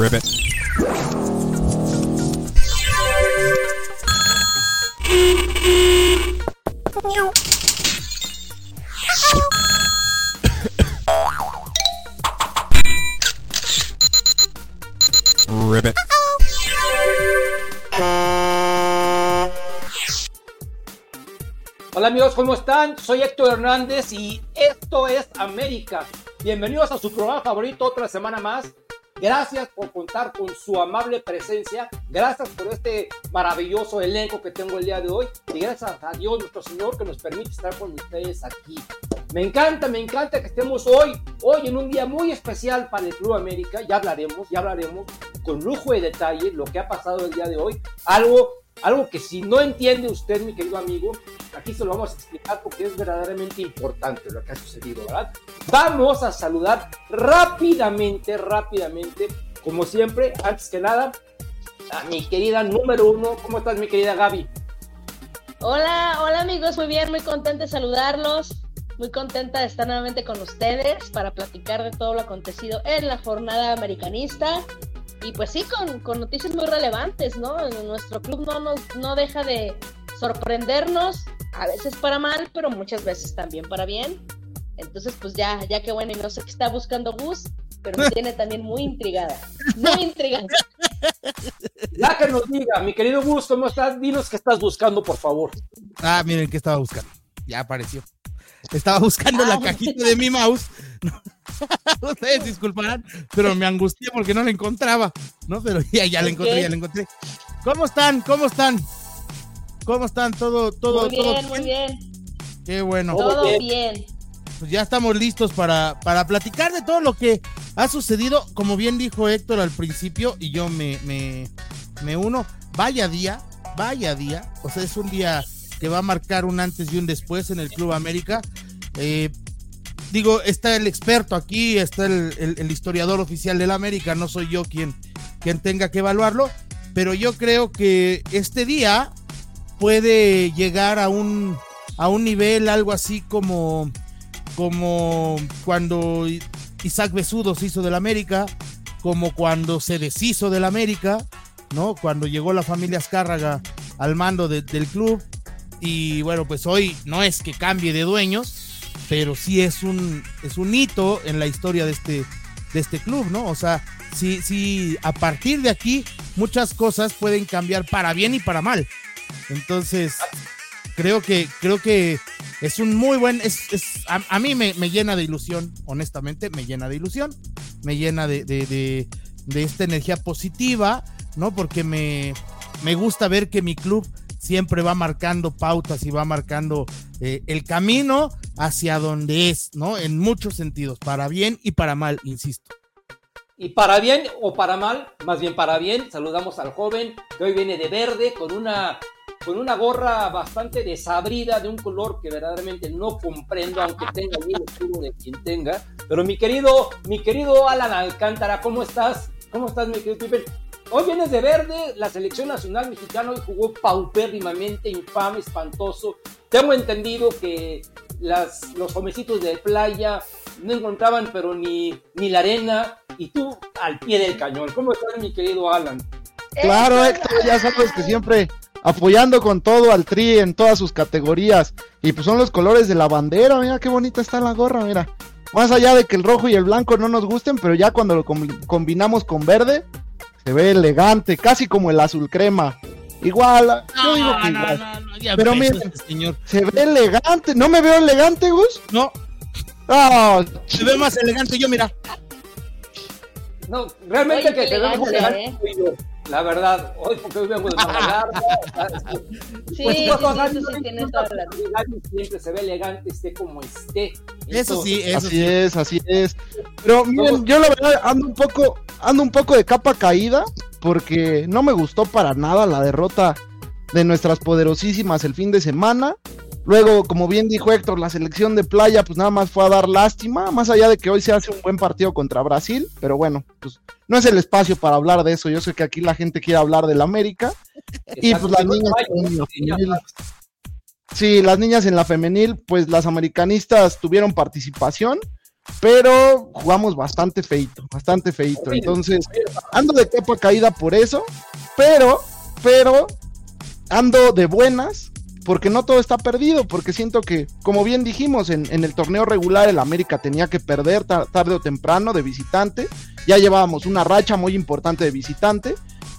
Ribbit. Hola amigos, ¿cómo están? Soy Héctor Hernández y esto es América. Bienvenidos a su programa favorito otra semana más. Gracias por contar con su amable presencia. Gracias por este maravilloso elenco que tengo el día de hoy. Y gracias a Dios nuestro Señor que nos permite estar con ustedes aquí. Me encanta, me encanta que estemos hoy, hoy en un día muy especial para el Club América. Ya hablaremos, ya hablaremos con lujo de detalle lo que ha pasado el día de hoy. Algo algo que si no entiende usted, mi querido amigo, aquí se lo vamos a explicar porque es verdaderamente importante lo que ha sucedido, ¿verdad? Vamos a saludar rápidamente, rápidamente, como siempre, antes que nada, a mi querida número uno. ¿Cómo estás, mi querida Gaby? Hola, hola amigos, muy bien, muy contenta de saludarlos, muy contenta de estar nuevamente con ustedes para platicar de todo lo acontecido en la jornada americanista y pues sí, con, con, noticias muy relevantes, ¿no? Nuestro club no, nos, no deja de sorprendernos, a veces para mal, pero muchas veces también para bien. Entonces, pues ya, ya que bueno, y no sé qué está buscando Gus, pero me tiene también muy intrigada, muy intrigada. Ya que nos diga, mi querido Gus, ¿cómo estás? Dinos qué estás buscando, por favor. Ah, miren qué estaba buscando. Ya apareció. Estaba buscando la cajita de mi mouse. Ustedes disculparán, pero me angustié porque no la encontraba. ¿No? Pero ya, ya la encontré, ya la encontré. ¿Cómo están? ¿Cómo están? ¿Cómo están? ¿Todo, todo, muy bien, todo muy bien? Qué bueno. Todo bien. Pues ya estamos listos para, para platicar de todo lo que ha sucedido. Como bien dijo Héctor al principio, y yo me, me, me uno. Vaya día, vaya día. O sea, es un día que va a marcar un antes y un después en el Club América. Eh, digo, está el experto aquí, está el, historiador oficial del América, no soy yo quien, quien tenga que evaluarlo, pero yo creo que este día puede llegar a un, a un nivel algo así como, como cuando Isaac Besudo se hizo del América, como cuando se deshizo del América, ¿no? Cuando llegó la familia Azcárraga al mando de, del club. Y bueno, pues hoy no es que cambie de dueños, pero sí es un, es un hito en la historia de este, de este club, ¿no? O sea, sí, sí, a partir de aquí muchas cosas pueden cambiar para bien y para mal. Entonces, creo que, creo que es un muy buen, es, es a, mí me, me, llena de ilusión, honestamente, me llena de ilusión, me llena de, de, de, de esta energía positiva, ¿no? Porque me, me gusta ver que mi club siempre va marcando pautas y va marcando eh, el camino hacia donde es, ¿no? En muchos sentidos, para bien y para mal, insisto. Y para bien o para mal, más bien para bien, saludamos al joven que hoy viene de verde con una con una gorra bastante desabrida de un color que verdaderamente no comprendo, aunque tenga bien el de quien tenga. Pero mi querido, mi querido Alan Alcántara, ¿cómo estás? ¿Cómo estás, mi querido Piper? Hoy vienes de verde, la selección nacional mexicana hoy jugó paupérrimamente, infame, espantoso. Tengo entendido que las, los jovencitos de playa no encontraban pero ni, ni la arena y tú al pie del cañón. ¿Cómo estás, mi querido Alan? Claro, Héctor, ya sabes que siempre apoyando con todo al Tri en todas sus categorías. Y pues son los colores de la bandera, mira qué bonita está la gorra, mira. Más allá de que el rojo y el blanco no nos gusten, pero ya cuando lo combinamos con verde, se ve elegante, casi como el azul crema. Igual, no, yo digo que no, igual. no, no, ya pero este señor. se ve elegante. ¿No me veo elegante, Gus? No, Ah, se ve más elegante yo, mira. No, realmente Oye, que te elegante, elegante soy yo. La verdad, hoy porque hoy vengo de larga. Sí, Pues, sí, pues, sí, eso sí tienes toda la siempre se ve elegante, esté como esté. Eso sí, eso así sí. es, así es. Pero miren, yo la verdad ando un poco, ando un poco de capa caída, porque no me gustó para nada la derrota de nuestras poderosísimas el fin de semana. Luego, como bien dijo Héctor, la selección de playa, pues nada más fue a dar lástima, más allá de que hoy se hace un buen partido contra Brasil, pero bueno, pues no es el espacio para hablar de eso. Yo sé que aquí la gente quiere hablar del América. Y pues las niñas femenil, sí, las niñas en la femenil, pues las americanistas tuvieron participación. pero jugamos bastante feito, bastante feito. Entonces, ando de capa caída por eso, pero, pero, ando de buenas, porque no todo está perdido, porque siento que, como bien dijimos, en, el torneo regular el América tenía que perder tarde o temprano de visitante, ya llevábamos una racha muy importante de visitante,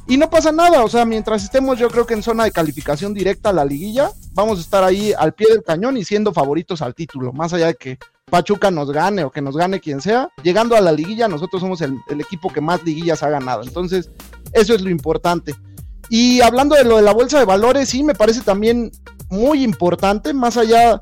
y no pasa nada, o sea, mientras estemos yo creo que en zona de calificación directa a la liguilla, vamos a estar ahí al pie del cañón y siendo favoritos al título, más allá de que Pachuca nos gane o que nos gane quien sea, llegando a la liguilla nosotros somos el, equipo que más liguillas ha ganado, entonces eso es lo importante. Y hablando de lo de la bolsa de valores, sí, me parece también muy importante, más allá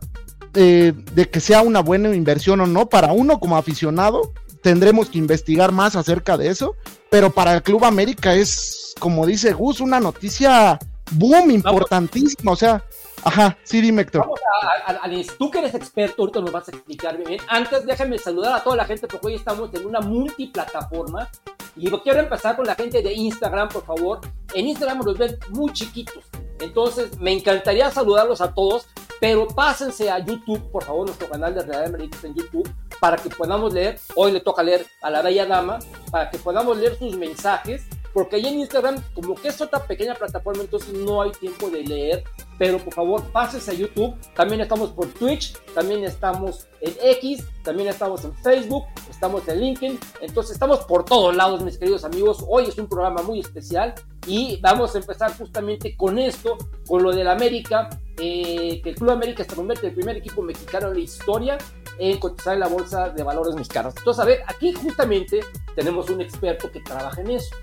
eh, de que sea una buena inversión o no, para uno como aficionado, tendremos que investigar más acerca de eso, pero para el Club América es, como dice Gus, una noticia boom importantísima, o sea, ajá, sí, dime Héctor. Vamos a, tú que eres experto, ahorita nos vas a explicar bien. Antes déjame saludar a toda la gente porque hoy estamos en una multiplataforma y quiero empezar con la gente de Instagram, por favor. En Instagram los ven muy chiquitos, entonces me encantaría saludarlos a todos, pero pásense a YouTube, por favor, nuestro canal de Real Madrid en YouTube para que podamos leer, hoy le toca leer a la bella dama, para que podamos leer sus mensajes, porque ahí en Instagram, como que es otra pequeña plataforma, entonces no hay tiempo de leer, pero por favor, pásense a YouTube, también estamos por Twitch, también estamos en X, también estamos en Facebook, estamos en LinkedIn, entonces estamos por todos lados, mis queridos amigos, hoy es un programa muy especial y vamos a empezar justamente con esto, con lo del América, eh, que el Club América se convierte en el primer equipo mexicano en la historia en cotizar en la bolsa de valores mexicanos. Entonces, a ver, aquí justamente tenemos un experto que trabaja en eso.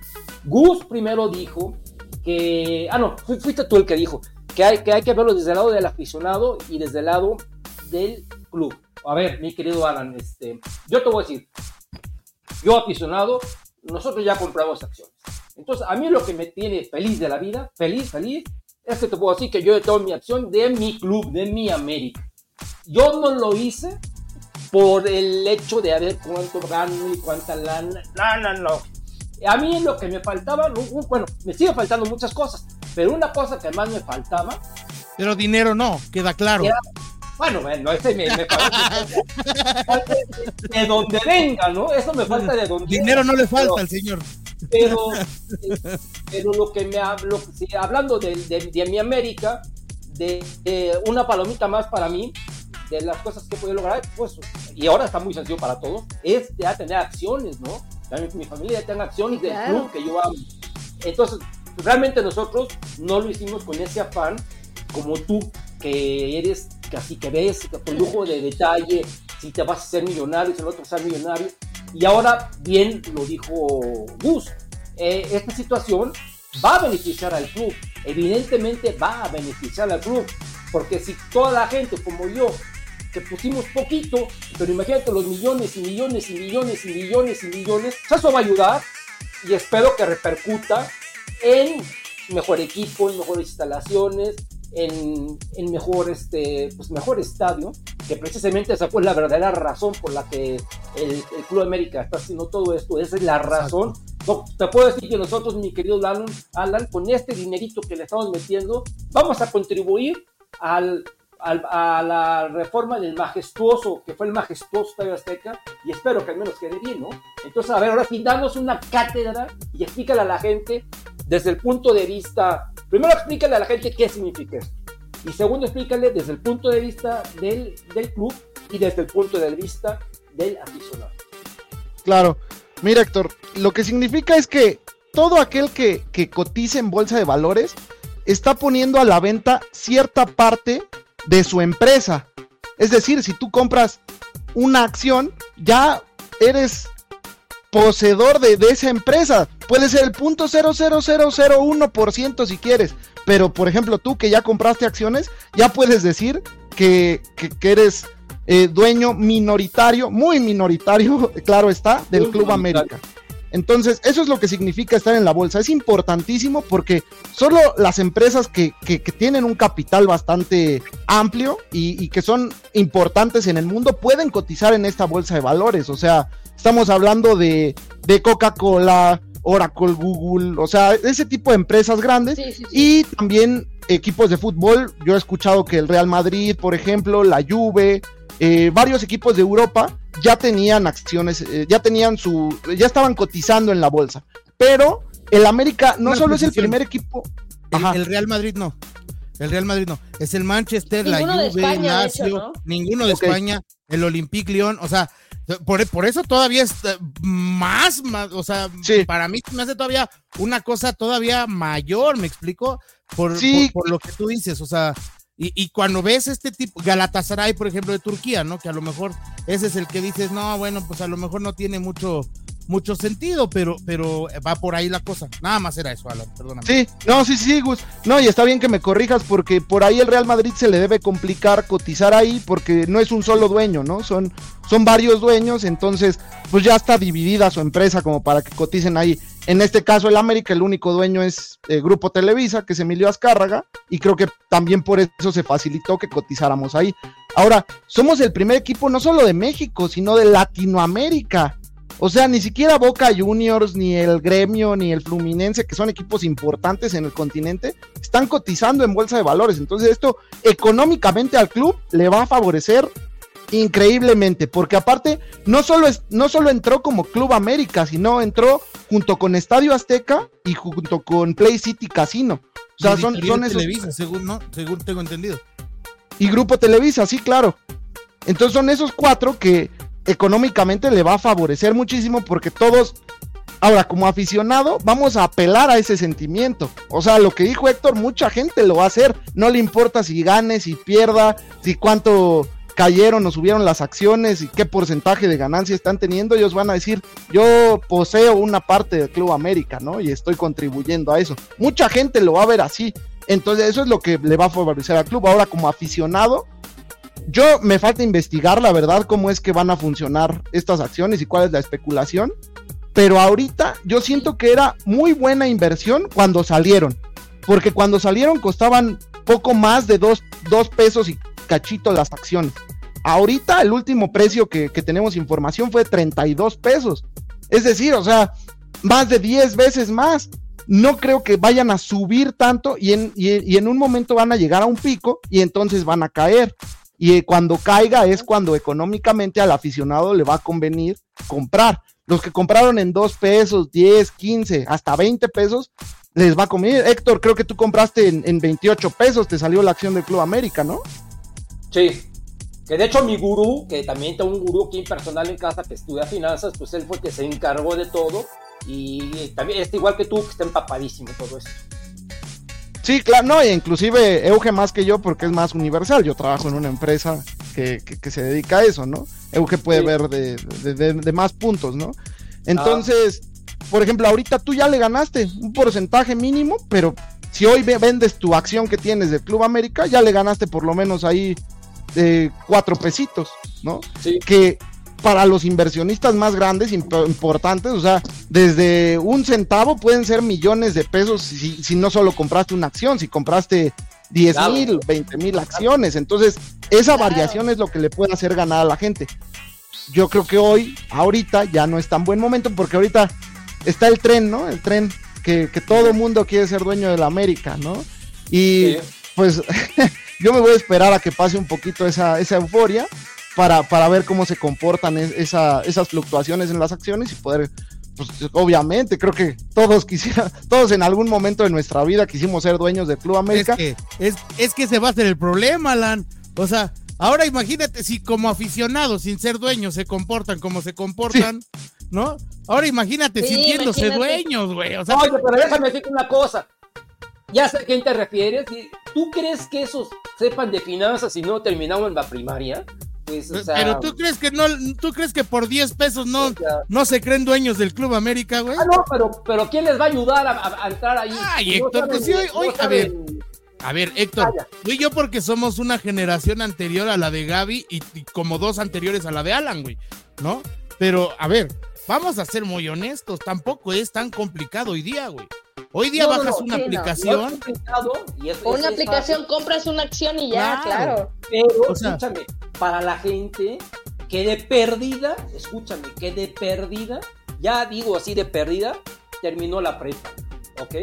Gus primero dijo que, ah, no, fuiste tú el que dijo que hay, que hay que verlo desde el lado del aficionado y desde el lado del club. A ver, mi querido Alan, este, yo te voy a decir, yo aficionado, nosotros ya compramos acciones. Entonces, a mí lo que me tiene feliz de la vida, feliz, feliz, es que te puedo decir que yo he tomado mi acción de mi club, de mi América. Yo no lo hice por el hecho de ver cuánto gano y cuánta lana. No, no, no. A mí lo que me faltaba, bueno, me sigue faltando muchas cosas, pero una cosa que más me faltaba. Pero dinero no, queda claro. bueno, bueno, ese me, me falta. de, donde venga, ¿no? Eso me falta de donde Dinero no le falta al señor. Pero, pero lo que me hablo, hablando de, de, mi América, de, una palomita más para mí, de las cosas que puede lograr, pues, y ahora está muy sencillo para todos, es ya tener acciones, ¿no? También mi familia tenga acciones del club que yo amo. Entonces, realmente nosotros no lo hicimos con ese afán como tú, que eres casi que ves con lujo de detalle si te vas a ser millonario, si el otro ser millonario. Y ahora, bien lo dijo Gus, eh, esta situación va a beneficiar al club, evidentemente va a beneficiar al club, porque si toda la gente como yo que pusimos poquito, pero imagínate los millones y millones y millones y millones y millones, eso va a ayudar y espero que repercuta en mejor equipo, en mejores instalaciones, en, en mejor, este, pues mejor estadio, que precisamente esa fue la verdadera razón por la que el, Club América está haciendo todo esto, esa es la razón. te puedo decir que nosotros, mi querido Alan, Alan, con este dinerito que le estamos metiendo, vamos a contribuir al, a la reforma del majestuoso, que fue el majestuoso Estadio Azteca, y espero que al menos quede bien, ¿no? Entonces, a ver, ahora sí, danos una cátedra y explícale a la gente desde el punto de vista, primero explícale a la gente qué significa esto, y segundo explícale desde el punto de vista del, del club y desde el punto de vista del aficionado. Claro, mira Héctor, lo que significa es que todo aquel que, que cotice en bolsa de valores está poniendo a la venta cierta parte de su empresa. Es decir, si tú compras una acción, ya eres poseedor de, esa empresa. Puede ser el punto ciento si quieres, pero por ejemplo tú que ya compraste acciones, ya puedes decir que, que, eres eh, dueño minoritario, muy minoritario, claro está, del Club América. Entonces, eso es lo que significa estar en la bolsa. Es importantísimo porque solo las empresas que, tienen un capital bastante amplio y, que son importantes en el mundo pueden cotizar en esta bolsa de valores. O sea, estamos hablando de, Coca-Cola, Oracle, Google, o sea, ese tipo de empresas grandes y también equipos de fútbol. Yo he escuchado que el Real Madrid, por ejemplo, la Juve, eh, varios equipos de Europa ya tenían acciones, eh, ya tenían su, ya estaban cotizando en la bolsa. Pero el América no Una solo es el primer equipo. El, Ajá. el Real Madrid no. El Real Madrid no. Es el Manchester, la Ninguno de Juve, España, de hecho, Lazio, ¿no? ninguno de. España, el Olympique Lyon, o sea, por, por eso todavía es eh, más, más, o sea, Sí. para mí me hace todavía una cosa todavía mayor, ¿me explico? Por, Sí. por, por lo que tú dices, o sea, y, y cuando ves este tipo, Galatasaray, por ejemplo, de Turquía, ¿no? Que a lo mejor ese es el que dices, no, bueno, pues a lo mejor no tiene mucho, mucho sentido, pero, pero va por ahí la cosa. Nada más era eso, Alan, perdóname. Sí, no, sí, sí, Gus. No, y está bien que me corrijas porque por ahí el Real Madrid se le debe complicar cotizar ahí porque no es un solo dueño, ¿no? Son, son varios dueños, entonces pues ya está dividida su empresa como para que coticen ahí. En este caso el América, el único dueño es eh, Grupo Televisa, que es Emilio Azcárraga, y creo que también por eso se facilitó que cotizáramos ahí. Ahora, somos el primer equipo no solo de México, sino de Latinoamérica. O sea, ni siquiera Boca Juniors, ni el Gremio, ni el Fluminense, que son equipos importantes en el continente, están cotizando en bolsa de valores. Entonces esto económicamente al club le va a favorecer increíblemente, porque aparte no solo, es, no solo entró como Club América, sino entró junto con Estadio Azteca y junto con Play City Casino. O sea, son, son esos Televisa, según, ¿no? Según tengo entendido. y Grupo Televisa, sí, claro. Entonces son esos cuatro que económicamente le va a favorecer muchísimo porque todos, ahora como aficionado, vamos a apelar a ese sentimiento. O sea, lo que dijo Héctor, mucha gente lo va a hacer. No le importa si gane, si pierda, si cuánto cayeron o subieron las acciones y qué porcentaje de ganancia están teniendo. Ellos van a decir, yo poseo una parte del Club América, ¿no? Y estoy contribuyendo a eso. Mucha gente lo va a ver así. Entonces eso es lo que le va a favorecer al club. Ahora como aficionado, yo me falta investigar la verdad cómo es que van a funcionar estas acciones y cuál es la especulación. Pero ahorita yo siento que era muy buena inversión cuando salieron. Porque cuando salieron costaban poco más de dos, dos pesos y cachito las acciones. Ahorita el último precio que, tenemos información fue 32 pesos. Es decir, o sea, más de 10 veces más. No creo que vayan a subir tanto y en, y en un momento van a llegar a un pico y entonces van a caer. Y eh, cuando caiga es cuando económicamente al aficionado le va a convenir comprar. Los que compraron en 2 pesos, 10, 15, hasta 20 pesos, les va a convenir. Héctor, creo que tú compraste en, en 28 pesos, te salió la acción del Club América, ¿no? Sí. Que de hecho mi gurú, que también tengo un gurú aquí personal en casa que estudia finanzas, pues él fue el que se encargó de todo. Y también es igual que tú, que está empapadísimo todo esto. Sí, claro, no, e inclusive Euge más que yo porque es más universal. Yo trabajo en una empresa que, que, que se dedica a eso, ¿no? Euge puede Sí. ver de, de- de- de más puntos, ¿no? Entonces, por ejemplo, ahorita tú ya le ganaste un porcentaje mínimo, pero si hoy ve- vendes tu acción que tienes del Club América, ya le ganaste por lo menos ahí eh, cuatro pesitos, ¿no? Sí. que para los inversionistas más grandes, imp- importantes, o sea, desde un centavo pueden ser millones de pesos si, si no solo compraste una acción, si compraste 10 Claro. mil, 20 mil acciones. Entonces, esa Claro. variación es lo que le puede hacer ganar a la gente. Yo creo que hoy, ahorita, ya no es tan buen momento porque ahorita está el tren, ¿no? El tren que, que todo mundo quiere ser dueño de la América, ¿no? Y Sí. pues yo me voy a esperar a que pase un poquito esa, esa euforia para, para ver cómo se comportan es- esa- esas fluctuaciones en las acciones y poder, pues obviamente, creo que todos quisiera, todos en algún momento de nuestra vida quisimos ser dueños del Club América. Es que, es, es que ese va a ser el problema, Alan. O sea, ahora imagínate si como aficionados, sin ser dueños, se comportan como se comportan, ¿no? Ahora imagínate Sí, sintiéndose imagínate. dueños, güey. O sea, Oye, pero déjame decirte una cosa. Ya sé a quién te refieres. y ¿Tú crees que esos sepan de finanzas y no terminaron en la primaria? Pues, o sea, pero tú crees que no, tú crees que por 10 pesos no, o sea, no se creen dueños del Club América, güey. Ah, no, pero, pero ¿quién les va a ayudar a, a- a entrar ahí? Ay, Héctor, pues sí, hoy- hoy, a ver, A ver, Héctor, Vaya. tú y yo porque somos una generación anterior a la de Gaby y, y como dos anteriores a la de Alan, güey, ¿no? Pero, a ver, vamos a ser muy honestos, tampoco es tan complicado hoy día, güey. Hoy día No, bajas no, una sí, no. No es aplicación, y una aplicación fácil, compras una acción y ya, Claro. claro. pero, o sea- escúchame, para la gente que de perdida, escúchame, que de perdida, ya digo así de perdida, terminó la prepa, ¿ok?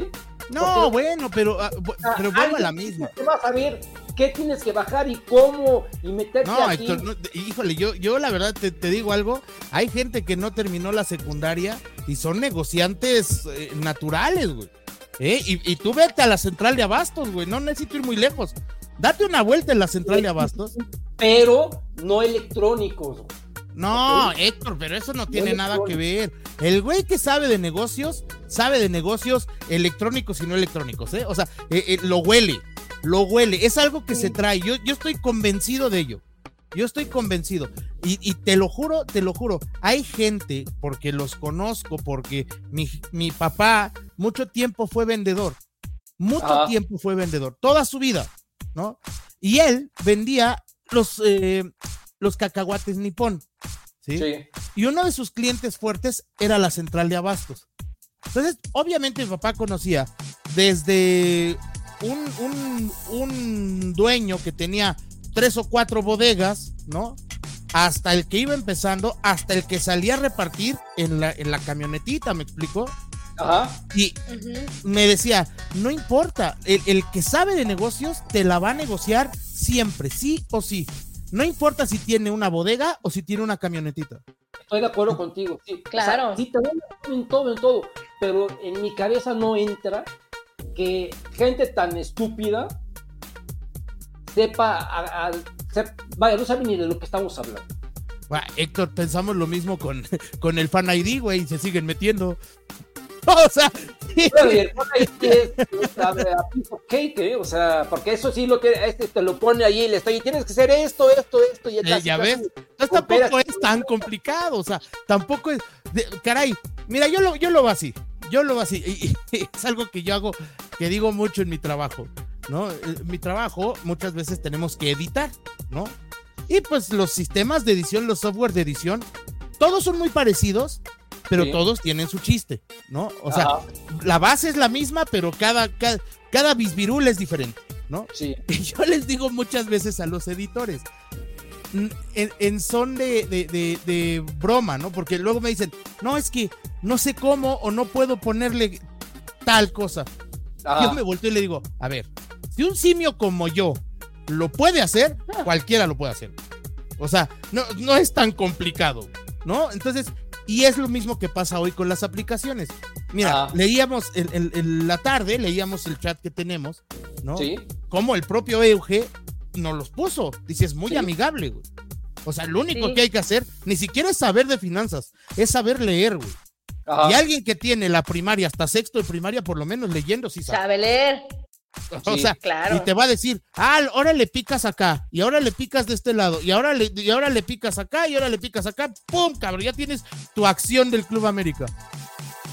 no, porque- bueno, pero, ah, Ah, pero vuelvo a la misma. que va a saber qué tienes que bajar y cómo y meterte No, aquí. Héctor, no, híjole, yo, yo la verdad te, te digo algo, hay gente que no terminó la secundaria y son negociantes eh, naturales, güey. ¿Eh? Y, y tú vete a la central de abastos, güey, no necesito ir muy lejos. Date una vuelta en la central de abastos. Pero no electrónicos. No, Héctor, pero eso no tiene No nada que ver. El güey que sabe de negocios, sabe de negocios electrónicos y no electrónicos, ¿eh? O sea, eh, eh, lo huele, lo huele. Es algo que se trae. Yo, yo estoy convencido de ello. Yo estoy convencido. Y, y te lo juro, te lo juro. Hay gente, porque los conozco, porque mi, mi papá mucho tiempo fue vendedor. Mucho Ajá. tiempo fue vendedor. Toda su vida, ¿no? Y él vendía los, eh, los cacahuates nipón. ¿sí? Sí. Y uno de sus clientes fuertes era la central de abastos. Entonces, obviamente mi papá conocía desde un, un- un dueño que tenía tres o cuatro bodegas, ¿no? Hasta el que iba empezando, hasta el que salía a repartir en la, en la camionetita, ¿me explico? Ajá. Y me decía, no importa, el, el que sabe de negocios te la va a negociar siempre, sí o sí. No importa si tiene una bodega o si tiene una camionetita. Estoy de acuerdo contigo. Sí. Claro. O sea, sí, te en todo, en todo. Pero en mi cabeza no entra que gente tan estúpida sepa, a- a- sep- vaya, no sabe ni de lo que estamos hablando. Bah, Héctor, pensamos lo mismo con, con el Fan ID, güey, y se siguen metiendo. O sea, y el Fan ID es, es a, a piece of cake, ¿eh? O sea, porque eso sí lo que este te lo pone ahí y le estoy, tienes que hacer esto, esto, esto, y Eh, ya casi ves, Entonces tampoco es tan complicado, o sea, tampoco es, de- caray, mira, yo lo, yo lo veo así, yo lo así, y, y es algo que yo hago, que digo mucho en mi trabajo, ¿no? Eh, Mi trabajo muchas veces tenemos que editar, ¿no? Y pues los sistemas de edición, los software de edición, todos son muy parecidos, pero Sí. todos tienen su chiste, ¿no? O sea, Ajá, la base es la misma, pero cada, cada, cada bisbirul es diferente, ¿no? sí. Y yo les digo muchas veces a los editores, en, en son de, de- de- de broma, ¿no? Porque luego me dicen, no, es que no sé cómo o no puedo ponerle tal cosa. Ajá. Yo me volteo y le digo, a ver, si un simio como yo lo puede hacer, cualquiera lo puede hacer. O sea, no, no es tan complicado, ¿no? Entonces, y es lo mismo que pasa hoy con las aplicaciones. Mira, Ah. leíamos en, en- en la tarde, leíamos el chat que tenemos, ¿no? Sí. Como el propio Euge nos los puso. Dice, es muy Sí. amigable, güey. O sea, lo único Sí. que hay que hacer, ni siquiera es saber de finanzas, es saber leer, güey. Ajá. Y alguien que tiene la primaria hasta sexto de primaria, por lo menos leyendo, sí sabe. Sabe leer. O Sí, sea, claro. y te va a decir, ah, ahora le picas acá, y ahora le picas de este lado, y ahora le, y ahora le picas acá, y ahora le picas acá, ¡pum! Cabrón, ya tienes tu acción del Club América.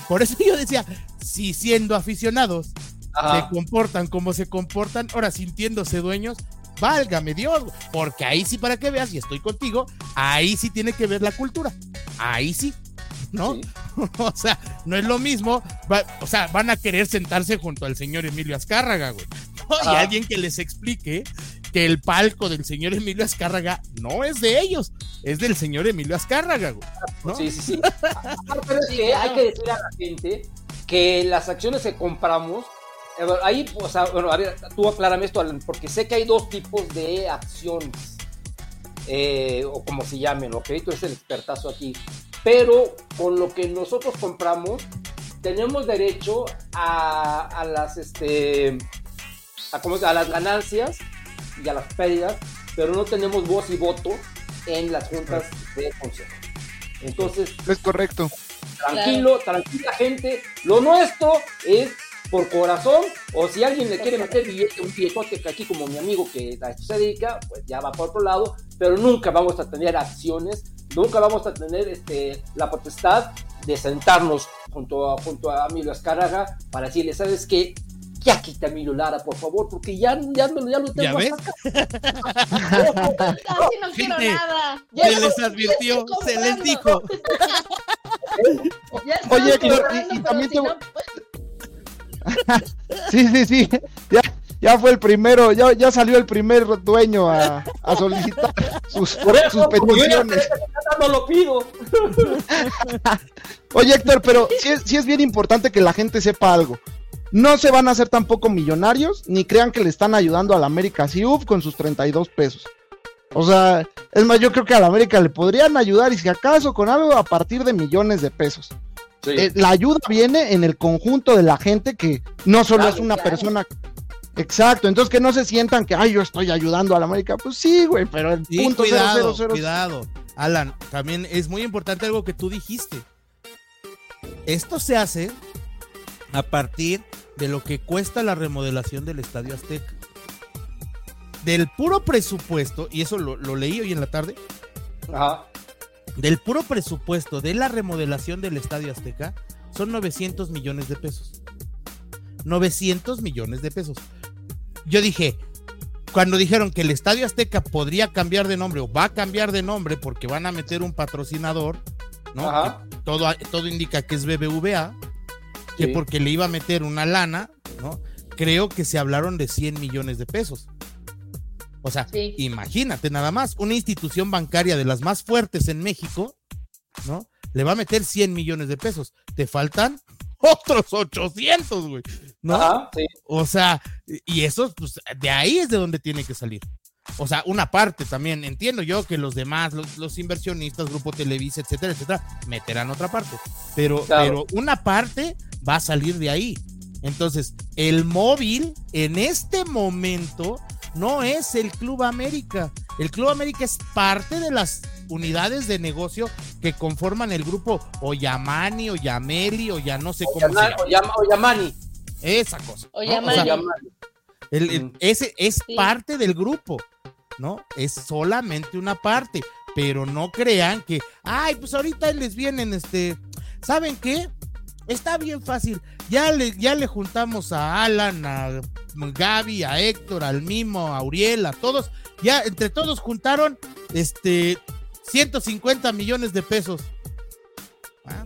Por eso yo decía, si siendo aficionados Ajá. se comportan como se comportan, ahora sintiéndose dueños, válgame Dios, porque ahí sí para que veas, y estoy contigo, ahí sí tiene que ver la cultura, ahí sí, ¿no? Sí. o sea, no es lo mismo, va- o sea, van a querer sentarse junto al señor Emilio Azcárraga, güey, ¿no? y Ajá. alguien que les explique que el palco del señor Emilio Azcárraga no es de ellos, es del señor Emilio Azcárraga, güey, ¿no? Sí, sí, sí. Pero es que hay que decir a la gente que las acciones que compramos, ahí, o sea, bueno, a ver, tú aclárame esto, Alan, porque sé que hay dos tipos de acciones, eh, o como se llamen, ¿ok? Tú eres el expertazo aquí. Pero con lo que nosotros compramos, tenemos derecho a, a las, este, a, ¿cómo a las ganancias y a las pérdidas, pero no tenemos voz y voto en las juntas de consejo. Entonces, Es correcto. tranquilo, tranquila gente, lo nuestro es por corazón, o si alguien le quiere meter billete, un billetote que aquí como mi amigo que a esto se dedica, pues ya va por otro lado, pero nunca vamos a tener acciones, nunca vamos a tener este, la potestad de sentarnos junto a, junto a Emilio Azcárraga para decirle, ¿sabes qué? Ya quita Emilio Lara, por favor, porque ya, ya, me- ya lo tengo ¿Ya ves? Casi no quiero Gente, nada. Se les advirtió, se les dijo. Oye, Héctor, y- también si te- no, Sí, sí, sí. Ya, ya fue el primero, ya, ya salió el primer dueño a, a solicitar sus, Por eso, sus yo peticiones. no lo pido. Oye, Héctor, pero sí es, sí es bien importante que la gente sepa algo. no se van a hacer tampoco millonarios, ni crean que le están ayudando a la América Siuf con sus 32 pesos. O sea, es más, yo creo que a la América le podrían ayudar y si acaso con algo a partir de millones de pesos. Eh, la ayuda viene en el conjunto de la gente que no solo es una persona. Exacto, entonces que no se sientan que, ay, yo estoy ayudando a la América. Pues sí, güey, pero el punto cuidado, cuidado. Alan, también es muy importante algo que tú dijiste. Esto se hace a partir de lo que cuesta la remodelación del Estadio Azteca. Del puro presupuesto, y eso lo, leí hoy en la tarde, del puro presupuesto de la remodelación del Estadio Azteca son 900 millones de pesos. 900 millones de pesos. Yo dije, cuando dijeron que el Estadio Azteca podría cambiar de nombre o va a cambiar de nombre porque van a meter un patrocinador, ¿no? Todo, todo indica que es BBVA que porque le iba a meter una lana, ¿no? Creo que se hablaron de 100 millones de pesos. O sea, imagínate nada más, una institución bancaria de las más fuertes en México, ¿no? Le va a meter 100 millones de pesos. Te faltan otros 800, güey. ¿No? O sea, y eso, pues, de ahí es de donde tiene que salir. O sea, una parte también, entiendo yo que los demás, los, inversionistas, Grupo Televisa, etcétera, etcétera, meterán otra parte. Pero, pero una parte va a salir de ahí. Entonces, el móvil en este momento no es el Club América. El Club América es parte de las unidades de negocio que conforman el grupo Oyamani, Oyameli, o ya no sé cómo se llama. Oyamani. Esa cosa. Oyamani. ese es parte del grupo, ¿no? Es solamente una parte. Pero no crean que, ay, pues ahorita les vienen, este, ¿saben qué? Está bien fácil. Ya le, ya le juntamos a Alan, a Gaby, a Héctor, al Mimo, a Uriel, a todos. Ya entre todos juntaron este 150 millones de pesos. Ah,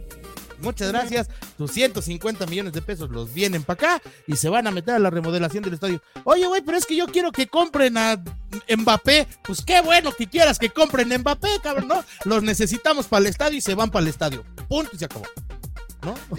muchas gracias. Tus 150 millones de pesos los vienen para acá y se van a meter a la remodelación del estadio. Oye, güey, pero es que yo quiero que compren a Mbappé. Pues qué bueno que quieras que compren a Mbappé, cabrón, ¿no? Los necesitamos para el estadio y se van para el estadio. Punto y se acabó.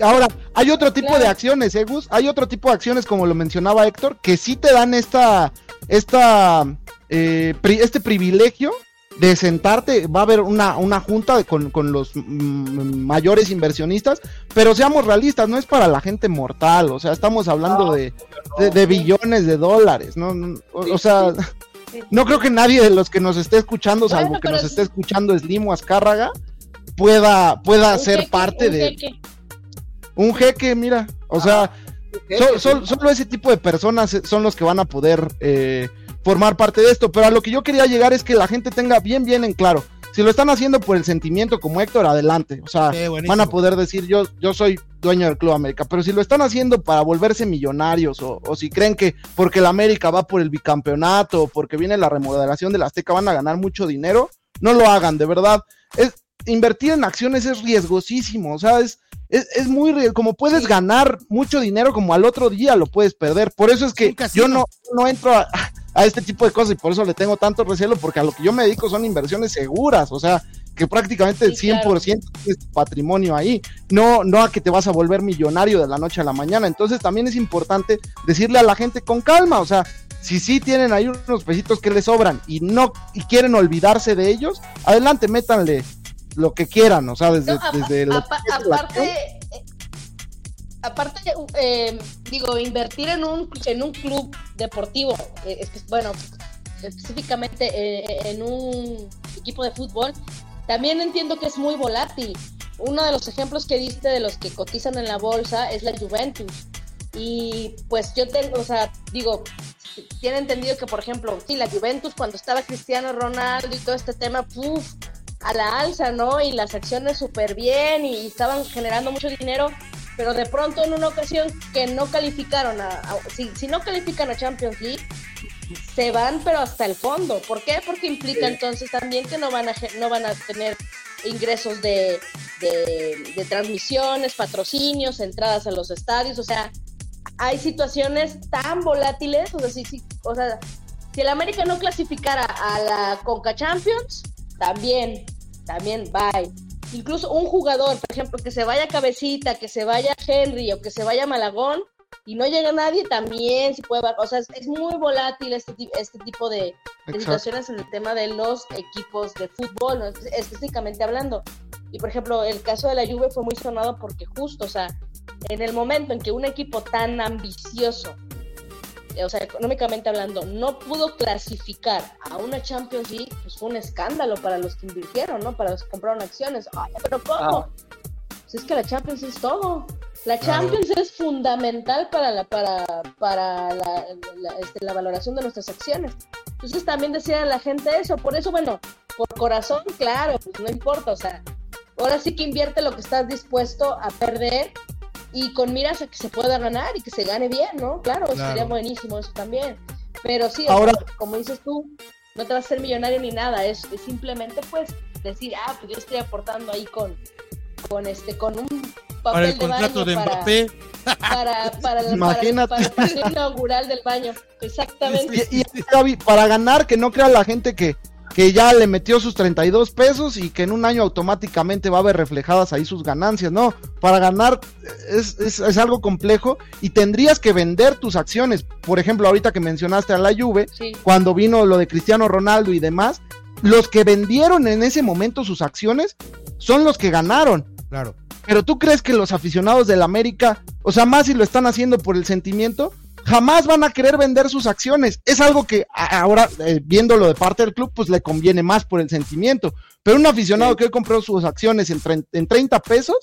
Ahora, hay otro tipo de acciones, ¿eh, Gus? Hay otro tipo de acciones, como lo mencionaba Héctor, que sí te dan esta, esta, eh, este privilegio de sentarte, va a haber una, una junta con, los mayores inversionistas, pero seamos realistas, no es para la gente mortal, o sea, estamos hablando de, de, billones de dólares, ¿no? O, sea, no creo que nadie de los que nos esté escuchando, salvo que nos esté escuchando Slim o Azcárraga, pueda, pueda ser parte de... Un jeque, mira, o sea, solo ese tipo de personas son los que van a poder eh, formar parte de esto, pero a lo que yo quería llegar es que la gente tenga bien, bien en claro. Si lo están haciendo por el sentimiento como Héctor, adelante. O sea, van a poder decir yo, yo soy dueño del Club América. Pero si lo están haciendo para volverse millonarios, o, o si creen que porque el América va por el bicampeonato, o porque viene la remodelación de la Azteca, van a ganar mucho dinero, no lo hagan, de verdad. Es, invertir en acciones es riesgosísimo, o sea, es, es, muy, como puedes ganar mucho dinero, como al otro día lo puedes perder. Por eso es que yo no, no entro a, este tipo de cosas y por eso le tengo tanto recelo, porque a lo que yo me dedico son inversiones seguras, o sea, que prácticamente el 100% es patrimonio ahí, no, no a que te vas a volver millonario de la noche a la mañana. Entonces también es importante decirle a la gente con calma, o sea, si sí tienen ahí unos pesitos que les sobran y no y quieren olvidarse de ellos, adelante, métanle lo que quieran, o sea, desde, aparte, aparte eh, digo, invertir en un, en un club deportivo, eh, bueno, específicamente eh, en un equipo de fútbol, también entiendo que es muy volátil. Uno de los ejemplos que diste de los que cotizan en la bolsa es la Juventus. Y pues yo tengo, o sea, digo, tiene entendido que, por ejemplo, sí, la Juventus cuando estaba Cristiano Ronaldo y todo este tema, puff, a la alza, ¿no? Y las acciones súper bien y estaban generando mucho dinero, pero de pronto en una ocasión que no calificaron a, si, no califican a Champions League, se van pero hasta el fondo. ¿Por qué? Porque implica entonces también que no van a, no van a tener ingresos de, de, transmisiones, patrocinios, entradas a los estadios, o sea, hay situaciones tan volátiles, o sea, si, o sea, si el América no clasificara a la Conca Champions, también, también bye. Incluso un jugador, por ejemplo, que se vaya Cabecita, que se vaya Henry o que se vaya Malagón, y no llega nadie, también se puede. O sea, es, muy volátil este, este tipo de, situaciones en el tema de los equipos de fútbol, específicamente hablando. Y por ejemplo, el caso de la Juve fue muy sonado porque justo, o sea, en el momento en que un equipo tan ambicioso, o sea, económicamente hablando, no pudo clasificar a una Champions League, pues fue un escándalo para los que invirtieron, ¿no? Para los que compraron acciones. Ay, pero ¿cómo? Ah. Pues es que la Champions es todo. La Champions es fundamental para la, para, para la, este, la, valoración de nuestras acciones. Entonces también decía la gente eso. Por eso, bueno, por corazón, claro, pues no importa. O sea, ahora sí que invierte lo que estás dispuesto a perder y con miras a que se pueda ganar y que se gane bien, ¿no? Claro, sería buenísimo eso también. Pero sí, Ahora... como dices tú, no te vas a ser millonario ni nada, es, simplemente pues decir, ah, pues yo estoy aportando ahí con, con este, con un papel para el contrato de, Mbappé. Para, para, Imagínate. para, el inaugural del baño, exactamente. Y, y, para ganar, que no crea la gente que que ya le metió sus 32 pesos y que en un año automáticamente va a ver reflejadas ahí sus ganancias. No, para ganar es, es, algo complejo y tendrías que vender tus acciones. Por ejemplo, ahorita que mencionaste a la Juve, cuando vino lo de Cristiano Ronaldo y demás, los que vendieron en ese momento sus acciones son los que ganaron. Claro. Pero tú crees que los aficionados del América, o sea, más si lo están haciendo por el sentimiento, jamás van a querer vender sus acciones. Es algo que ahora, eh, viéndolo de parte del club, pues le conviene más por el sentimiento. Pero un aficionado que hoy compró sus acciones en, en 30 pesos,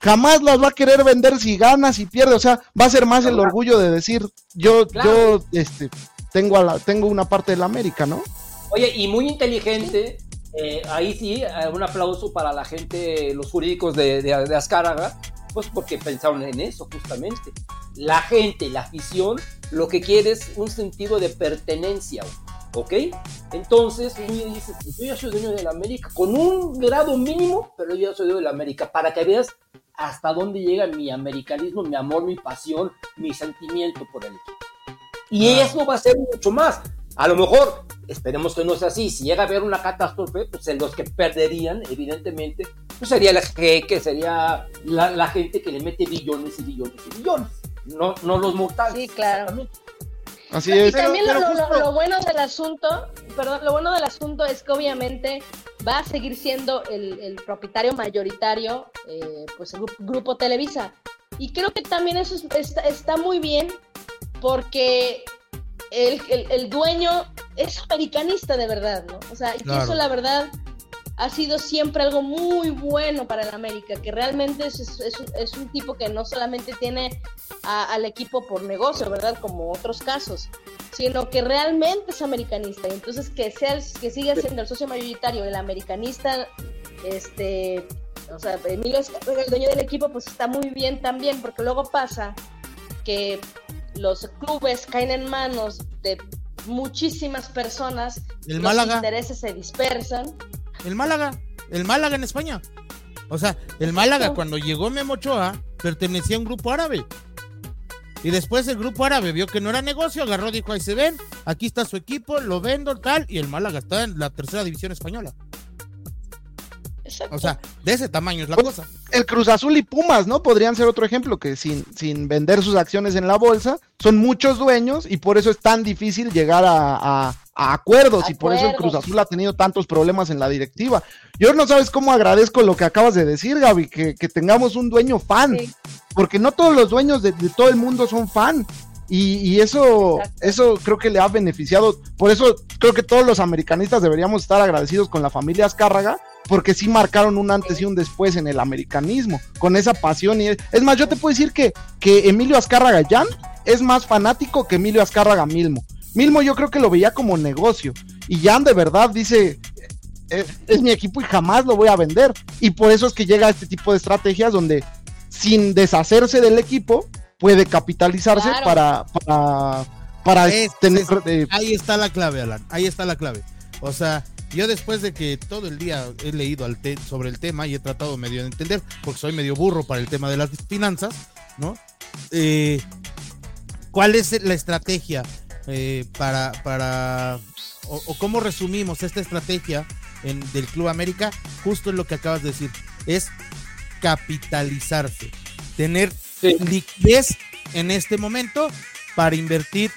jamás las va a querer vender si gana, si pierde. O sea, va a ser más el orgullo de decir, yo, yo, este, tengo, a la, tengo una parte de la América, ¿no? Oye, y muy inteligente, eh, ahí sí, eh, un aplauso para la gente, los jurídicos de, de, de Azcárraga, pues porque pensaron en eso justamente. La gente, la afición, lo que quiere es un sentido de pertenencia, ¿ok? Entonces tú dices, yo ya soy dueño de la América, con un grado mínimo, pero yo ya soy dueño de la América, para que veas hasta dónde llega mi americanismo, mi amor, mi pasión, mi sentimiento por el equipo. Y eso va a ser mucho más. A lo mejor, esperemos que no sea así, si llega a haber una catástrofe, pues en los que perderían, evidentemente, pues sería la que sería la, gente que le mete billones y billones y billones, no, no los mortales. Sí, claro. Así es. Y también lo, bueno del asunto, perdón, lo bueno del asunto es que obviamente va a seguir siendo el, propietario mayoritario, eh, pues el grupo Televisa. Y creo que también eso está, está muy bien porque el, dueño es americanista de verdad, ¿no? O sea, y eso la verdad ha sido siempre algo muy bueno para el América, que realmente es, es, un tipo que no solamente tiene al equipo por negocio, ¿verdad? Como otros casos, sino que realmente es americanista. Y entonces que sea que siga siendo el socio mayoritario, el americanista, este, o sea, Emilio es el dueño del equipo, pues está muy bien también, porque luego pasa que los clubes caen en manos de muchísimas personas, el los Málaga. intereses se dispersan. El Málaga, el Málaga en España. O sea, el Málaga cuando llegó Memo Ochoa pertenecía a un grupo árabe. Y después el grupo árabe vio que no era negocio, agarró, dijo, ahí se ven, aquí está su equipo, lo vendo, tal, y el Málaga está en la tercera división española. O sea, de ese tamaño es la pues, cosa. El Cruz Azul y Pumas, ¿no? Podrían ser otro ejemplo, que sin, sin vender sus acciones en la bolsa, son muchos dueños y por eso es tan difícil llegar a, acuerdos, y por eso el Cruz Azul ha tenido tantos problemas en la directiva. Yo no sabes cómo agradezco lo que acabas de decir, Gaby, que, tengamos un dueño fan, porque no todos los dueños de, todo el mundo son fan. Y, eso, eso creo que le ha beneficiado. Por eso creo que todos los americanistas deberíamos estar agradecidos con la familia Azcárraga, porque sí marcaron un antes y un después en el americanismo, con esa pasión. Y es, más, yo te puedo decir que, que Emilio Azcárraga Jan es más fanático que Emilio Azcárraga Milmo. Milmo yo creo que lo veía como negocio. Y Jan de verdad dice, eh, es, mi equipo y jamás lo voy a vender. Y por eso es que llega este tipo de estrategias donde sin deshacerse del equipo puede capitalizarse para, para, para tener... Eh, ahí está la clave, Alan. Ahí está la clave. O sea, yo después de que todo el día he leído al sobre el tema y he tratado medio de entender, porque soy medio burro para el tema de las finanzas, ¿no? Eh, ¿Cuál es la estrategia eh, para, para o, cómo resumimos esta estrategia en, del Club América? Justo en lo que acabas de decir, es capitalizarse, tener liquidez en este momento para invertir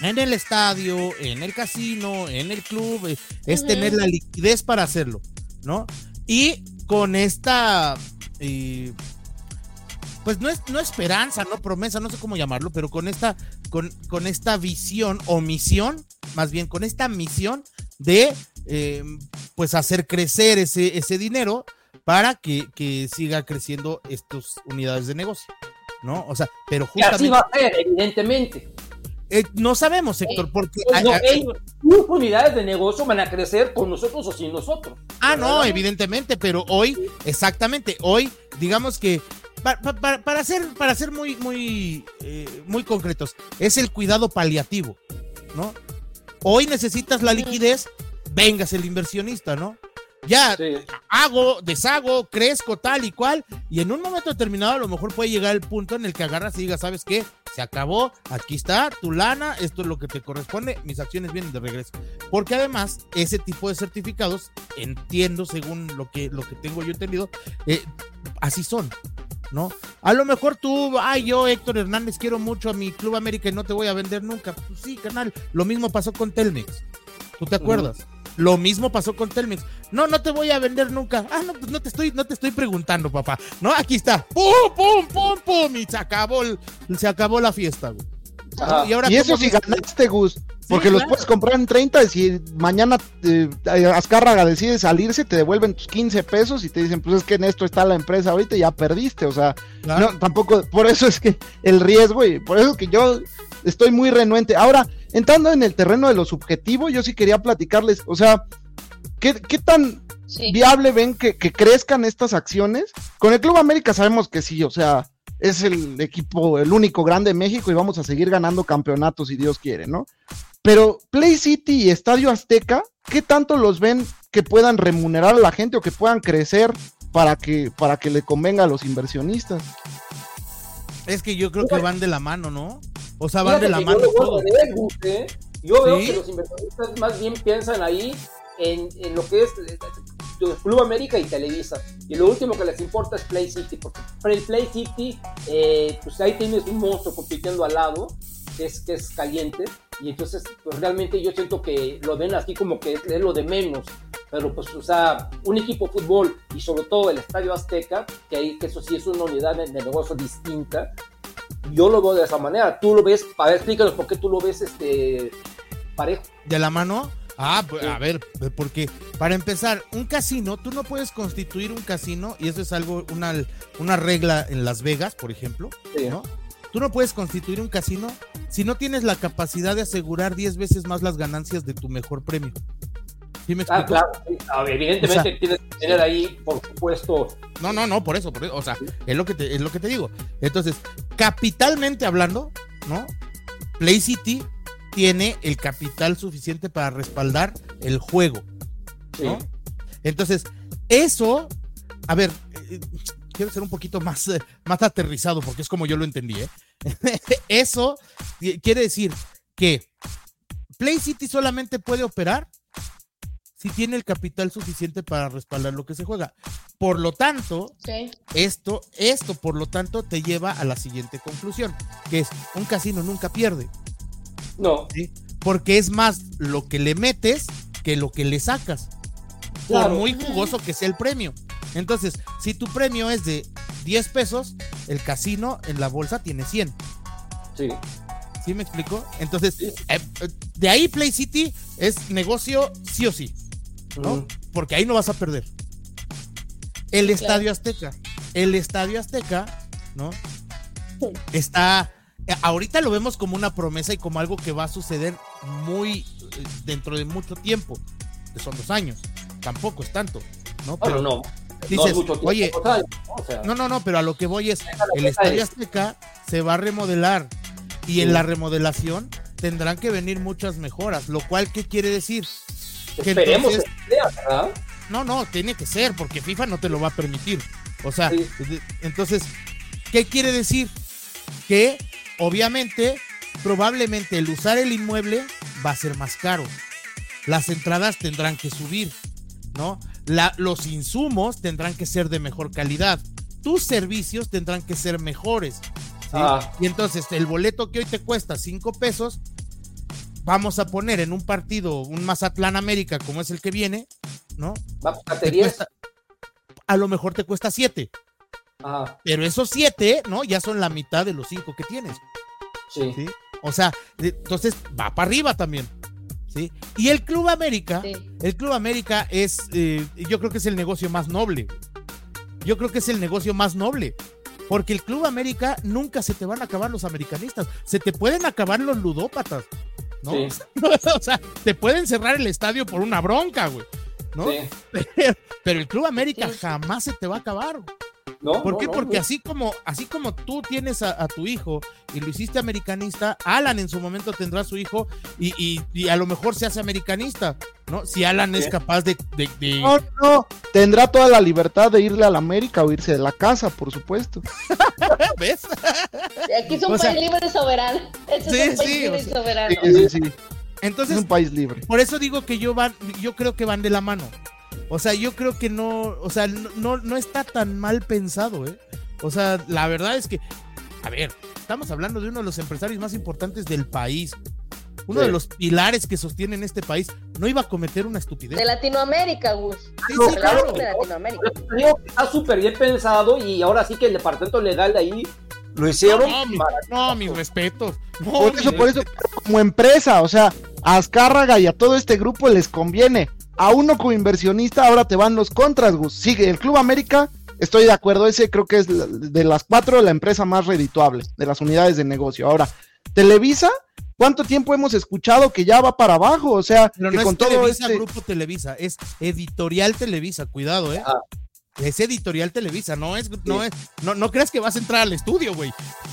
en el estadio, en el casino, en el club, eh, es tener la liquidez para hacerlo, ¿no? Y con esta, eh, pues no es no esperanza, no promesa, no sé cómo llamarlo, pero con esta, con, con esta visión o misión, más bien con esta misión de, eh, pues hacer crecer ese, ese dinero para que, que siga creciendo estas unidades de negocio, ¿no? O sea, pero Y así justamente va a ser, evidentemente. Eh, no sabemos, Héctor, porque Pues no, ellos, sus unidades de negocio van a crecer con nosotros o sin nosotros. Ah, no, evidentemente, pero hoy, exactamente, hoy, digamos que pa- pa- pa- para, ser, para ser muy, muy, eh, muy concretos, es el cuidado paliativo, ¿no? Hoy necesitas la liquidez, vengas el inversionista, ¿no? Ya Sí. hago, deshago, crezco tal y cual, y en un momento determinado a lo mejor puede llegar el punto en el que agarras y digas, ¿sabes qué? Se acabó, aquí está tu lana, esto es lo que te corresponde, mis acciones vienen de regreso. Porque además, ese tipo de certificados, entiendo según lo que, lo que tengo yo entendido, eh, así son. ¿No? A lo mejor tú, ay, yo, Héctor Hernández, quiero mucho a mi Club América y no te voy a vender nunca. Pues sí, canal. Lo mismo pasó con Telmex. ¿Tú te acuerdas? Lo mismo pasó con Telmex. No, no te voy a vender nunca. Ah, no, pues no te estoy, no te estoy preguntando, papá. No, aquí está. ¡Pum, pum, pum, pum! Y se acabó, se acabó la fiesta, güey. Ajá. Y, ahora, Y eso ¿cómo sí ves? ganaste, Gus. Porque los claro. puedes comprar en 30 y si mañana eh, Azcárraga decide salirse, te devuelven tus 15 pesos y te dicen, pues es que en esto está la empresa ahorita y ya perdiste. O sea, Claro. no, tampoco, por eso es que el riesgo y por eso es que yo estoy muy renuente. Ahora, entrando en el terreno de lo subjetivo, yo sí quería platicarles, o sea, ¿qué, qué tan Sí. viable ven que, que crezcan estas acciones? Con el Club América sabemos que sí, o sea, es el equipo, el único grande de México y vamos a seguir ganando campeonatos si Dios quiere, ¿no? Pero Play City y Estadio Azteca, ¿qué tanto los ven que puedan remunerar a la gente o que puedan crecer para que, para que le convenga a los inversionistas? Es que yo creo que van de la mano, ¿no? O sea, van Fíjate de la mano yo veo ¿eh? Yo veo ¿Sí? que los inversionistas más bien piensan ahí en, en lo que es Club América y Televisa. Y lo último que les importa es Play City, porque Play, Play City, eh, pues ahí tienes un monstruo compitiendo al lado, que es, que es caliente. Y entonces, pues realmente yo siento que lo ven así como que es lo de menos. Pero pues, o sea, un equipo de fútbol y sobre todo el Estadio Azteca, que ahí, que eso sí es una unidad de, de negocio distinta, yo lo veo de esa manera. Tú lo ves, a ver, explícanos por qué tú lo ves este parejo. ¿De la mano? Ah, pues, a ver, porque para empezar, un casino, tú no puedes constituir un casino, y eso es algo, una, una regla en Las Vegas, por ejemplo, Sí. ¿no? Tú no puedes constituir un casino si no tienes la capacidad de asegurar 10 veces más las ganancias de tu mejor premio. ¿Sí me explico? Ah, claro. sí. A ver, evidentemente O sea- tienes que tener ahí, por supuesto, No, no, no, por eso, por eso. O sea, es lo que te, es lo que te digo. Entonces, capitalmente hablando, ¿no? Play City tiene el capital suficiente para respaldar el juego. sí. ¿no? Entonces, eso, a ver, eh, quiero ser un poquito más, eh, más aterrizado porque es como yo lo entendí, ¿eh? eso qui- quiere decir que Play City solamente puede operar si tiene el capital suficiente para respaldar lo que se juega. Por lo tanto, esto, esto, por lo tanto, te lleva a la siguiente conclusión, que es un casino nunca pierde, No, ¿sí? porque es más lo que le metes que lo que le sacas Claro. por muy jugoso que sea el premio. Entonces, si tu premio es de 10 pesos, el casino en la bolsa tiene 100. sí. ¿Sí me explico? Entonces, Sí. eh, de ahí Play City es negocio sí o sí, ¿no? Porque ahí no vas a perder. El Estadio Azteca. El Estadio Azteca, ¿no? Está. Ahorita lo vemos como una promesa y como algo que va a suceder muy eh, dentro de mucho tiempo. Que son dos años. Tampoco es tanto, ¿no? Pero no. dices, no es mucho tiempo, oye, o sea, ¿no? O sea, no, no, no, pero a lo que voy es, el Estadio es- Azteca se va a remodelar y en la remodelación tendrán que venir muchas mejoras, lo cual, ¿qué quiere decir? que esperemos entonces- que sea, ¿verdad? No, no, tiene que ser, porque FIFA no te lo va a permitir. O sea, Sí. entonces, ¿qué quiere decir? Que obviamente, probablemente el usar el inmueble va a ser más caro. Las entradas tendrán que subir, ¿no? La- los insumos tendrán que ser de mejor calidad. Tus servicios tendrán que ser mejores. Ah, Y entonces el boleto que hoy te cuesta 5 pesos, vamos a poner en un partido un Mazatlán América como es el que viene, ¿no? va a costarte Te 10. cuesta- a lo mejor te cuesta 7, Ajá, pero esos 7, ¿no? Ya son la mitad de los 5 que tienes. sí. ¿sí? O sea, entonces va para arriba también. ¿sí? Y el Club América, Sí. el Club América es, eh, yo creo que es el negocio más noble. Yo creo que es el negocio más noble. Porque el Club América nunca se te van a acabar los americanistas. Se te pueden acabar los ludópatas. ¿no? Sí. o sea, te pueden cerrar el estadio por una bronca, güey. ¿no? sí. Pero el Club América Sí. jamás se te va a acabar. No, ¿Por no, qué? no, Porque no. así como, así como tú tienes a, a tu hijo y lo hiciste americanista, Alan en su momento tendrá a su hijo y, y- y a lo mejor se hace americanista, ¿no? Si Alan es capaz de... de- de- No, no, tendrá toda la libertad de irle a la América o irse de la casa, por supuesto. ¿Ves? Aquí es un O sea- país libre y soberano. Este Sí, es un país sí, libre o y sea- soberano. Sí, sí, sí. Es Entonces, un país libre. por eso digo que yo van, yo creo que van de la mano. O sea, yo creo que no, o sea, no, no, no está tan mal pensado, ¿eh? O sea, la verdad es que, a ver, estamos hablando de uno de los empresarios más importantes del país. Uno Sí. de los pilares que sostienen este país no iba a cometer una estupidez. De Latinoamérica, Gus. Sí, No, sí, claro. De Latinoamérica. Está súper bien pensado y ahora sí que el departamento legal de ahí lo hicieron. No, mi- para- no, mis respetos. No, Por eso, por eso, como empresa, o sea, a Azcárraga y a todo este grupo les conviene. A uno como inversionista ahora te van los contras, Gus. Sigue el Club América, estoy de acuerdo, ese creo que es de las cuatro la empresa más redituable de las unidades de negocio. Ahora, Televisa, ¿cuánto tiempo hemos escuchado que ya va para abajo? O sea, Pero que no con es todo Televisa, este... Grupo Televisa, es Editorial Televisa, cuidado, ¿eh? Ajá. Es Editorial Televisa, no es, no es, no, no creas que vas a entrar al estudio, güey.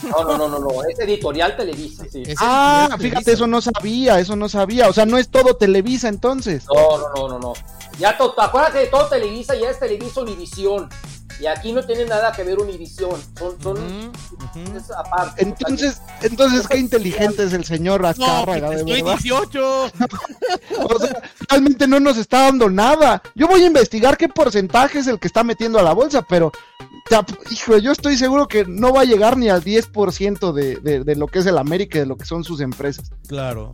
No, no, no, no, no, es editorial Televisa, sí. Es Ah, Editorial fíjate, Televisa. eso no sabía, eso no sabía. O sea, no es todo Televisa entonces. No, no, no, no, no. Ya to- acuérdate de todo Televisa, ya es Televisa Univisión. Y aquí no tiene nada que ver Univisión. Son, son aparte. Entonces, entonces qué inteligente es el señor No, Azcárraga, pues, de verdad. 18. O sea, realmente no nos está dando nada. Yo voy a investigar qué porcentaje es el que está metiendo a la bolsa, pero, ya, hijo, yo estoy seguro que no va a llegar ni al 10% de, de, de lo que es el América y de lo que son sus empresas. Claro,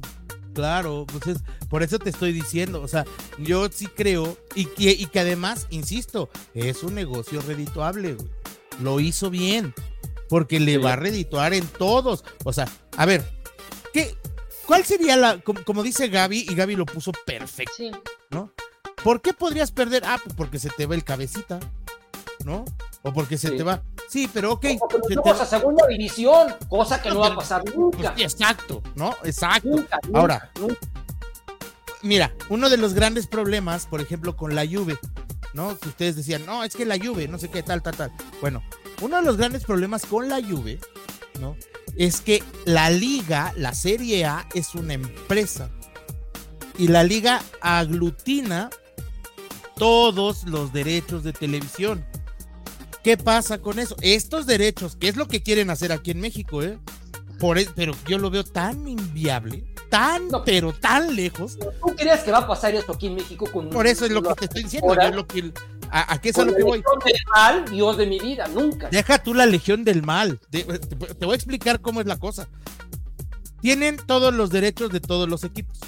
claro, pues es- por eso te estoy diciendo, o sea, yo sí creo y que, y que además, insisto, es un negocio redituable, güey. Lo hizo bien, porque le Sí. va a redituar en todos. O sea, a ver, ¿qué, ¿cuál sería la, como, como dice Gaby, y Gaby lo puso perfecto, Sí. ¿no? ¿Por qué podrías perder? Ah, pues porque se te va el cabecita, ¿no? O porque se Sí. te va. Sí, pero ok. Porque nos te a segunda división, cosa que No, no va a pasar pues, nunca. sí, exacto, ¿no? Exacto. Nunca, nunca, Ahora, nunca. mira, uno de los grandes problemas, por ejemplo, con la Juve, ¿no? Que ustedes decían, no, es que la Juve, no sé qué, tal, tal, tal. Bueno, uno de los grandes problemas con la Juve, ¿no? Es que la liga, la Serie A, es una empresa. Y la liga aglutina todos los derechos de televisión. ¿Qué pasa con eso? Estos derechos, que es lo que quieren hacer aquí en México, ¿eh? Por, e- pero yo lo veo tan inviable, tan, No. pero tan lejos. ¿Tú crees que va a pasar esto aquí en México con Por eso es lo que te estoy diciendo. Ahora, yo es lo que, a, a qué es a lo la que voy? elección del mal, Dios de mi vida, nunca. Deja tú la legión del mal. De- te, te voy a explicar cómo es la cosa. Tienen todos los derechos de todos los equipos.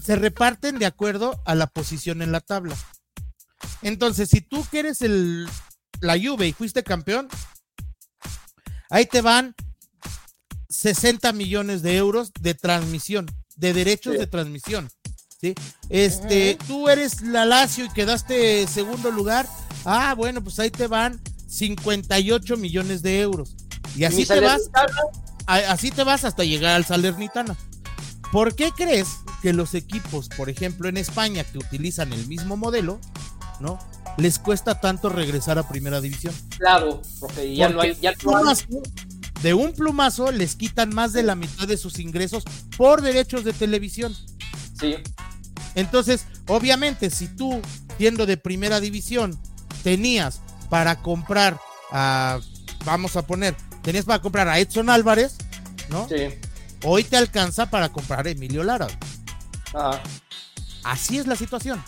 Se reparten de acuerdo a la posición en la tabla. Entonces, si tú que eres el, la Juve y fuiste campeón, ahí te van 60 millones de euros de transmisión, de derechos Sí. de transmisión. ¿sí? Este, tú eres la Lazio y quedaste segundo lugar. Ah, bueno, pues ahí te van 58 millones de euros. Y así te vas, así te vas hasta llegar al Salernitana. ¿Por qué crees que los equipos, por ejemplo, en España, que utilizan el mismo modelo, ¿no? Les cuesta tanto regresar a primera división. Claro, porque ya no Porque hay, ya no hay- plumazo, de un plumazo les quitan más de la mitad de sus ingresos por derechos de televisión. Sí, Entonces, obviamente, si tú, siendo de primera división, tenías para comprar a, vamos a poner, tenías para comprar a Edson Álvarez, ¿no? sí. Hoy te alcanza para comprar a Emilio Lara. Ajá. Así es la situación.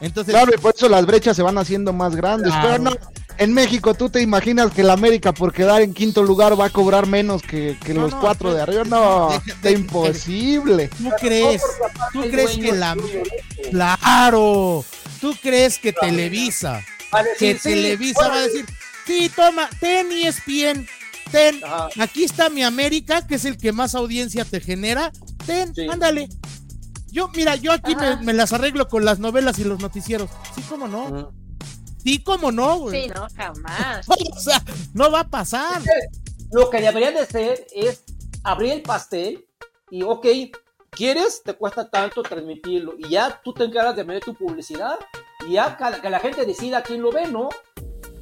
Entonces, Claro, y por eso las brechas se van haciendo más grandes. Claro, pero no, en México, ¿tú te imaginas que el América por quedar en quinto lugar va a cobrar menos que, que No, los no, cuatro no, de arriba? No, está imposible. ¿Tú crees? ¿Tú crees que la... Claro. ¿Tú crees que Televisa, que Televisa va a decir, sí, toma, ten ESPN, ten, Ajá. aquí está mi América, que es el que más audiencia te genera, ten, Sí. ándale. Yo, mira, yo aquí me, las arreglo con las novelas y los noticieros. Sí, cómo no. Sí, cómo no, güey. Sí, no, jamás. O sea, no va a pasar. Lo que debería de ser es abrir el pastel y, ok, ¿quieres? Te cuesta tanto transmitirlo. Y ya tú te encargas de meter tu publicidad y ya que, que la gente decida quién lo ve, ¿no?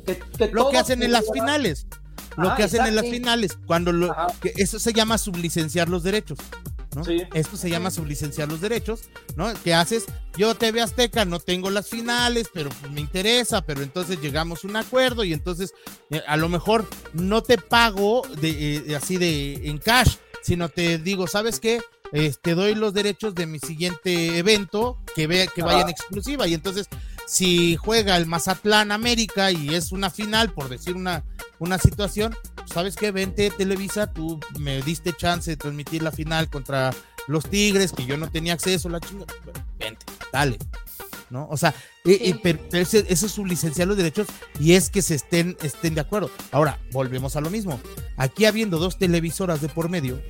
Que, que Lo que todos hacen en las finales. Lo Ajá, que hacen en las finales. Cuando lo, que eso se llama sublicenciar los derechos. ¿No? Sí. Esto se llama sublicenciar los derechos, ¿no? ¿Qué haces? Yo TV Azteca no tengo las finales, pero pues me interesa, pero entonces llegamos a un acuerdo y entonces eh, a lo mejor no te pago de, eh, así de en cash, sino te digo, ¿sabes qué? Eh, te doy los derechos de mi siguiente evento que vea que vaya en exclusiva y entonces si juega el Mazatlán América y es una final, por decir una, una situación, ¿sabes qué? Vente Televisa, tú me diste chance de transmitir la final contra los Tigres, que yo no tenía acceso, la chinga. Bueno, vente, dale. ¿No? O sea, eh, Sí. eh, pero- pero ese- eso es sublicenciar los derechos y es que se estén, estén de acuerdo. Ahora, volvemos a lo mismo. Aquí habiendo dos televisoras de por medio,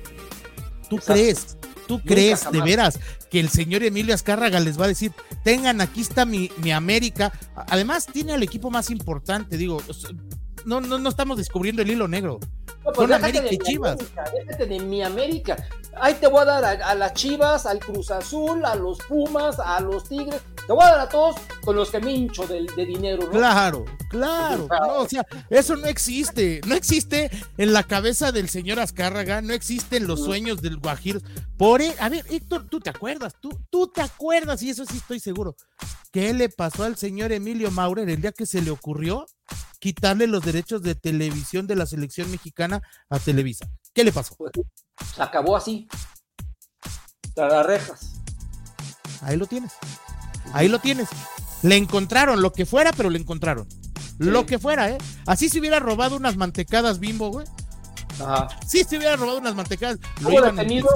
¿tú Exacto. crees? ¿Tú Nunca, crees de veras que el señor Emilio Azcárraga les va a decir, tengan, aquí está mi, mi América? Además, tiene al equipo más importante, digo, no, no, no estamos descubriendo el hilo negro. No, pues Son América y Chivas. América, déjate de mi América. Ahí te voy a dar a, a las Chivas, al Cruz Azul, a los Pumas, a los Tigres. Te voy a dar a todos con los que me hincho de, de dinero, ¿no? Claro, claro. no, o sea, eso no existe. No existe en la cabeza del señor Azcárraga, no existe en los sueños del Guajiro. Por e- a ver, Héctor, tú te acuerdas, tú, tú te acuerdas, y eso sí estoy seguro. ¿Qué le pasó al señor Emilio Maurer el día que se le ocurrió quitarle los derechos de televisión de la selección mexicana a Televisa? ¿Qué le pasó? Pues, se acabó así. Tras las rejas. Ahí lo tienes. Ahí lo tienes. Le encontraron lo que fuera, pero le encontraron. Lo que fuera, ¿eh? Así se hubiera robado unas mantecadas bimbo, güey. Ajá. Sí, se hubiera robado unas mantecadas. Lo detenido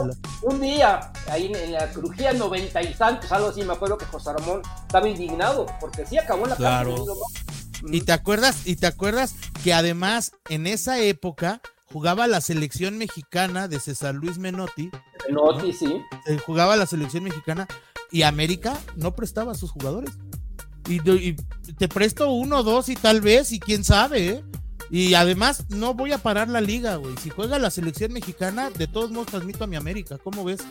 un día, ahí en, en la crujía noventa y tantos, algo así, me acuerdo que José Ramón estaba indignado, porque sí acabó en la Claro. cárcel, ¿no? Y te acuerdas, y te acuerdas que además en esa época jugaba la selección mexicana de César Luis Menotti, No, sí, jugaba la selección mexicana y América no prestaba a sus jugadores. Y, y te presto uno, dos y tal vez, y quién sabe, ¿eh? Y además no voy a parar la liga, güey. Si juega la selección mexicana, de todos modos transmito a mi América. ¿Cómo ves?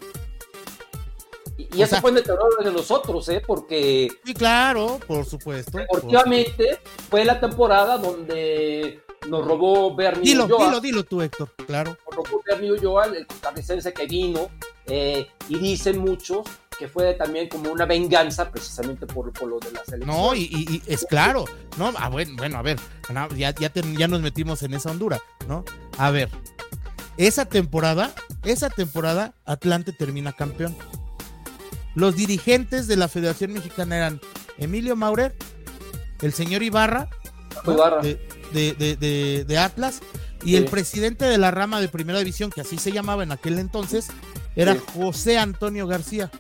Y, y eso fue en el terror de nosotros, ¿eh? Porque Sí, claro, por supuesto. deportivamente fue la temporada donde nos robó Bernie Dilo, Ulloa. dilo, dilo tú, Héctor. Claro. Nos robó Bernie Ulloa, el costarricense que vino. eh, y dicen muchos que fue también como una venganza precisamente por, por lo de la selección. No, y, y- y es claro, ¿no? Ah, bueno, bueno, a ver, ya, ya, te- ya nos metimos en esa hondura, ¿no? A ver, esa temporada, esa temporada, Atlante termina campeón. Los dirigentes de la Federación Mexicana eran Emilio Maurer, el señor Ibarra. Ibarra. De, de- de- de- de Atlas, y Sí. el presidente de la rama de primera división, que así se llamaba en aquel entonces, era Sí. José Antonio García.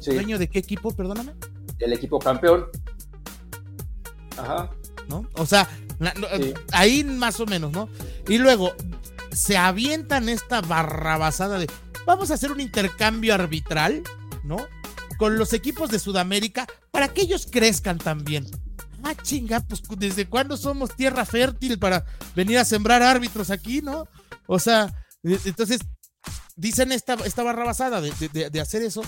Sí, ¿Dueño de qué equipo? Perdóname. el equipo campeón. Ajá. ¿no? O sea, la- no, Sí. ahí más o menos, ¿no? Y luego se avientan esta barrabasada de vamos a hacer un intercambio arbitral, ¿no? Con los equipos de Sudamérica para que ellos crezcan también. Ah, chinga, pues desde cuándo somos tierra fértil para venir a sembrar árbitros aquí, ¿no? O sea, e- entonces dicen esta, esta barrabasada de- de- de hacer eso.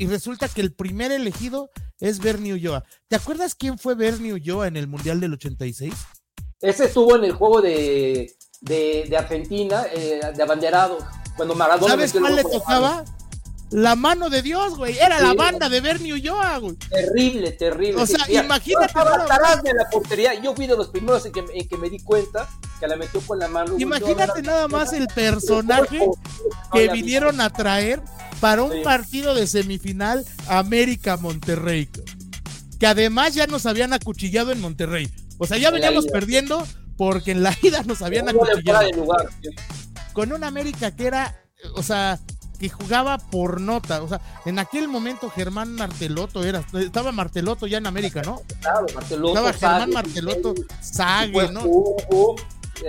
Y resulta que el primer elegido es Bernie Ulloa. ¿Te acuerdas quién fue Bernie Ulloa en el Mundial del 86? Ese estuvo en el juego de, de, de Argentina, eh, de abanderado. Cuando Maradona. ¿Sabes cuál le gol con la mano de Dios, güey. Era la banda de Bernie Ulloa, güey. Terrible, terrible. O sea, imagínate yo nada de la portería. Yo fui de los primeros en que, en que me di cuenta que la metió con la mano. Imagínate nada más el personaje que vinieron a traer para un Sí. partido de semifinal América Monterrey. Que además ya nos habían acuchillado en Monterrey. O sea, ya veníamos perdiendo porque en la ida nos habían acuchillado. lugar. Con un América que era, o sea, que jugaba por nota. O sea, en aquel momento Germán Marteloto era, estaba Marteloto ya en América, ¿no? Claro, Marteloto, Estaba Germán Sague, Marteloto, Sague, ¿no? Hugo,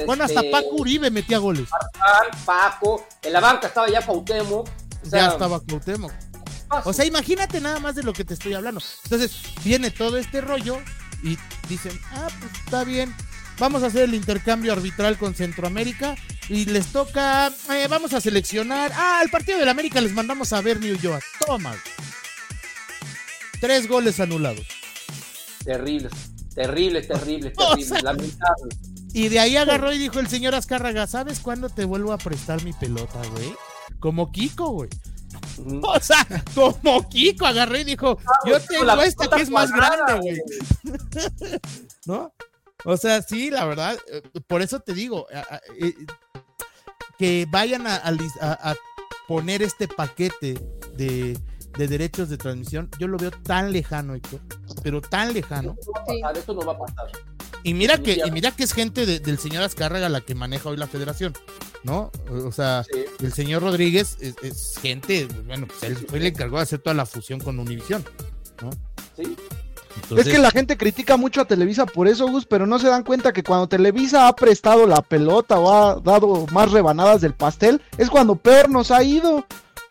Bueno, hasta este, Paco Uribe metía goles. Paco, en la banca estaba ya Cuauhtémoc. O sea, ya estaba Cuauhtémoc. O sea, imagínate nada más de lo que te estoy hablando. Entonces, viene todo este rollo y dicen, ah, pues está bien, vamos a hacer el intercambio arbitral con Centroamérica y les toca, eh, vamos a seleccionar, ah, el partido del América les mandamos a ver New York. Toma. Tres goles anulados. terrible, terrible, terrible, O terrible, sea- lamentable. Y de ahí agarró y dijo el señor Azcárraga, ¿sabes cuándo te vuelvo a prestar mi pelota, güey? Como Kiko, güey. Ujú. O sea, como Kiko agarró y dijo, yo tengo esta que es más grande, güey. ¿no? O sea, sí, la verdad, eh, por eso te digo, eh, que vayan a, poner este paquete de, de derechos de transmisión, yo lo veo tan lejano, Héctor, pero tan lejano. Esto no va a pasar, esto no va a pasar. Y mira que, y mira que es gente de- del señor Azcárraga la que maneja hoy la federación, ¿no? O sea, Sí. el señor Rodríguez es, es gente, bueno, pues él fue el encargado de hacer toda la fusión con Univisión, ¿no? Sí. Entonces, es que la gente critica mucho a Televisa por eso, Gus, pero no se dan cuenta que cuando Televisa ha prestado la pelota o ha dado más rebanadas del pastel, es cuando peor nos ha ido.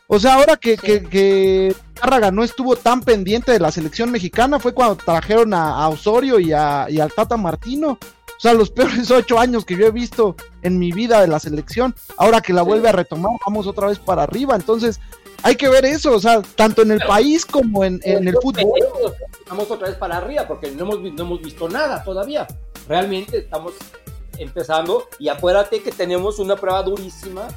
O sea, ahora que, Sí. que, que Cárraga no estuvo tan pendiente de la selección mexicana, fue cuando trajeron a, a Osorio y, a, y al Tata Martino. O sea, los peores ocho años que yo he visto en mi vida de la selección. Ahora que la Sí. vuelve a retomar, vamos otra vez para arriba. Entonces, hay que ver eso, o sea, tanto en el país como en, en el fútbol. Vamos otra vez para arriba porque no hemos, no hemos visto nada todavía. Realmente estamos empezando y acuérdate que tenemos una prueba durísima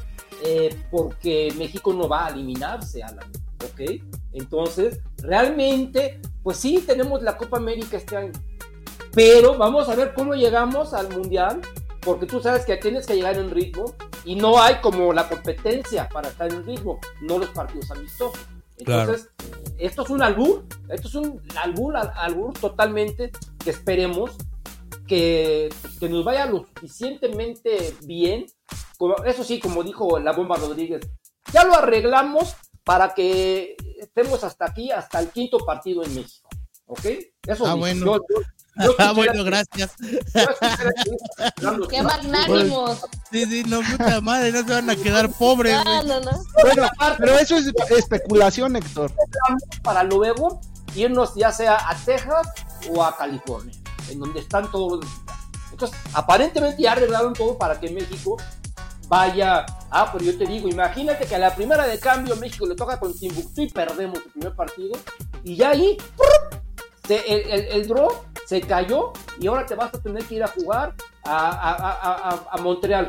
eh, porque México no va a eliminarse, Alan. ¿Ok? Entonces, realmente, pues sí, tenemos la Copa América este año. Pero vamos a ver cómo llegamos al Mundial porque tú sabes que tienes que llegar en ritmo y no hay como la competencia para estar en ritmo, no los partidos amistosos. Entonces, esto es un albur, esto es un albur, al- albur totalmente que esperemos que, que nos vaya lo suficientemente bien. Como- Eso sí, como dijo la bomba Rodríguez, ya lo arreglamos para que estemos hasta aquí, hasta el quinto partido en México. ¿Ok? Eso Ah, bueno. Yo ah, bueno, gracias. ¡Qué magnánimos! Sí, sí, no, puta madre, no se van a quedar pobres, No, no, no. Bueno, pero eso es especulación, Héctor. para luego irnos ya sea a Texas o a California, en donde están todos los Entonces, aparentemente ya arreglaron todo para que México vaya. Ah, pero yo te digo, imagínate que a la primera de cambio México le toca con Timbuktu y perdemos el primer partido. Y ya ahí, ¡prum! Se- el, el, el draw se cayó y ahora te vas a tener que ir a jugar a, a, a, a, a Montreal.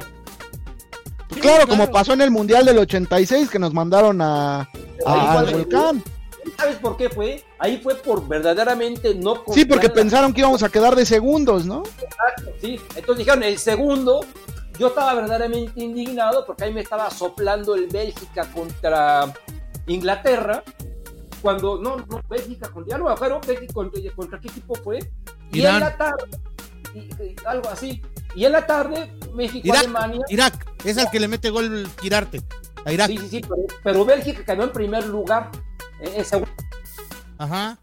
Claro, como pasó en el Mundial del 86 que nos mandaron a, al volcán. ¿Sabes por qué fue? Ahí fue por verdaderamente no Sí, porque la- pensaron que íbamos a quedar de segundos, ¿no? Exacto, sí. Entonces dijeron, el segundo, yo estaba verdaderamente indignado porque ahí me estaba soplando el Bélgica contra Inglaterra. Cuando, no, no, Bélgica ya no me acuerdo, Bélgica contra, contra qué equipo fue. Y Irán. en la tarde, y- y algo así. Y en la tarde, México, Irak, Alemania. Irak, es el que le mete gol Quirarte. A Irak. Sí, sí, sí, pero, pero Bélgica quedó en primer lugar. En, en seg- Ajá.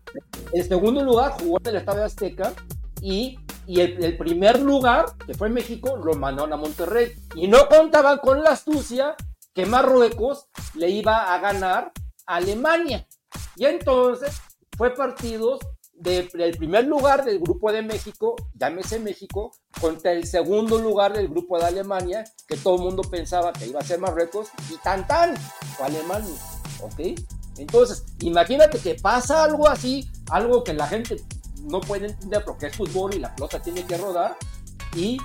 en segundo lugar jugó en el Estadio Azteca y, y el, el primer lugar, que fue México, lo mandaron a Monterrey. Y no contaban con la astucia que Marruecos le iba a ganar a Alemania. Y entonces fue partidos de- del primer lugar del grupo de México, llámese México, contra el segundo lugar del grupo de Alemania, que todo el mundo pensaba que iba a ser Marruecos, y tan tan, fue Alemania, ¿ok? Entonces, imagínate que pasa algo así, algo que la gente no puede entender porque es fútbol y la pelota tiene que rodar, y,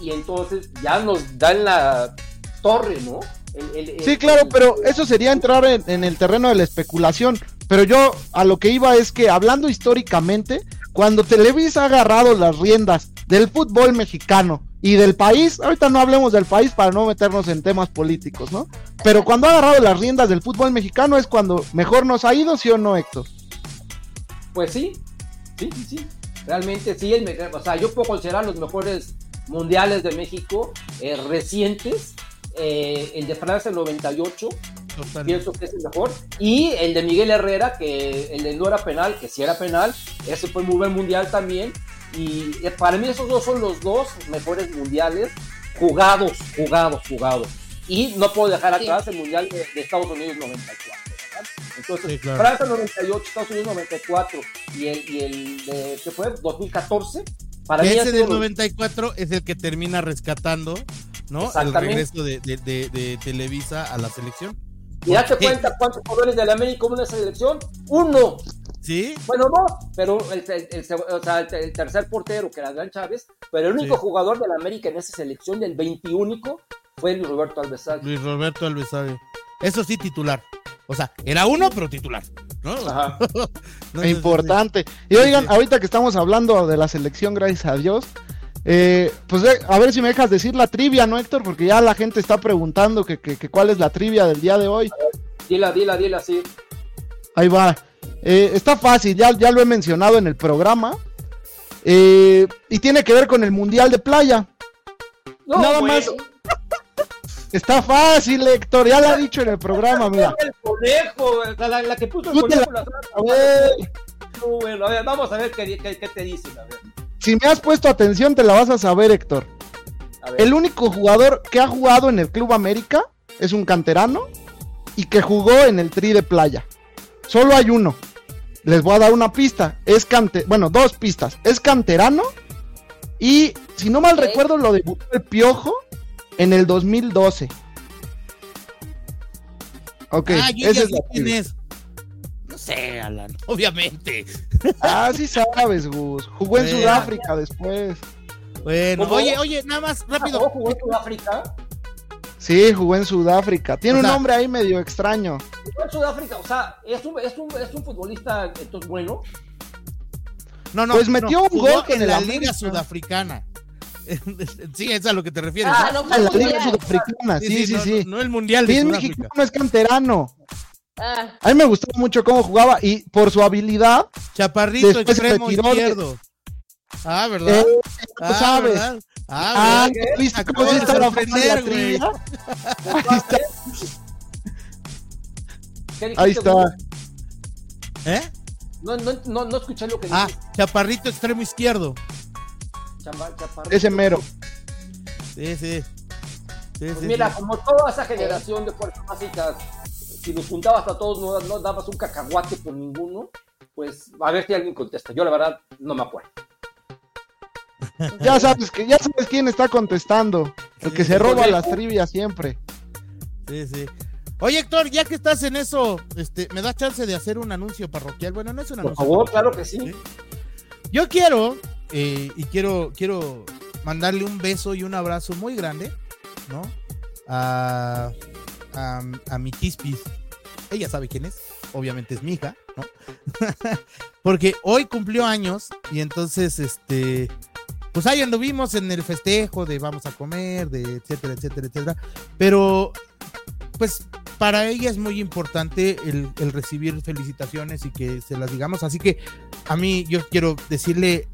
y entonces ya nos dan la torre, ¿no? El- el- el- Sí, claro, pero eso sería entrar en, en el terreno de la especulación. Pero yo a lo que iba es que hablando históricamente, cuando Televisa ha agarrado las riendas del fútbol mexicano y del país, ahorita no hablemos del país para no meternos en temas políticos, ¿no? Pero cuando ha agarrado las riendas del fútbol mexicano es cuando mejor nos ha ido, ¿sí o no, Héctor? Pues sí, sí, sí, sí. Realmente sí, el, o sea, yo puedo considerar los mejores mundiales de México eh, recientes. Eh, el de Francia el 98, Totalmente. pienso que es el mejor. Y el de Miguel Herrera, que el de no era penal, que sí era penal. Ese fue muy buen mundial también. Y para mí esos dos son los dos mejores mundiales jugados, jugados, jugados. Y no puedo dejar Sí. atrás el mundial de, de Estados Unidos 94. ¿verdad? Entonces, Sí, claro. Francia 98, Estados Unidos 94 y el, y el de, ¿qué fue? 2014. Para mí ha Ese del los- 94 es el que termina rescatando, ¿no? El regreso de, de- de- de Televisa a la selección. Y date cuenta cuántos jugadores de la América hubo en esa selección. Uno. ¿Sí? Bueno, no, pero el, el- el o sea, el- tercer portero, que era Adrián Chávez, pero el único Sí. jugador de la América en esa selección del 21 fue Luis Roberto Alvesague. Luis Roberto Alvesague. Eso sí, titular. O sea, era uno, pero titular. ¿no? Ajá. No, Importante. Y oigan, sí. ahorita que estamos hablando de la selección, gracias a Dios, eh, pues de- a ver si me dejas decir la trivia, ¿no, Héctor? Porque ya la gente está preguntando que, que- que cuál es la trivia del día de hoy. Dila, dila, dila, así. Ahí va. Eh, está fácil, ya, ya lo he mencionado en el programa. Eh, y tiene que ver con el Mundial de Playa. No, Nada más. Está fácil, Héctor, ya lo ha dicho en el programa, mira. El conejo, sea, la, la que puso el conejo. la- la- bueno, a ver, vamos a ver qué, qué- qué te dicen. A ver, si me has puesto atención, te la vas a saber, Héctor. a ver. El único jugador que ha jugado en el Club América es un canterano y que jugó en el Tri de Playa. Solo hay uno. Les voy a dar una pista. Es cante bueno, dos pistas. Es canterano y si no mal recuerdo lo debutó el Piojo en el 2012. Ok, Ah, yo esa ya es sé la quién es. No sé, Alan. Obviamente. Ah, sí sabes, Gus. Jugó en. Sudáfrica después. Bueno, ¿Cómo? oye, oye, nada más, rápido. ¿Jugó, jugó en Sudáfrica? Sí, jugó en Sudáfrica. Tiene O un nombre ahí medio extraño. Jugó en Sudáfrica, o sea, es un, es un, es un futbolista entonces bueno. No, no, Pues metió no, un gol en el la América. Liga Sudafricana. sí, es a lo que te refieres. Ah, ¿no? En la Liga mundial. Sudafricana, sí, sí, no, sí. No, no el Mundial de Sí, es mexicano, es canterano. Ah, A mí me gustaba mucho cómo jugaba y por su habilidad, Chaparrito se extremo de- izquierdo. Ah, ¿verdad? eh, tú ah, sabes. ¿verdad? Ah, Ah. ¿viste cómo de está la güey. trivia? Ahí está. ¿Eh? No, no, no, no escuché lo que Ah, chaparrito extremo izquierdo. Chamba-. Ese mero. Sí, sí. Sí, Pues sí, mira, sí. como toda esa generación de fuerzas básicas, si los juntabas a todos, no, no dabas un cacahuate por ninguno, pues a ver si alguien contesta. Yo la verdad no me acuerdo. Ya sabes que ya sabes quién está contestando. El que se roba las trivias siempre. Sí, sí. Oye, Héctor, ya que estás en eso, este, ¿me das chance de hacer un anuncio parroquial? Bueno, no es un Por anuncio. favor, parroquial. claro que sí. Sí. Yo quiero, eh, y quiero, quiero mandarle un beso y un abrazo muy grande, ¿no? A, a, mi Tispis. Ella sabe quién es, obviamente es mi hija, ¿no? Porque hoy cumplió años y entonces, este, pues ahí anduvimos en el festejo de vamos a comer, de etcétera, etcétera, etcétera. Pero, pues, para ella es muy importante el, el recibir felicitaciones y que se las digamos. Así que a mí yo quiero decirle,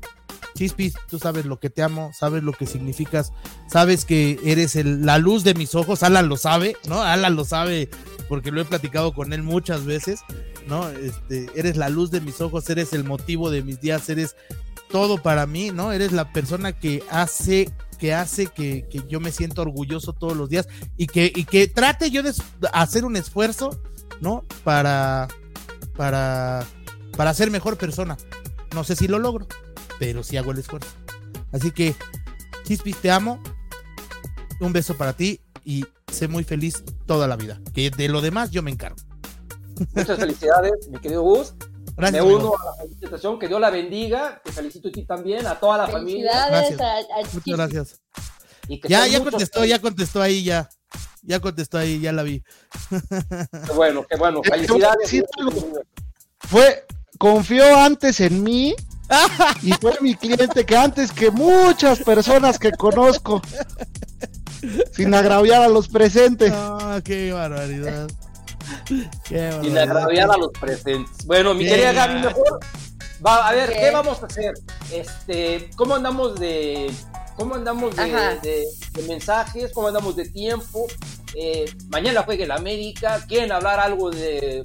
Chispis, tú sabes lo que te amo, sabes lo que significas, sabes que eres la luz de mis ojos, Alan lo sabe, ¿no? Alan lo sabe porque lo he platicado con él muchas veces, ¿no? Este, eres la luz de mis ojos, eres el motivo de mis días, eres todo para mí, ¿no? Eres la persona que hace que hace que, yo me siento orgulloso todos los días y que, trate yo de hacer un esfuerzo, ¿no? Para ser mejor persona. No sé si lo logro, pero sí hago el esfuerzo. Así que, Chispis, te amo. Un beso para ti y sé muy feliz toda la vida. Que de lo demás yo me encargo. Muchas felicidades, mi querido Gus. Gracias. Me amigo. uno a la felicitación, que Dios la bendiga. Te felicito a ti también, a toda la familia. felicidades Gracias. a, a Muchas gracias. Y que Ya, ya contestó, ya contestó ahí, ya. Ya contestó ahí, ya la vi. Qué bueno, qué bueno. Eh, Felicidades. Fue, confió antes en mí y fue mi cliente que antes que muchas personas que conozco. Sin agraviar a los presentes. Ah, qué barbaridad. Qué Sin agraviar a los presentes. Bueno, mi querida Gaby, mejor. Va, a ver, ¿qué vamos a hacer? Este, ¿cómo andamos de, cómo andamos de, Ajá. de- de mensajes? ¿Cómo andamos de tiempo? Eh, mañana juega el América. ¿Quieren hablar algo de,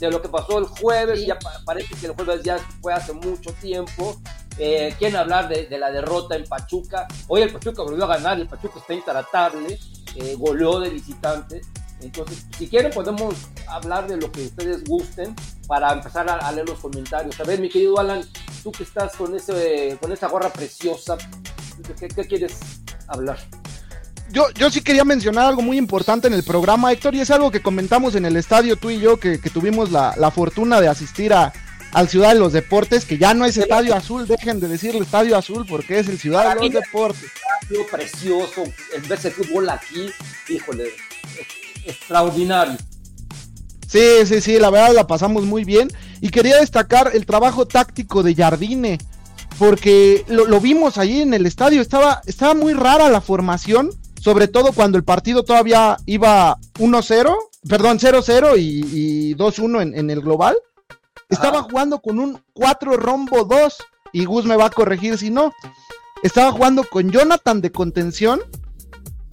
de lo que pasó el jueves? Sí. Ya pa- parece que el jueves ya fue hace mucho tiempo. Eh, quieren hablar de, de la derrota en Pachuca. Hoy el Pachuca volvió a ganar, el Pachuca está intratable, eh, goleó de visitante. Entonces, si quieren, podemos hablar de lo que ustedes gusten para empezar a, a leer los comentarios. A ver, mi querido Alan, tú que estás con, ese, con esa gorra preciosa, ¿qué, qué quieres hablar? Yo, yo sí quería mencionar algo muy importante en el programa, Héctor, y es algo que comentamos en el estadio tú y yo, que, que tuvimos la, la fortuna de asistir a, al Ciudad de los Deportes, que ya no es Estadio Azul, dejen de decirle Estadio Azul porque es el Ciudad de los Deportes. Partido precioso, el verse fútbol aquí, híjole, extraordinario. Sí, sí, sí, la verdad la pasamos muy bien. Y quería destacar el trabajo táctico de Jardine, porque lo, lo vimos allí en el estadio, estaba, estaba muy rara la formación, sobre todo cuando el partido todavía iba 1-0, perdón, 0-0 y, y 2-1 en, en el global. Estaba Ajá. jugando con un 4 rombo 2, y Gus me va a corregir si no. Estaba jugando con Jonathan de contención,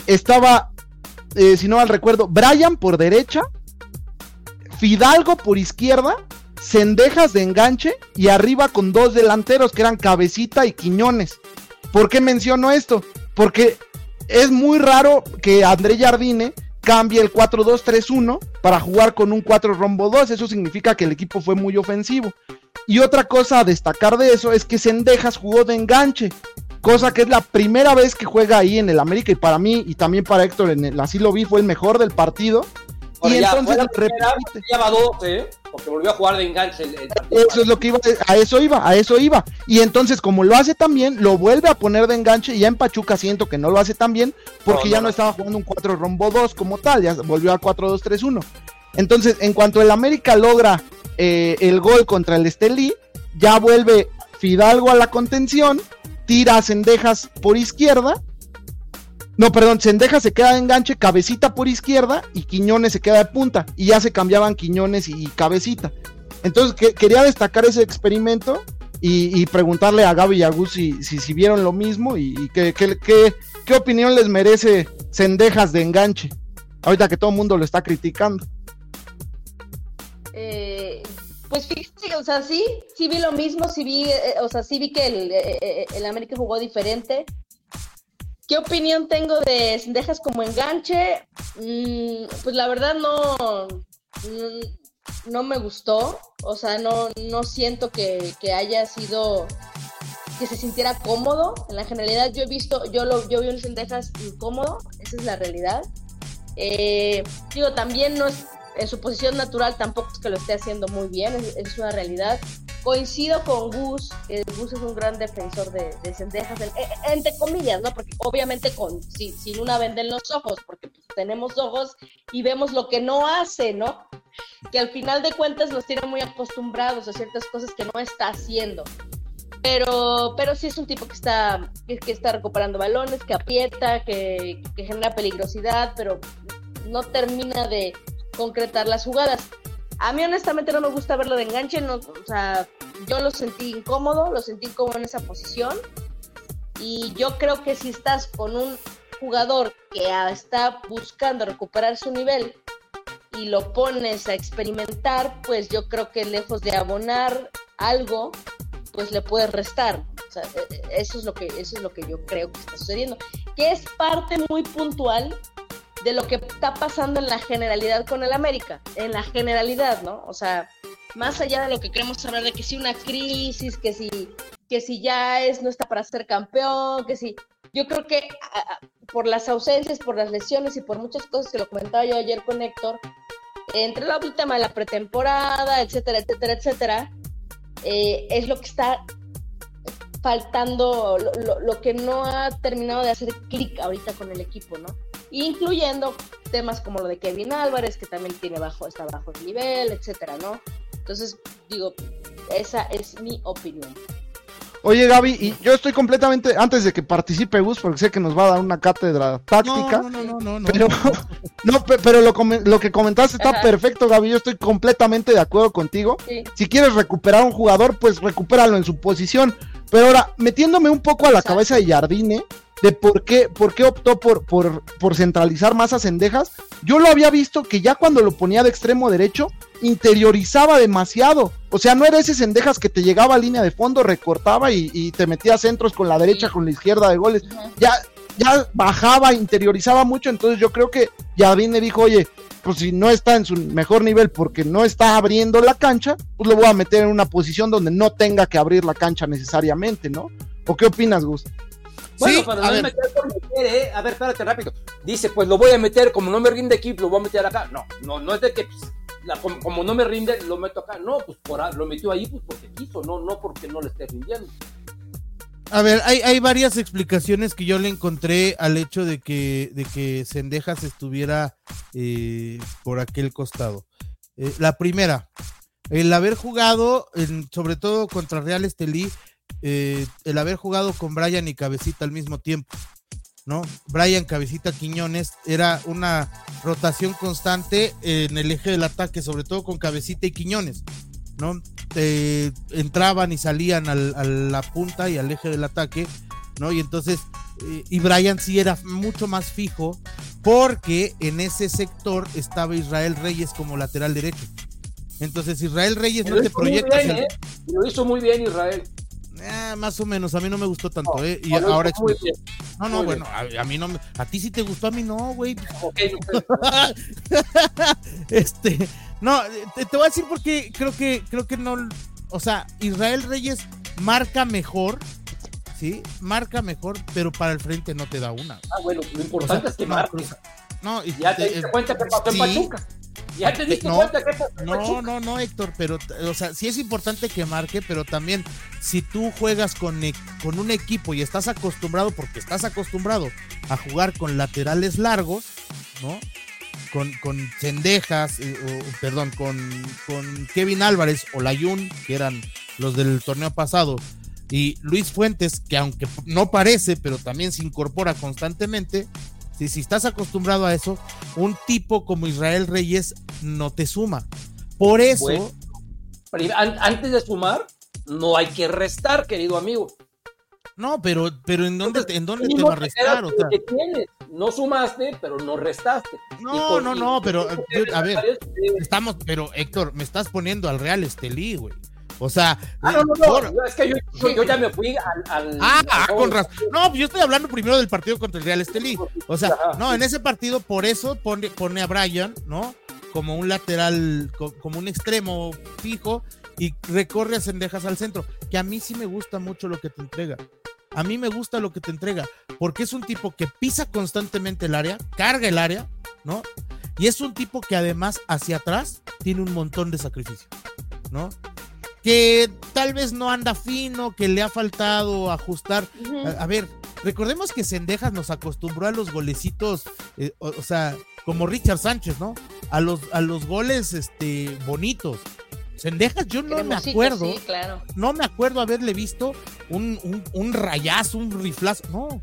estaba, eh, si no mal recuerdo, Brian por derecha, Fidalgo por izquierda, Cendejas de enganche y arriba con dos delanteros que eran Cabecita y Quiñones. ¿Por qué menciono esto? Porque es muy raro que André Jardine cambie el 4-2-3-1 para jugar con un 4 rombo 2. Eso significa que el equipo fue muy ofensivo. Y otra cosa a destacar de eso es que Cendejas jugó de enganche. Cosa que es la primera vez que juega ahí en el América y para mí y también para Héctor, en el, así lo vi, fue el mejor del partido. Y ya, entonces la primera, repite. ya va dos, ¿eh? Porque volvió a jugar de enganche el, el. Eso es lo que iba, a eso iba, a eso iba. Y entonces, como lo hace tan bien, lo vuelve a poner de enganche y ya en Pachuca siento que no lo hace tan bien porque No, ya no, no, no. estaba jugando un 4 rombo 2 como tal, ya volvió a 4-2-3-1. Entonces, en cuanto el América logra eh, el gol contra el Estelí, ya vuelve Fidalgo a la contención, tira a Cendejas por izquierda. No, perdón, Cendejas se queda de enganche, cabecita por izquierda y Quiñones se queda de punta. Y ya se cambiaban Quiñones y, cabecita. Entonces que- quería destacar ese experimento y, preguntarle a Gaby y a Gus si, si, vieron lo mismo y, qué, qué- opinión les merece Cendejas de enganche. Ahorita que todo el mundo lo está criticando. Eh, pues fíjate, o sea, sí, sí vi lo mismo, sí vi, eh, o sea, sí vi que el, eh, eh, el América jugó diferente. ¿Qué opinión tengo de Cendejas como enganche? Mm, pues la verdad no, no me gustó, o sea, no, no siento que, que haya sido que se sintiera cómodo. En la generalidad yo he visto, yo lo, yo vi un Cendejas incómodo, esa es la realidad. Eh, digo, también no es en su posición natural tampoco es que lo esté haciendo muy bien, es, es una realidad. Coincido con Gus, que Gus es un gran defensor de, de Cendejas, en- eh, entre comillas, ¿no? Porque obviamente con, sin, sin una venda en los ojos, porque pues, tenemos ojos y vemos lo que no hace, ¿no? Que al final de cuentas nos tiene muy acostumbrados a ciertas cosas que no está haciendo. Pero, pero sí es un tipo que está, que, que está recuperando balones, que aprieta, que, que genera peligrosidad, pero no termina de concretar las jugadas. A mí honestamente no me gusta verlo de enganche, no, o sea, yo lo sentí incómodo, lo sentí incómodo en esa posición y yo creo que si estás con un jugador que está buscando recuperar su nivel y lo pones a experimentar, pues yo creo que lejos de abonar algo, pues le puedes restar. Eh, eh, eso es lo que eso es lo que yo creo que está sucediendo, que es parte muy puntual de lo que está pasando en la generalidad con el América, en la generalidad, ¿no? O sea, más allá de lo que queremos hablar de que si una crisis, que si que si ya es no está para ser campeón, que si yo creo que por las ausencias, por las lesiones y por muchas cosas que lo comentaba yo ayer con Héctor, entre la tema de la pretemporada, etcétera, etcétera, etcétera, eh, es lo que está faltando, lo, lo- lo que no ha terminado de hacer clic ahorita con el equipo, ¿no? Incluyendo temas como lo de Kevin Álvarez, que también tiene bajo, está bajo el nivel, etcétera, ¿no? Entonces, digo, esa es mi opinión. Oye Gaby, y yo estoy completamente, antes de que participe Gus, porque sé que nos va a dar una cátedra táctica, No, no, no, no, no. pero, no, pe- pero lo, lo que comentaste está Ajá. perfecto Gaby, yo estoy completamente de acuerdo contigo. Sí. Si quieres recuperar un jugador, pues recupéralo en su posición. Pero ahora, metiéndome un poco a la cabeza de Jardine, de por qué, por qué optó por, por, por centralizar más a Cendejas, yo lo había visto que ya cuando lo ponía de extremo derecho, interiorizaba demasiado. O sea, no era ese Cendejas que te llegaba a línea de fondo, recortaba y, y te metía centros con la derecha, con la izquierda de goles. Ya, ya bajaba, interiorizaba mucho, entonces yo creo que Jardine dijo, oye, pues si no está en su mejor nivel porque no está abriendo la cancha, pues lo voy a meter en una posición donde no tenga que abrir la cancha necesariamente, ¿no? ¿O qué opinas, Gus? Bueno, Sí, pero a no ver. meter por meter, ¿eh? A ver, espérate rápido. Dice, pues lo voy a meter, como no me rinde aquí, lo voy a meter acá. No, no, no es de que, pues, la- como, como no me rinde, lo meto acá. No, pues por, lo metió ahí pues porque quiso, no, no porque no le esté rindiendo. A ver, hay, hay varias explicaciones que yo le encontré al hecho de que, de que estuviera eh, por aquel costado. Eh, la primera, el haber jugado, en- sobre todo contra Real Estelí, eh, el haber jugado con Brian y Cabecita al mismo tiempo, ¿no? Brian Cabecita Quiñones era una rotación constante en el eje del ataque, sobre todo con Cabecita y Quiñones, ¿no? Eh, entraban y salían al- a la punta y al eje del ataque, ¿no? Y entonces, eh, y Brian sí era mucho más fijo porque en ese sector estaba Israel Reyes como lateral derecho. Entonces Israel Reyes no te proyectas. bien, ¿eh? Lo hizo muy bien Israel. Ah, más o menos, a mí no me gustó tanto, No, ¿eh? Y hizo ahora muy explico. bien. No, no, muy bueno, a, a mí no me, a ti sí te gustó, a mí no, güey. Ok, no, este, no, te, te voy a decir porque creo que, creo que no, o sea, Israel Reyes marca mejor, ¿sí? Marca mejor, pero para el frente no te da una. Ah, bueno, lo O importante sea, es que no, marque. No, y- Ya te eh, diste eh, cuenta que pasó en sí. Pachuca. Ya te diste No, cuenta que pasó en No, Pachuca. no, no, Héctor, pero, o sea, sí es importante que marque, pero también si tú juegas con, e- con un equipo y estás acostumbrado, porque estás acostumbrado a jugar con laterales largos, ¿no? Con, con Cendejas, eh, perdón, con, con Kevin Álvarez o Layun, que eran los del torneo pasado, y Luis Fuentes, que aunque no parece, pero también se incorpora constantemente, si, si estás acostumbrado a eso, un tipo como Israel Reyes no te suma. Por eso, antes de sumar, no hay que restar, querido amigo. No, pero, pero ¿en dónde, en dónde te va a restar? O sea, que tienes. No sumaste, pero no restaste. no, con- no, no, pero yo- a ver, eh, estamos, pero Héctor, me estás poniendo al Real Estelí, güey. O sea, Ah, no, no, no. Es que yo, yo- yo ya me fui al. al Ah, ah, con razón. No, pues yo estoy hablando primero del partido contra el Real Estelí. O sea, no, en ese partido, por eso pone, pone a Brian, ¿no? Como un lateral, co- como un extremo fijo y recorre a Cendejas al centro. Que a mí sí me gusta mucho lo que te entrega. A mí me gusta lo que te entrega, porque es un tipo que pisa constantemente el área, carga el área, ¿no? Y es un tipo que además hacia atrás tiene un montón de sacrificio, ¿no? Que tal vez no anda fino, que le ha faltado ajustar a, a ver, recordemos que Sendejas nos acostumbró a los golecitos, eh, o, o sea, como Richard Sánchez, ¿no? A los, a los goles este, bonitos. Sendejas, yo no me acuerdo, Sí, claro. no me acuerdo haberle visto un, un, un rayazo, un riflazo, no.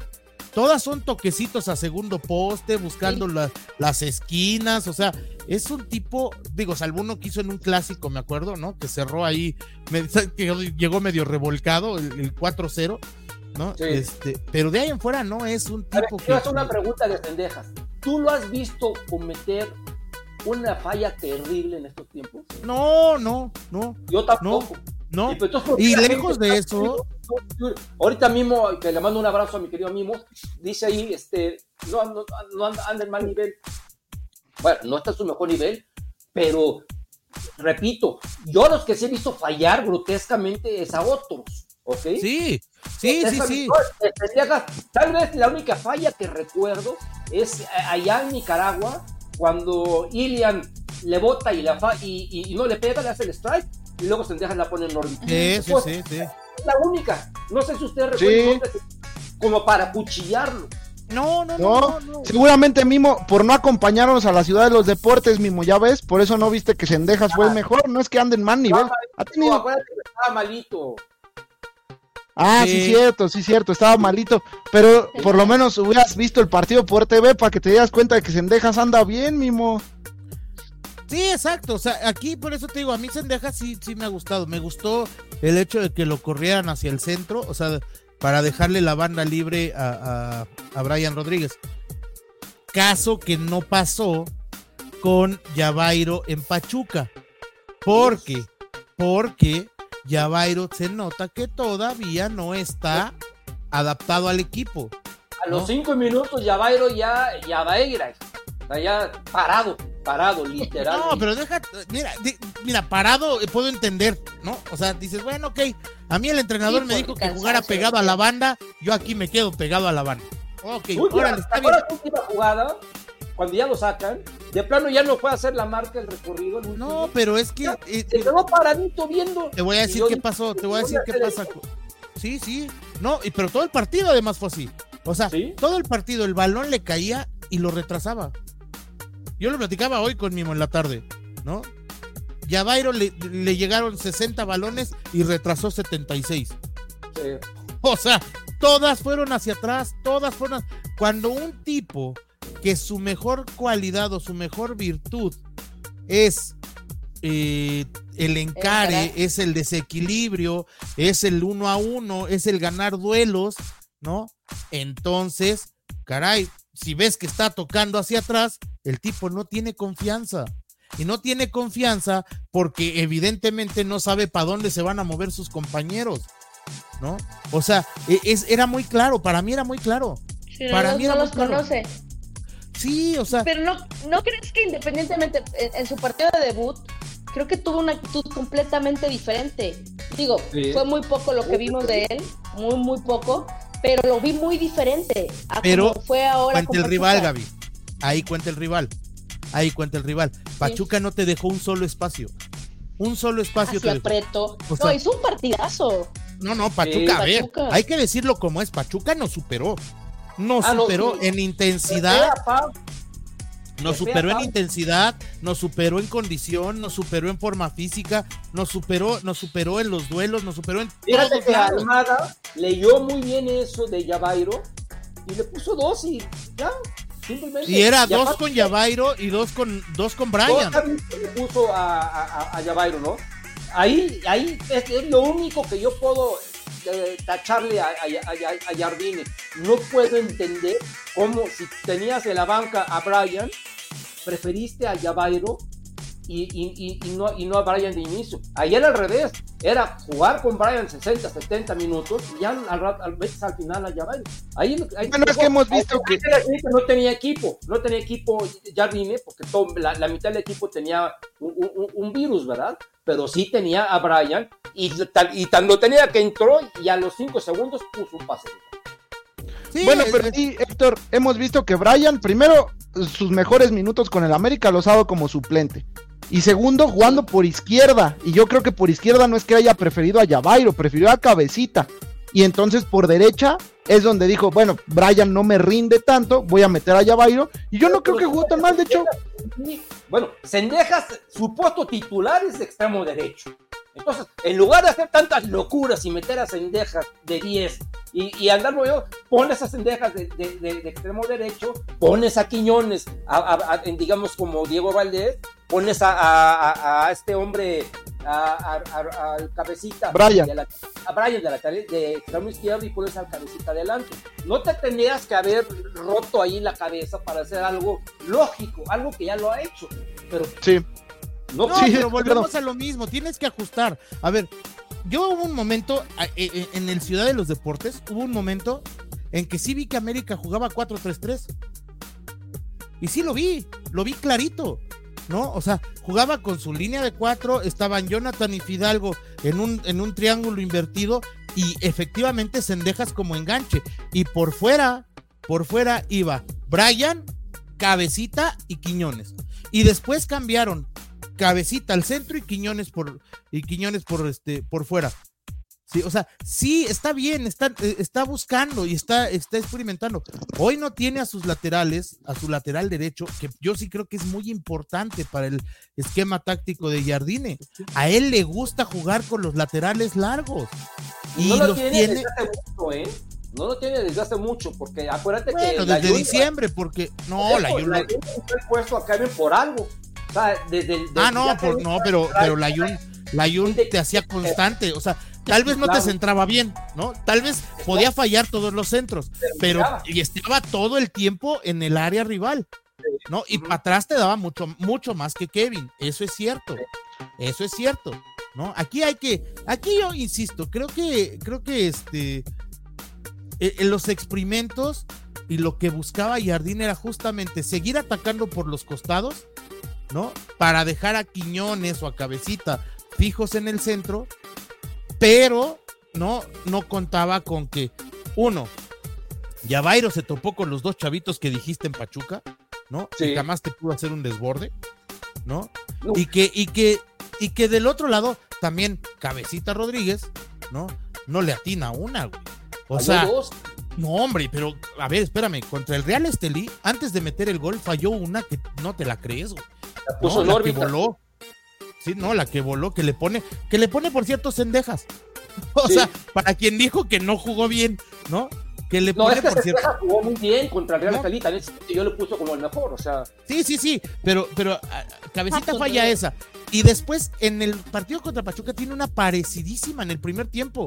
Todas son toquecitos a segundo poste, buscando la- las esquinas, o sea, es un tipo, digo, salvo uno que hizo en un clásico, me acuerdo, ¿no? Que cerró ahí, me- que llegó medio revolcado, el, el 4-0, ¿no? Sí. Este, pero de ahí en fuera no es un ver, tipo quiero que... hacer una pregunta de pendejas. ¿Tú lo has visto cometer una falla terrible en estos tiempos? No, no, no, Yo tampoco. no. Y, pues, entonces, ¿por qué Y la lejos gente de eso- Ahorita mismo, que le mando un abrazo a mi querido Mimo, dice ahí, este, no, no, no anda, anda en mal nivel. Bueno, no está en su mejor nivel, pero repito, yo los que sí he visto fallar grotescamente es a otros, ¿ok? Sí, sí, sí, sí. Tal vez la única falla que recuerdo es allá en Nicaragua, cuando Ilian le bota y, la fa- y, y- y no le pega, le hace el strike, y luego Cendejas la pone en órbita. Sí, sí, Pues, sí, sí. Es la única. No sé si ustedes Sí. recuerdan como para cuchillarlo. No, no, no, No, no, no. seguramente Mimo, por no acompañarnos a la ciudad de los deportes, Mimo, ya ves, por eso no viste que Sendejas fue el mejor, no es que ande en mal nivel. Ha No, tenido... acuérdate que estaba malito. Ah, sí, Sí. cierto, sí, cierto, estaba malito, pero por lo menos hubieras visto el partido por TV para que te dieras cuenta de que Sendejas anda bien, Mimo. Sí, exacto. O sea, aquí por eso te digo, a mí Sendeja sí, sí me ha gustado. Me gustó el hecho de que lo corrieran hacia el centro, o sea, para dejarle la banda libre a, a, Brian Rodríguez. Caso que no pasó con Yavairo en Pachuca. Porque, porque Yavairo se nota que todavía no está adaptado al equipo. A los cinco minutos Yavairo ya, ya va a ir, ya parado parado, literal. No, pero deja, mira, mira, parado eh, puedo entender, ¿no? O sea, dices, bueno, ok, a mí el entrenador me dijo que jugara pegado a la banda, yo aquí me quedo pegado a la banda. Ok, órale, está bien. última jugada, cuando ya lo sacan, de plano ya no puede hacer la marca, el recorrido. no, pero es que... Eh, se quedó paradito viendo. Te voy a decir qué pasó, te voy a decir qué pasa. Sí, sí, no, y, pero todo el partido además fue así. O sea, todo el partido, el balón le caía y lo retrasaba. Yo lo platicaba hoy con Mimo en la tarde, ¿no? Yavairo le, le llegaron 60 balones y retrasó 76. Sí. O sea, todas fueron hacia atrás, todas fueron. Cuando un tipo que su mejor cualidad o su mejor virtud es eh, el encare, es el desequilibrio, es el uno a uno, es el ganar duelos, ¿no? Entonces, caray, si ves que está tocando hacia atrás, el tipo no tiene confianza. Y no tiene confianza porque evidentemente no sabe para dónde se van a mover sus compañeros. ¿No? O sea, e, es, era muy claro, para mí era muy claro. para mí no los conoce. Sí, o sea. Pero no, ¿no crees que independientemente en, su partido de debut, creo que tuvo una actitud completamente diferente? Digo, fue muy poco lo que vimos de él, muy, muy poco, pero lo vi muy diferente a pero como fue ahora. Cuenta el rival, Gaby. Ahí cuenta el rival. Ahí cuenta el rival. Pachuca no te dejó un solo espacio. Un solo espacio. Hacia Preto. no, hizo un partidazo. No, no, Pachuca, a ver, hay que decirlo como es. Pachuca nos superó. Nos ah, superó en intensidad. Nos superó en intensidad, nos superó en condición, nos superó en forma física, nos superó, nos superó en los duelos, nos superó en Fíjate que Almada leyó muy bien eso de Yavairo y le puso dos y ya, simplemente. Y era dos con Yavairo y dos con dos con Brian. Le puso a, a, a Yavairo, ¿no? Ahí, ahí es lo único que yo puedo tacharle a, a, Jardine. No puedo entender cómo si tenías en la banca a Brian, preferiste a Javairo y, y, y, no, y no a Brian de inicio. Ayer al revés, era jugar con Brian 60, 70 minutos y ya al, al, al final a Javairo. Ahí, bueno, es que hemos visto que... No tenía equipo, no tenía equipo Jardine porque todo, la, la, mitad del equipo tenía un, un, un virus, ¿verdad? pero sí tenía a Brian y, y tan lo tenía que entró y a los 5 segundos puso un pase. bueno, pero sí, Héctor, hemos visto que Brian, primero, sus mejores minutos con el América los ha dado como suplente. Y segundo, jugando por izquierda. Y yo creo que por izquierda no es que haya preferido a Yavairo, prefirió a Cabecita. Y entonces por derecha es donde dijo, bueno, Brian no me rinde tanto, voy a meter a Yavairo. Y yo no creo que jugó tan mal, de hecho. Bueno, Sendejas, su puesto titular es extremo derecho. Entonces, en lugar de hacer tantas locuras y meter a Sendejas de 10 y, y andar yo, pones a Sendejas de, extremo derecho, pones a Quiñones, digamos como Diego Valdés, pones a, este hombre al cabecita Brian. De la, a Brian de la de extremo izquierdo y pones al cabecita adelante. No te tenías que haber roto ahí la cabeza para hacer algo lógico, algo que ya lo ha hecho. Pero sí. No, pero volvemos a lo mismo, tienes que ajustar. A ver, yo hubo un momento e, e, en el Ciudad de los Deportes, hubo un momento en que sí vi que América jugaba 4-3-3. Y sí lo vi, lo vi clarito. ¿no? O sea, jugaba con su línea de cuatro, estaban Jonathan y Fidalgo en un, en un triángulo invertido y efectivamente Sendejas como enganche. Y por fuera, por fuera iba Brian, Cabecita y Quiñones. Y después cambiaron Cabecita al centro y Quiñones por, y Quiñones por, este, por fuera. Sí, o sea, sí, está bien, está, eh, está buscando y está, está experimentando. Hoy no tiene a sus laterales, a su lateral derecho, que yo sí creo que es muy importante para el esquema táctico de Jardine. A él le gusta jugar con los laterales largos. Y no lo tiene desde hace mucho, ¿eh? No lo tiene desde hace mucho, porque acuérdate que. desde diciembre, porque. No, la, la, puesto a Kevin por algo. O sea, desde el. Ah, no, por- no, pero, pero la Yun, la te hacía constante, o sea, tal vez no te centraba bien, ¿no? Tal vez podía fallar todos los centros, pero y estaba todo el tiempo en el área rival, ¿no? Y para atrás te daba mucho, mucho más que Kevin, eso es cierto, eso es cierto, ¿no? Aquí hay que, aquí yo insisto, creo que, creo que este, e- en los experimentos y lo que buscaba Jardín era justamente seguir atacando por los costados, ¿no? Para dejar a Quiñones o a Cabecita fijos en el centro, pero no, no contaba con que, uno, Yavairo se topó con los dos chavitos que dijiste en Pachuca, ¿no? Sí. Y jamás te pudo hacer un desborde, ¿no? No. Y que, y que, y que del otro lado también Cabecita Rodríguez, ¿no? No le atina una, güey. O sea, dos. No, hombre, pero a ver, espérame, contra el Real Estelí, antes de meter el gol, falló una que no te la crees, güey. La puso No, en la que voló. Sí, no, la que voló, que le pone, que le pone, por cierto, cendejas. O Sí. sea, para quien dijo que no jugó bien, ¿no? Que le No, pone, es que por cierto. Cendejas jugó muy bien contra el Real No. Estelí. También yo lo puso como el mejor. O sea, Sí, sí, sí, pero, pero ah, Cabecita Ah, falla esa. Y después, en el partido contra Pachuca, tiene una parecidísima en el primer tiempo.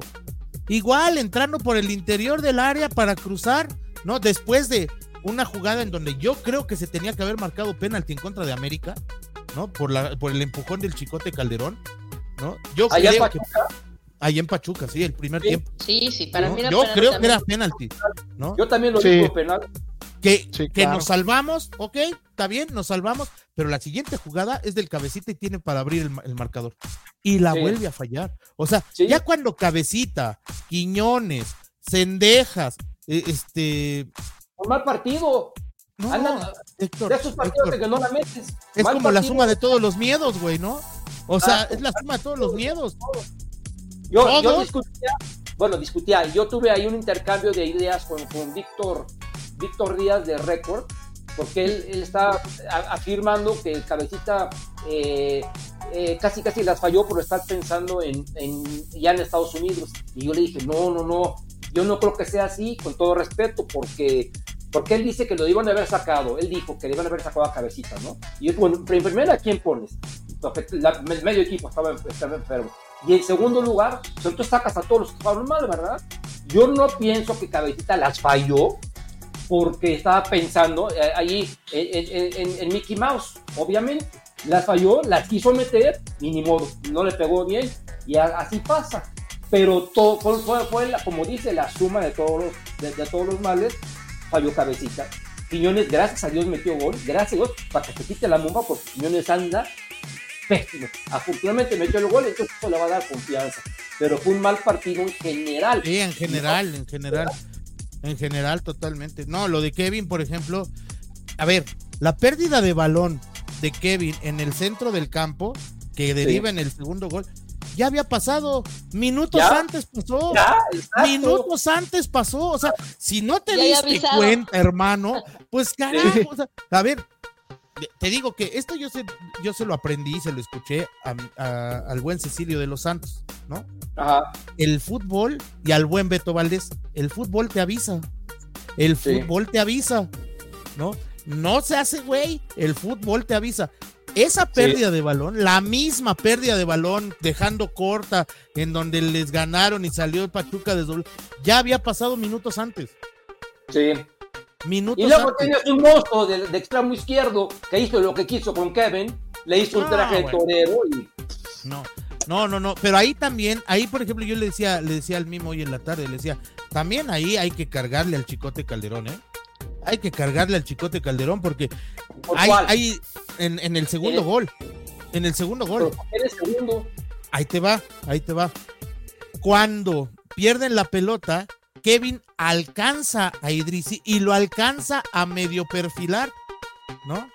Igual, entrando por el interior del área para cruzar, ¿no? Después de una jugada en donde yo creo que se tenía que haber marcado penalti en contra de América, ¿no? Por, la, por el empujón del Chicote Calderón, ¿no? Yo allá en creo que Pachuca, ahí en Pachuca, sí, el primer Sí. tiempo. Sí, sí, para ¿no? mí era Yo creo que era penalti, ¿no? yo también lo Sí. digo penal. Que, Sí, que claro. nos salvamos, ok, está bien, nos salvamos, pero la siguiente jugada es del cabecita y tiene para abrir el, el marcador. Y la Sí. vuelve a fallar. O sea, Sí. ya cuando cabecita, Quiñones, Cendejas, eh, este. Un mal partido. No, Andan- Héctor, De esos partidos Héctor, que no la metes. es Mal como la suma de todos los miedos, güey, ¿no? O sea, Ah, es la suma de todos los miedos. Yo, yo discutía, bueno, discutía, yo tuve ahí un intercambio de ideas con, con Víctor, Víctor Díaz de Record, porque él, él está afirmando que el cabecita eh, eh, casi casi las falló por estar pensando en, en- ya en Estados Unidos. Y yo le dije, no, no, no, yo no creo que sea así, con todo respeto, porque porque él dice que lo iban a haber sacado, él dijo que le iban a haber sacado a cabecita, ¿no? Y yo, bueno, en primera, ¿a quién pones? La- el medio equipo estaba, estaba enfermo. Y en segundo lugar, pues, tú sacas a todos los que jugaron mal, ¿verdad? Yo no pienso que Cabecita las falló porque estaba pensando eh, ahí en, en- en- Mickey Mouse, obviamente. Las falló, las quiso meter y ni modo, no le pegó bien y así pasa. Pero todo fue, fue- la- como dice, la suma de todos los, de, de todos los males, falló Cabecita. Quiñones, gracias a Dios metió gol, gracias a Dios, para que se quite la bomba porque Quiñones anda pésimo. Afortunadamente metió el gol, entonces eso le va a dar confianza. Pero fue un mal partido en general. Sí, en general, en general. En general, totalmente. No, lo de Kevin, por ejemplo. A ver, la pérdida de balón de Kevin en el centro del campo, que deriva en el segundo gol, ya había pasado. Minutos Ya. antes pasó. Ya. Minutos antes pasó. O sea, si no te Ya diste cuenta, hermano, pues carajo. o sea, a ver, te digo que esto yo se, yo se lo aprendí, se lo escuché a- a- al buen Cecilio de los Santos, ¿no? Ajá. el fútbol y al buen Beto Valdés, el fútbol te avisa. El Sí. fútbol te avisa, ¿no? No se hace güey, el fútbol te avisa. Esa pérdida de balón, la misma pérdida de balón, dejando corta, en donde les ganaron y salió el Pachuca desde ya había pasado minutos antes. Sí. Minutos Y luego antes. tienes un monstruo de, de extremo izquierdo que hizo lo que quiso con Kevin, le hizo un No, traje de torero y No, no, no, no. Pero ahí también, ahí por ejemplo, yo le decía, le decía al mismo hoy en la tarde, le decía, también ahí hay que cargarle al Chicote Calderón, ¿eh? Hay que cargarle al Chicote Calderón porque ¿por hay, en, en el segundo Eh. gol, en el segundo gol, segundo. ahí te va, ahí te va. Cuando pierden la pelota, Kevin alcanza a Idrisi y lo alcanza a medio perfilar, ¿no?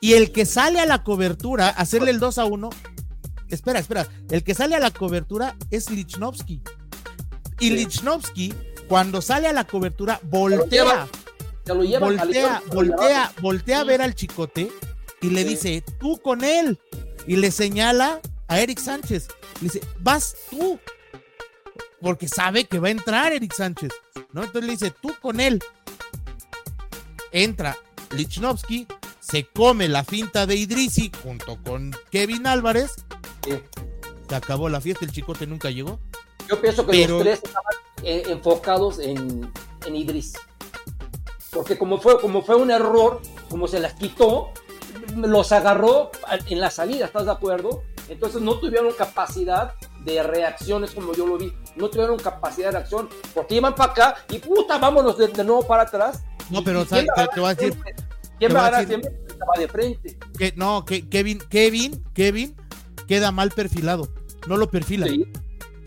Y el que sale a la cobertura, hacerle el 2 a 1, espera, espera, el que sale a la cobertura es Lichnowsky. Y. Lichnowsky, cuando sale a la cobertura, voltea, Te lo voltea, te lo voltea, llevan. voltea a ver al chicote y le Sí. dice, tú con él. Y le señala a Eric Sánchez. Le dice, vas tú. Porque sabe que va a entrar Eric Sánchez. ¿no? Entonces le dice, tú con él. Entra Lichnowsky, se come la finta de Idrisi junto con Kevin Álvarez, Sí. se acabó la fiesta, el chicote nunca llegó. Yo pienso que Pero- los tres estaban eh, enfocados en, en Idris. Porque como fue, como fue un error, como se las quitó, los agarró en la salida, ¿estás de acuerdo? Entonces no tuvieron capacidad de reacciones como yo lo vi. No tuvieron capacidad de reacción. Porque iban para acá y puta, vámonos de, de nuevo para atrás. No, pero. ¿quién va te, voy a decir? ¿Quién va a ganar siempre? Estaba de frente. que no, que Kevin, Kevin, Kevin queda mal perfilado. No lo perfila. Sí.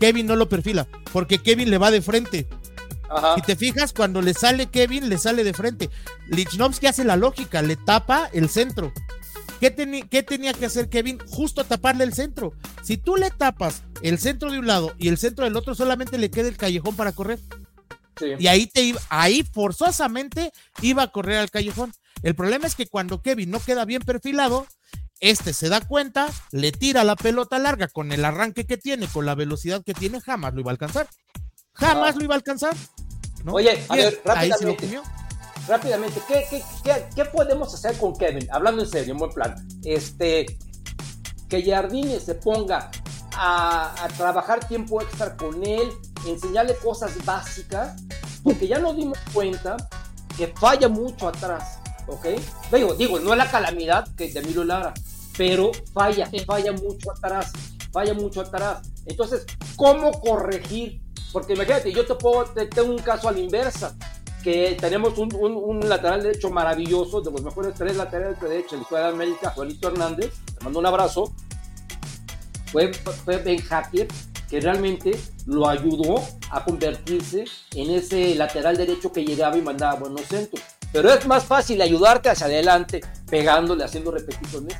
Kevin no lo perfila, porque Kevin le va de frente. Ajá. Si te fijas, cuando le sale Kevin, le sale de frente. Lichnowsky hace la lógica, le tapa el centro. ¿Qué, tenía que hacer Kevin? Justo taparle el centro. Si tú le tapas el centro de un lado y el centro del otro, solamente le queda el callejón para correr. Sí. Y ahí te iba, ahí forzosamente iba a correr al callejón. El problema es que cuando Kevin no queda bien perfilado, este se da cuenta, le tira la pelota larga con el arranque que tiene, con la velocidad que tiene, jamás lo iba a alcanzar. Jamás Ah. lo iba a alcanzar. ¿no? Oye, a ver, ahí se lo rápidamente. comió. Rápidamente, ¿qué, qué, qué, qué podemos hacer con Kevin? Hablando en serio, en buen plan. Este, que Jardine se ponga a, a trabajar tiempo extra con él, enseñarle cosas básicas, porque ya nos dimos cuenta que falla mucho atrás, ¿ok? Digo, digo, no es la calamidad que de Emilio Lara, pero falla, Sí. falla mucho atrás, falla mucho atrás. Entonces, ¿cómo corregir? Porque imagínate, yo te puedo, te, tengo un caso a la inversa, que tenemos un, un- lateral derecho maravilloso, de los mejores tres laterales derechos en la historia de América, Juanito Hernández, te mando un abrazo, fue, fue Ben Hacker, que realmente lo ayudó a convertirse en ese lateral derecho que llegaba y mandaba buenos centros. Pero es más fácil ayudarte hacia adelante, pegándole, haciendo repeticiones,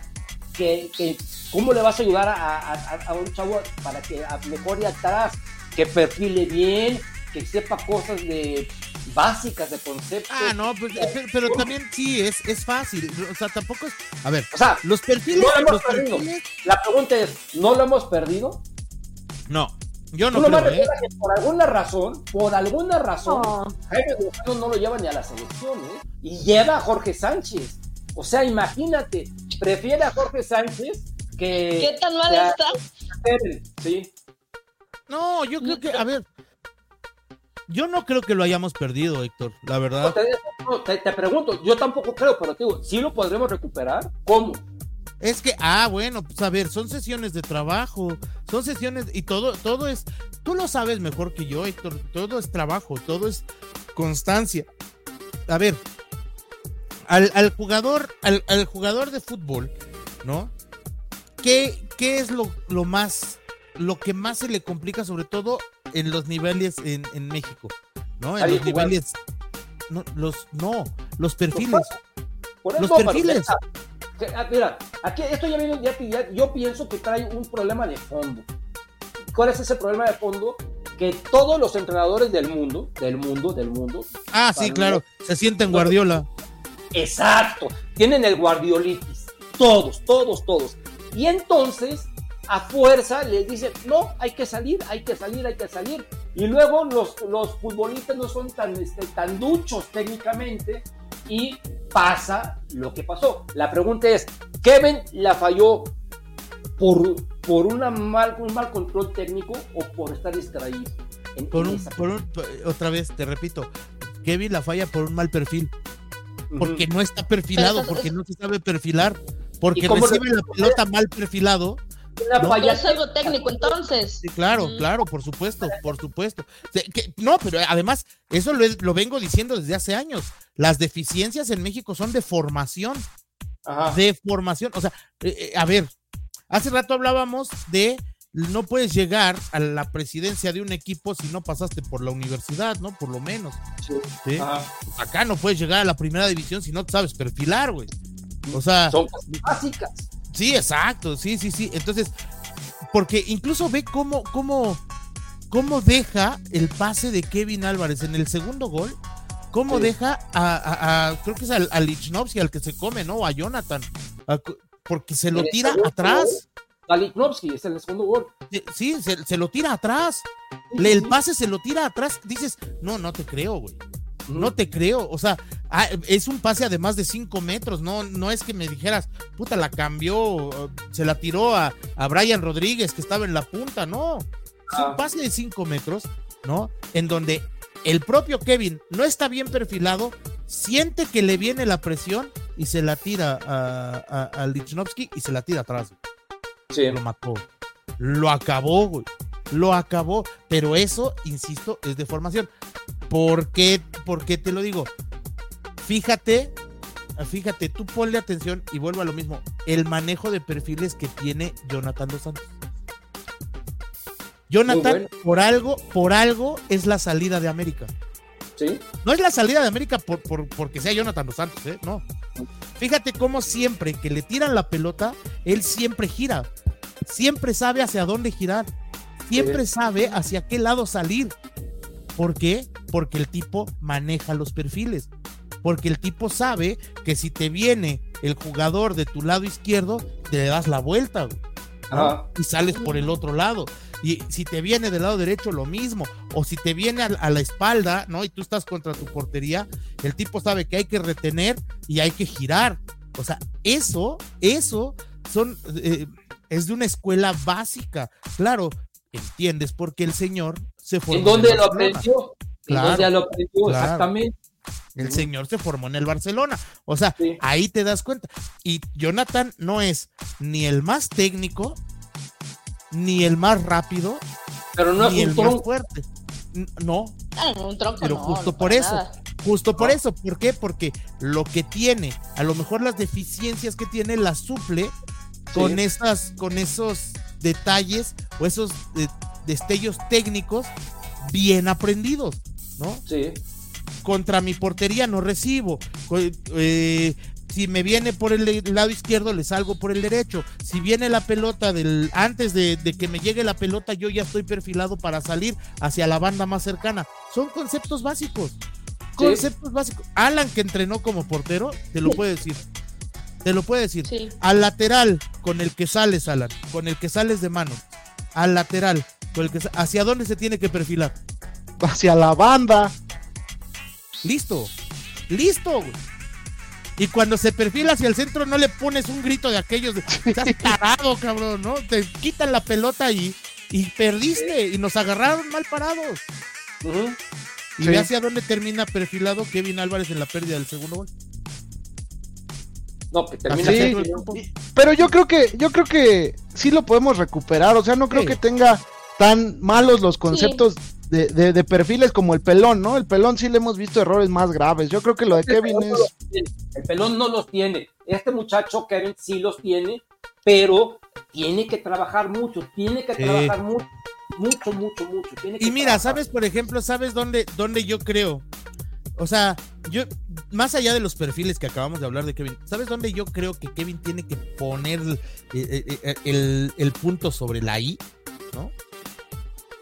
que, que cómo le vas a ayudar a, a- a- un chavo para que mejore atrás, que perfile bien, que sepa cosas de básicas de conceptos. Ah, no, pues, pero, pero también sí, es, es fácil. O sea, tampoco es. A ver, O sea, los perfiles. no lo hemos los perdido. perfiles- La pregunta es, ¿no lo hemos perdido? No, yo Tú no nomás creo, ¿eh? recuerda que por alguna razón, por alguna razón, No. Jaime Lozano no lo lleva ni a la selección, ¿eh? Y lleva a Jorge Sánchez. O sea, imagínate, prefiere a Jorge Sánchez que... ¿Qué tan mal está? Sí. No, yo creo que, a ver. Yo no creo que lo hayamos perdido, Héctor, la verdad. Te, no, te- te pregunto, yo tampoco creo, pero te digo, ¿sí lo podremos recuperar? ¿Cómo? Es que, ah, bueno, pues a ver, son sesiones de trabajo, son sesiones y todo, todo es, tú lo sabes mejor que yo, Héctor, todo es trabajo, todo es constancia. A ver, al, al jugador, al, al jugador de fútbol, ¿no? ¿Qué, qué es lo, lo más, lo que más se le complica, sobre todo en los niveles en, en México, ¿no? En los jugar. niveles, no, los, no, los perfiles. Por Los eso, pero perfiles. ah, Mira, aquí esto ya viene, ya, ya- yo pienso que trae un problema de fondo. ¿Cuál es ese problema de fondo? Que todos los entrenadores del mundo, del mundo, del mundo, Ah, sí, claro, se sienten Guardiola. Exacto, tienen el guardiolitis. Todos, todos, todos. Y entonces, a fuerza, les dicen, no, hay que salir, hay que salir, hay que salir. Y luego los, los futbolistas no son tan, este, tan duchos técnicamente y pasa lo que pasó. La pregunta es, ¿Kevin la falló por, por una mal, un mal control técnico o por estar distraído? En- Por en un, esa- por un- otra vez, te repito, Kevin la falla por un mal perfil, porque no está perfilado, porque no se sabe perfilar, porque ¿Y cómo recibe lo- la pelota mal perfilado. Una no, falla Es algo técnico entonces. Sí, claro, Mm. claro, por supuesto, por supuesto. Que- no, pero además, eso lo, lo vengo diciendo desde hace años. Las deficiencias en México son de formación, Ajá. de formación. O sea, eh, eh, a ver, hace rato hablábamos de no puedes llegar a la presidencia de un equipo si no pasaste por la universidad, ¿no? Por lo menos. Acá no puedes llegar a la primera división si no te sabes perfilar, güey. O sea, Son cosas básicas. Sí, exacto, sí, sí, sí. Entonces, porque incluso ve cómo, cómo, cómo deja el pase de Kevin Álvarez en el segundo gol, cómo Sí. deja a, a- a- creo que es al, a Lichnowsky al que se come, ¿no? A Jonathan, A- porque se lo tira atrás. Daliknovsky es el segundo gol. Sí, Sí, se, se lo tira atrás. Le- el pase se lo tira atrás. Dices, no, no te creo, güey. No te creo. O sea, ah, es un pase a de más de 5 metros. No, no es que me dijeras, puta, la cambió, se la tiró a, a Brian Rodríguez, que estaba en la punta. No. Es un Ah. pase de 5 metros, ¿no? En donde el propio Kevin no está bien perfilado, siente que le viene la presión y se la tira a, a, a Lichnowsky y se la tira atrás. Sí. Lo mató. Lo acabó, güey. Lo acabó. Pero eso, insisto, es de formación. ¿Por qué, ¿Por qué te lo digo? Fíjate, fíjate, tú ponle atención y vuelvo a lo mismo. El manejo de perfiles que tiene Jonathan Dos Santos. Jonathan, bueno. por algo, por algo es la salida de América. Sí. No es la salida de América por, por- porque sea Jonathan Dos Santos, ¿eh? No. Fíjate cómo siempre que le tiran la pelota, él siempre gira. Siempre sabe hacia dónde girar. Siempre sabe hacia qué lado salir. ¿Por qué? Porque el tipo maneja los perfiles. Porque el tipo sabe que si te viene el jugador de tu lado izquierdo, te le das la vuelta güey, ¿no? Ajá. y sales por el otro lado. Y si te viene del lado derecho, lo mismo. O si te viene a, la espalda, ¿no? Y tú estás contra tu portería, el tipo sabe que hay que retener y hay que girar. O sea, eso, eso son, eh, es de una escuela básica. Claro, entiendes porque el señor se formó. ¿En dónde el lo aprendió? ¿En Claro, dónde lo aprendió? claro. Exactamente. El señor se formó en el Barcelona. O sea, Sí. ahí te das cuenta. Y Jonathan no es ni el más técnico, ni el más rápido, Pero no ni es el un más tronco. fuerte. N- No, Ah, no, un tronco pero no, justo no por eso, nada. justo por eso. ¿Por qué? Porque lo que tiene, a lo mejor las deficiencias que tiene las suple con esas, con esos detalles o esos eh, destellos técnicos bien aprendidos, ¿no? Sí. contra mi portería no recibo. Eh, si me viene por el lado izquierdo, le salgo por el derecho. Si viene la pelota del antes de, de que me llegue la pelota, yo ya estoy perfilado para salir hacia la banda más cercana. Son conceptos básicos. Conceptos básicos. Alan que entrenó como portero, te lo puede decir. Te lo puede decir. Sí. Al lateral con el que sales, Alan, con el que sales de mano. Al lateral, con el que hacia dónde se tiene que perfilar. Hacia la banda. Listo. Listo, güey. Y cuando se perfila hacia el centro, no le pones un grito de aquellos de estás parado, cabrón, ¿no? Te quitan la pelota y, y perdiste. Y nos agarraron mal parados. Y Sí. ve hacia dónde termina perfilado Kevin Álvarez en la pérdida del segundo gol. No, que termina Hacia el Sí. Pero yo creo que, yo creo que sí lo podemos recuperar. O sea, no creo Sí. que tenga tan malos los conceptos de, de- de perfiles como el pelón, ¿no? El pelón sí le hemos visto errores más graves. Yo creo que lo de El Kevin no es. El pelón no los tiene. Este muchacho, Kevin, sí los tiene, pero tiene que trabajar mucho, tiene que Sí. trabajar mucho, mucho, mucho, mucho. tiene que Y mira, trabajar. ¿sabes, por ejemplo, sabes dónde, dónde yo creo? O sea, yo, más allá de los perfiles que acabamos de hablar de Kevin, ¿sabes dónde yo creo que Kevin tiene que poner eh, eh, eh, el, el punto sobre la I? ¿No?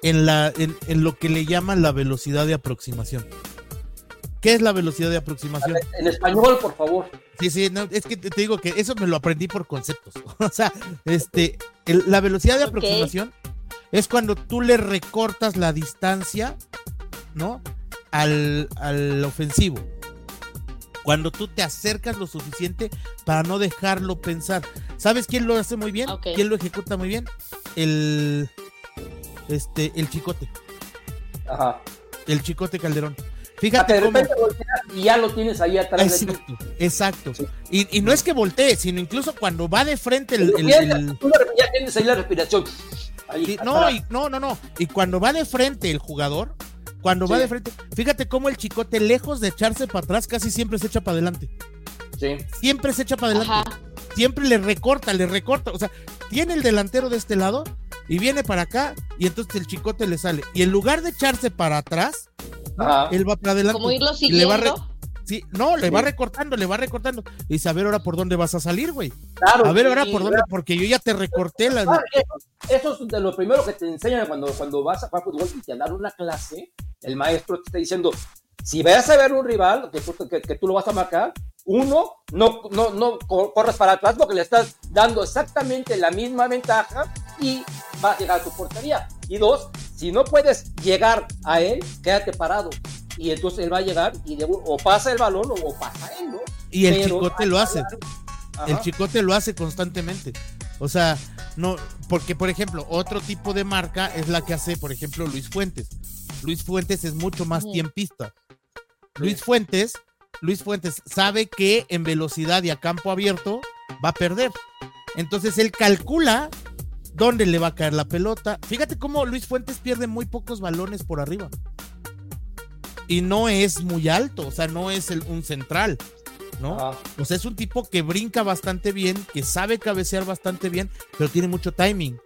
En, la, en, en lo que le llaman la velocidad de aproximación. ¿Qué es la velocidad de aproximación? En español, por favor. Sí, sí, no, es que te digo que eso me lo aprendí por conceptos. O sea, este, el- la velocidad de aproximación es cuando tú le recortas la distancia, ¿no? Al, al ofensivo. Cuando tú te acercas lo suficiente para no dejarlo pensar. ¿Sabes quién lo hace muy bien? ¿Quién lo ejecuta muy bien? El, este, el chicote. Ajá. El chicote Calderón. Ah, Fíjate de cómo. repente volteas y ya lo tienes ahí atrás de ti. Exacto, exacto. Sí. Y, y no es que voltee, sino incluso cuando va de frente el, de- ya tienes ahí la respiración. Ahí, no, y- no, no, no. Y cuando va de frente el jugador, cuando va de frente, fíjate cómo el chicote, lejos de echarse para atrás, casi siempre se echa para adelante. Sí. Siempre se echa para adelante. Ajá. Siempre le recorta, le recorta. O sea, tiene el delantero de este lado y viene para acá y entonces el chicote le sale. Y en lugar de echarse para atrás, Ajá. él va para adelante. Como irlo y le va siguiendo. re- Sí, no, le Sí. va recortando, le va recortando. Y dice, a ver ahora por dónde vas a salir, güey. Claro, A ver ahora por dónde, porque yo ya te recorté la. Ah, eso, es de lo primero que te enseñan cuando, cuando vas a jugar fútbol y te dan una clase. El maestro te está diciendo: si vas a ver un rival que, tú- que, que tú lo vas a marcar, uno, no, no, no co- corras para atrás porque le estás dando exactamente la misma ventaja y va a llegar a tu portería. Y dos, si no puedes llegar a él, quédate parado. Y entonces él va a llegar y de- o pasa el balón o, o pasa él, ¿no? Y el Pero- chicote lo hace. Ajá. El chicote lo hace constantemente. O sea, no, porque por ejemplo, otro tipo de marca es la que hace, por ejemplo, Luis Fuentes. Luis Fuentes es mucho más tiempista. Luis Fuentes, Luis Fuentes sabe que en velocidad y a campo abierto va a perder. Entonces él calcula dónde le va a caer la pelota. Fíjate cómo Luis Fuentes pierde muy pocos balones por arriba. Y no es muy alto, o sea, no es el- un central, ¿no? Ajá. O sea, es un tipo que brinca bastante bien, que sabe cabecear bastante bien, pero tiene mucho timing.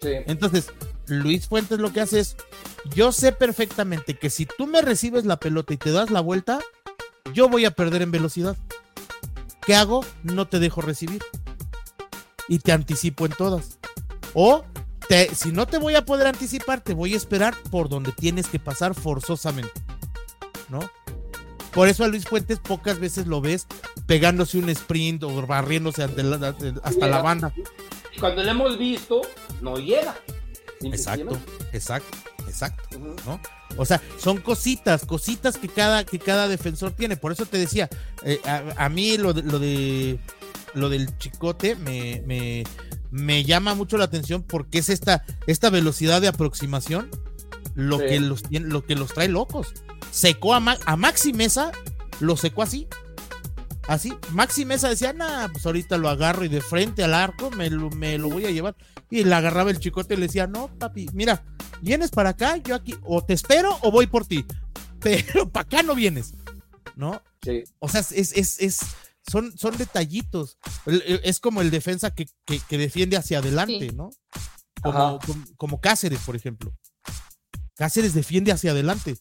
Sí. Entonces, Luis Fuentes lo que hace es, yo sé perfectamente que si tú me recibes la pelota y te das la vuelta, yo voy a perder en velocidad. ¿Qué hago? No te dejo recibir. Y te anticipo en todas. O, te- si no te voy a poder anticipar, te voy a esperar por donde tienes que pasar forzosamente. ¿No? Por eso a Luis Fuentes pocas veces lo ves pegándose un sprint o barriéndose la- hasta la banda. Cuando lo hemos visto, no llega. Exacto, exacto, exacto. ¿no? O sea, son cositas, cositas que cada, que cada defensor tiene. Por eso te decía, eh, a, a mí lo de, lo de lo del chicote me, me, me llama mucho la atención porque es esta, esta velocidad de aproximación lo, Sí. que los, tiene- lo que los trae locos. Secó a, Ma- a Maxi Mesa, lo secó así. Así, Maxi Mesa decía, nah, pues ahorita lo agarro y de frente al arco me lo, me lo voy a llevar. Y le agarraba el chicote y le decía, no, papi, mira, vienes para acá, yo aquí, o te espero o voy por ti. Pero para acá no vienes, ¿no? Sí. O sea, es, es, es, son, son detallitos. Es como el defensa que, que- que defiende hacia adelante, Sí. ¿no? Como, Ajá. como, como Cáceres, por ejemplo. Cáceres defiende hacia adelante.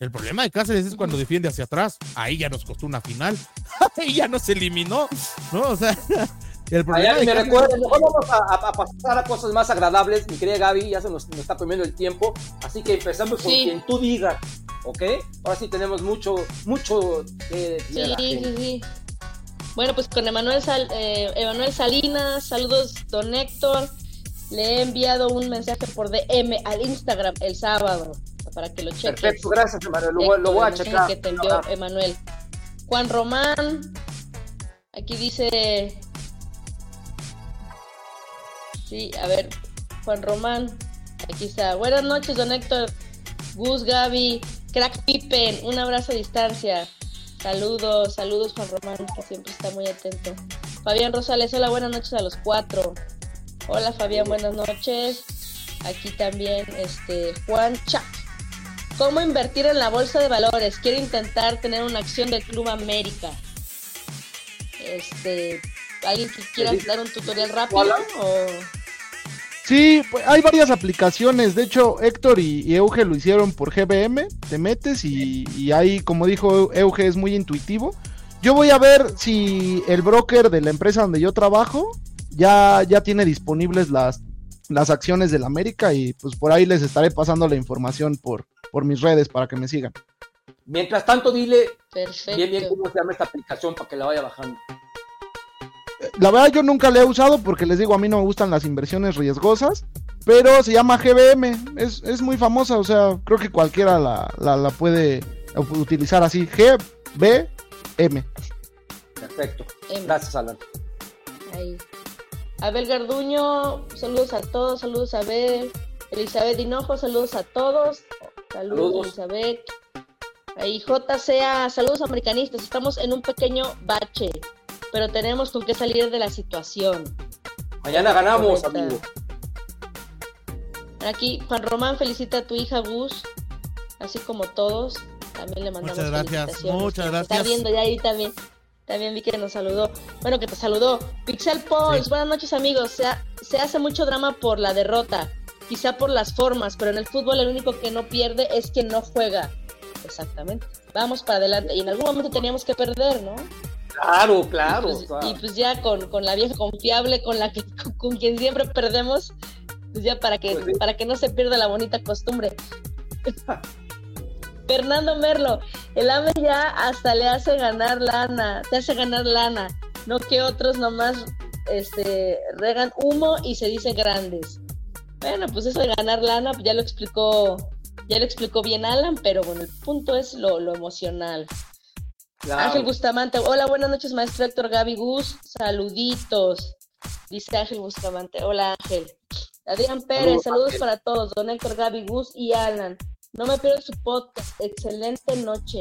El problema de Cáceres es cuando defiende hacia atrás. Ahí ya nos costó una final. Ahí ya nos eliminó, ¿no? O sea, el problema Allá de me Cáceres- recuerda, mejor vamos a, pasar a cosas más agradables, mi querida Gaby, ya se nos, nos está comiendo el tiempo, así que empezamos con Sí. quien tú digas, ¿ok? Ahora sí tenemos mucho, mucho que decirle a Sí, la sí, gente. sí. Bueno, pues con Emanuel, Sal- eh, Emanuel Salinas, saludos, don Héctor. Le he enviado un mensaje por DM al Instagram el sábado para que lo cheques. Perfecto, gracias, Mario, lo, voy- lo voy a checar. que te envió Emanuel. Juan Román, aquí dice. Sí, a ver, Juan Román, aquí está. Buenas noches, don Héctor, Gus, Gaby, Crack Pippen, un abrazo a distancia. Saludos, saludos Juan Román, que siempre está muy atento. Fabián Rosales, hola, buenas noches a los cuatro. Hola Fabián, buenas noches. Aquí también, este, Juan Chac. ¿Cómo invertir en la bolsa de valores? Quiero intentar tener una acción del Club América. Este, ¿alguien que quiera dar un tutorial rápido? O... Sí, pues, hay varias aplicaciones. De hecho, Héctor y, y Euge lo hicieron por GBM. Te metes y, y ahí, como dijo Euge, es muy intuitivo. Yo voy a ver si el broker de la empresa donde yo trabajo ya, ya tiene disponibles las, las acciones del América y pues por ahí les estaré pasando la información por, por mis redes para que me sigan. Mientras tanto, dile Perfecto. bien, bien cómo se llama esta aplicación para que la vaya bajando. La verdad yo nunca la he usado porque les digo, a mí no me gustan las inversiones riesgosas, pero se llama GBM, es, es muy famosa, o sea, creo que cualquiera la, la, la puede utilizar así, GBM. Perfecto. Em, Gracias, Alan. Ahí. Abel Garduño, saludos a todos, saludos a Abel. Elizabeth Hinojo, saludos a todos. Saludos, Saludos. Elizabeth. Ahí JCA, saludos americanistas. Estamos en un pequeño bache, pero tenemos con qué salir de la situación. Mañana ganamos, amigo. Aquí Juan Román felicita a tu hija Gus, así como todos. También le mandamos Muchas gracias, felicitaciones. muchas gracias. Está viendo ya ahí también. También vi que nos saludó. Bueno, que te saludó. Pixel Pauls, Sí. buenas noches amigos. Se, ha- se hace mucho drama por la derrota, quizá por las formas, pero en el fútbol el único que no pierde es quien no juega. Exactamente. Vamos para adelante. Y en algún momento teníamos que perder, ¿no? Claro, claro. y, pues, claro. y pues ya con, con la vieja confiable, con la que con quien siempre perdemos, pues ya para que Pues sí. para que no se pierda la bonita costumbre. Fernando Merlo, el AME ya hasta le hace ganar lana, te hace ganar lana, no que otros nomás este regan humo y se dice grandes. Bueno, pues eso de ganar lana, pues ya lo explicó Ya lo explicó bien Alan, pero bueno, el punto es lo, lo emocional. Claro. Ángel Bustamante, hola, buenas noches, maestro Héctor Gaby Gus, saluditos. Dice Ángel Bustamante, hola Ángel. Adrián Pérez, Saludos, saludos para todos, don Héctor Gaby Gus y Alan. No me pierdo su podcast, excelente noche.